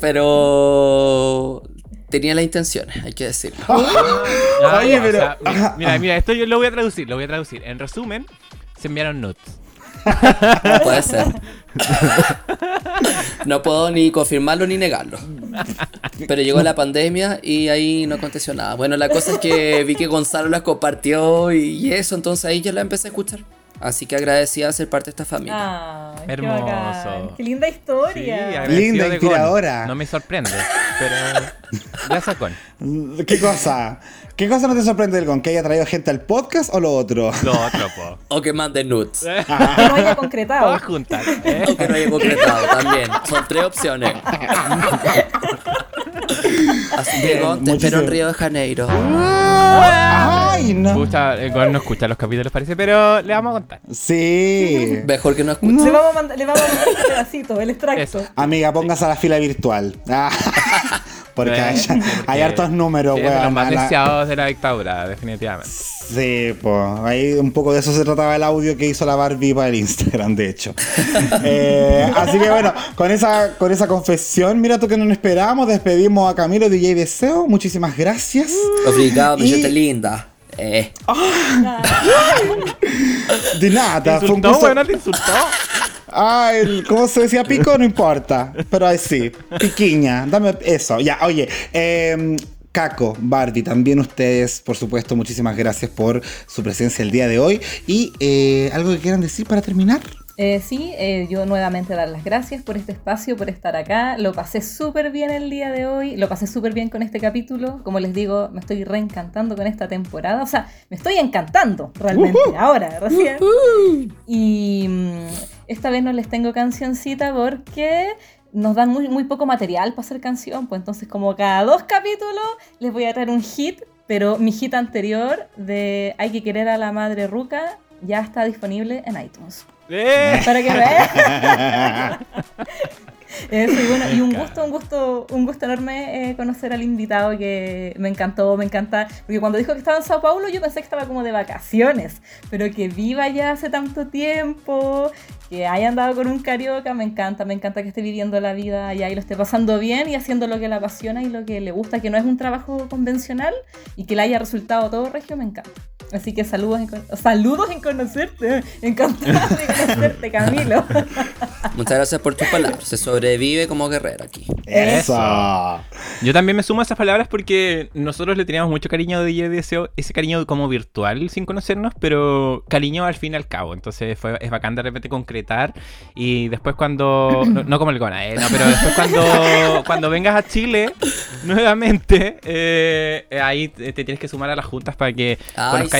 Pero tenía las intenciones, hay que decirlo. Oye, pero. mira, mira, esto yo lo voy a traducir, lo voy a traducir. En resumen, se enviaron nuts. Puede ser. No puedo ni confirmarlo ni negarlo. Pero llegó la pandemia y ahí no aconteció nada. Bueno, la cosa es que vi que Gonzalo las compartió y eso, entonces ahí yo la empecé a escuchar. Así que agradecida ser parte de esta familia. Ah, Hermoso. Qué, linda historia. linda, inspiradora. No me sorprende, pero gracias con. ¿Qué cosa? ¿Qué cosa no te sorprende del Gon? ¿Que haya traído gente al podcast o lo otro? Lo otro, po. O que mande nudes. que no haya concretado. Todas juntas. ¿eh? O que no haya concretado también. Son tres opciones. Así que Gon, te espero en Río de Janeiro. Ay, no. Escucha, Gon no escucha los capítulos, parece, pero le vamos a contar. Sí. Mejor que no escuche. Le vamos a mandar, le vamos a mandar un pedacito, el extracto. Amiga, póngase a la fila virtual. Porque hay, hartos números, sí, weón. Los más deseados de la dictadura, definitivamente. Sí, pues. Ahí un poco de eso se trataba el audio que hizo la Barbie para el Instagram, de hecho. Eh, así que bueno, con esa, con esa confesión, mira tú que no nos esperábamos. Despedimos a Camilo DJ Deseo. Muchísimas gracias. Obrigado, y... linda. Eh. de nada, ¿Te insultó, fue un te insultó. Ay, ¿cómo se decía pico? No importa. Pero ahí sí, piquiña. Dame eso. Ya, oye. Eh, Caco, Barbie, también ustedes, por supuesto, muchísimas gracias por su presencia el día de hoy. ¿Y eh, algo que quieran decir para terminar? Eh, sí, eh, yo nuevamente dar las gracias por este espacio, por estar acá. Lo pasé súper bien el día de hoy, lo pasé súper bien con este capítulo. Como les digo, me estoy reencantando con esta temporada. O sea, me estoy encantando realmente, ahora, recién. Y mm, esta vez no les tengo cancioncita porque nos dan muy, muy poco material para hacer canción. Pues entonces, como cada dos capítulos, les voy a traer un hit. Pero mi hit anterior de Hay que querer a la madre Ruca ya está disponible en iTunes. ¡Eh! Para que vean. Eso, y bueno, y un gusto, un gusto, un gusto enorme eh, conocer al invitado que me encantó, me encanta. Porque cuando dijo que estaba en Sao Paulo, yo pensé que estaba como de vacaciones, pero que viva ya hace tanto tiempo, que haya andado con un carioca, me encanta, me encanta que esté viviendo la vida allá y lo esté pasando bien y haciendo lo que le apasiona y lo que le gusta, que no es un trabajo convencional y que le haya resultado todo regio, me encanta. Así que saludos en, saludos en conocerte. Encantado de conocerte, Camilo. Muchas gracias por tus palabras. Se sobrevive como guerrero aquí. Eso. Yo también me sumo a esas palabras porque nosotros le teníamos mucho cariño de deseo, ese cariño como virtual sin conocernos, pero cariño al fin y al cabo. Entonces fue, es bacán de repente concretar y después cuando, no, como el Gona, eh, no, pero después cuando, cuando vengas a Chile nuevamente, eh, ahí te, tienes que sumar a las juntas para que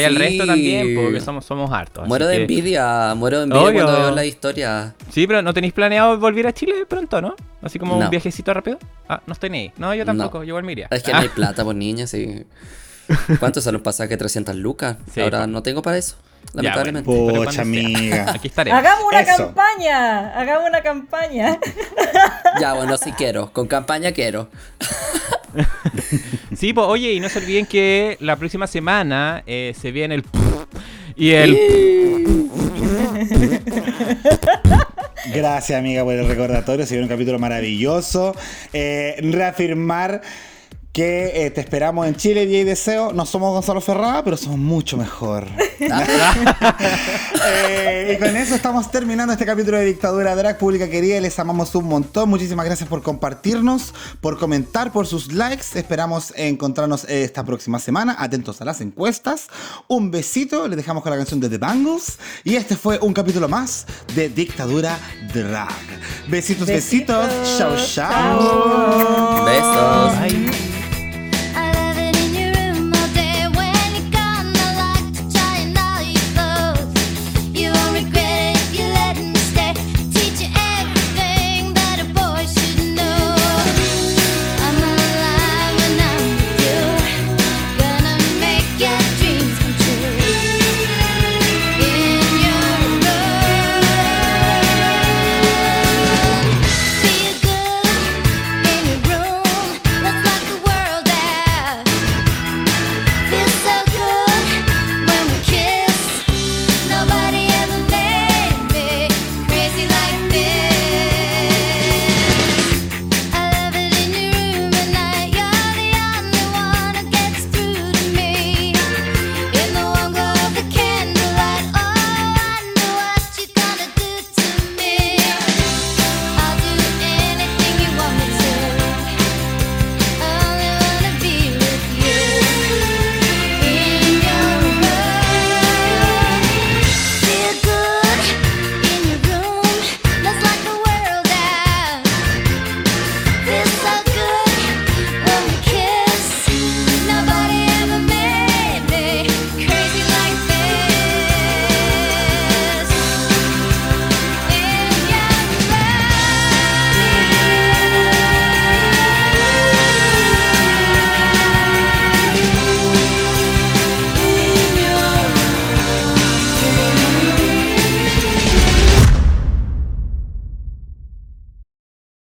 conozcáis al resto también, porque somos, somos hartos. Muero de envidia, muero de envidia cuando veo la historia. Sí, pero ¿no tenéis planeado volver a Chile pronto, no? Así como un viajecito rápido. Ah, no estoy ni No, yo tampoco, yo igual. Es que no hay plata por niñas, sí. ¿Cuánto sale un pasaje? 300 lucas. Ahora no tengo para eso. Lamentablemente. Pocha, amiga. Aquí estaré. Hagamos una campaña. Hagamos una campaña. Ya, bueno, sí quiero. Con campaña quiero. sí, pues oye, y no se olviden que la próxima semana eh, se viene el... Y el... Gracias, amiga, por el recordatorio. Se viene un capítulo maravilloso. Eh, reafirmar que eh, te esperamos en Chile, Día y Deseo. No somos Gonzalo Ferrada, pero somos mucho mejor. Eh, y con eso estamos terminando este capítulo de Dictadura Drag Pública Querida. Les amamos un montón. Muchísimas gracias por compartirnos, por comentar, por sus likes. Esperamos encontrarnos esta próxima semana. Atentos a las encuestas. Un besito. Les dejamos con la canción de The Bangles. Y este fue un capítulo más de Dictadura Drag. Besitos, besitos. besitos. Chao, chao. Besos. Bye.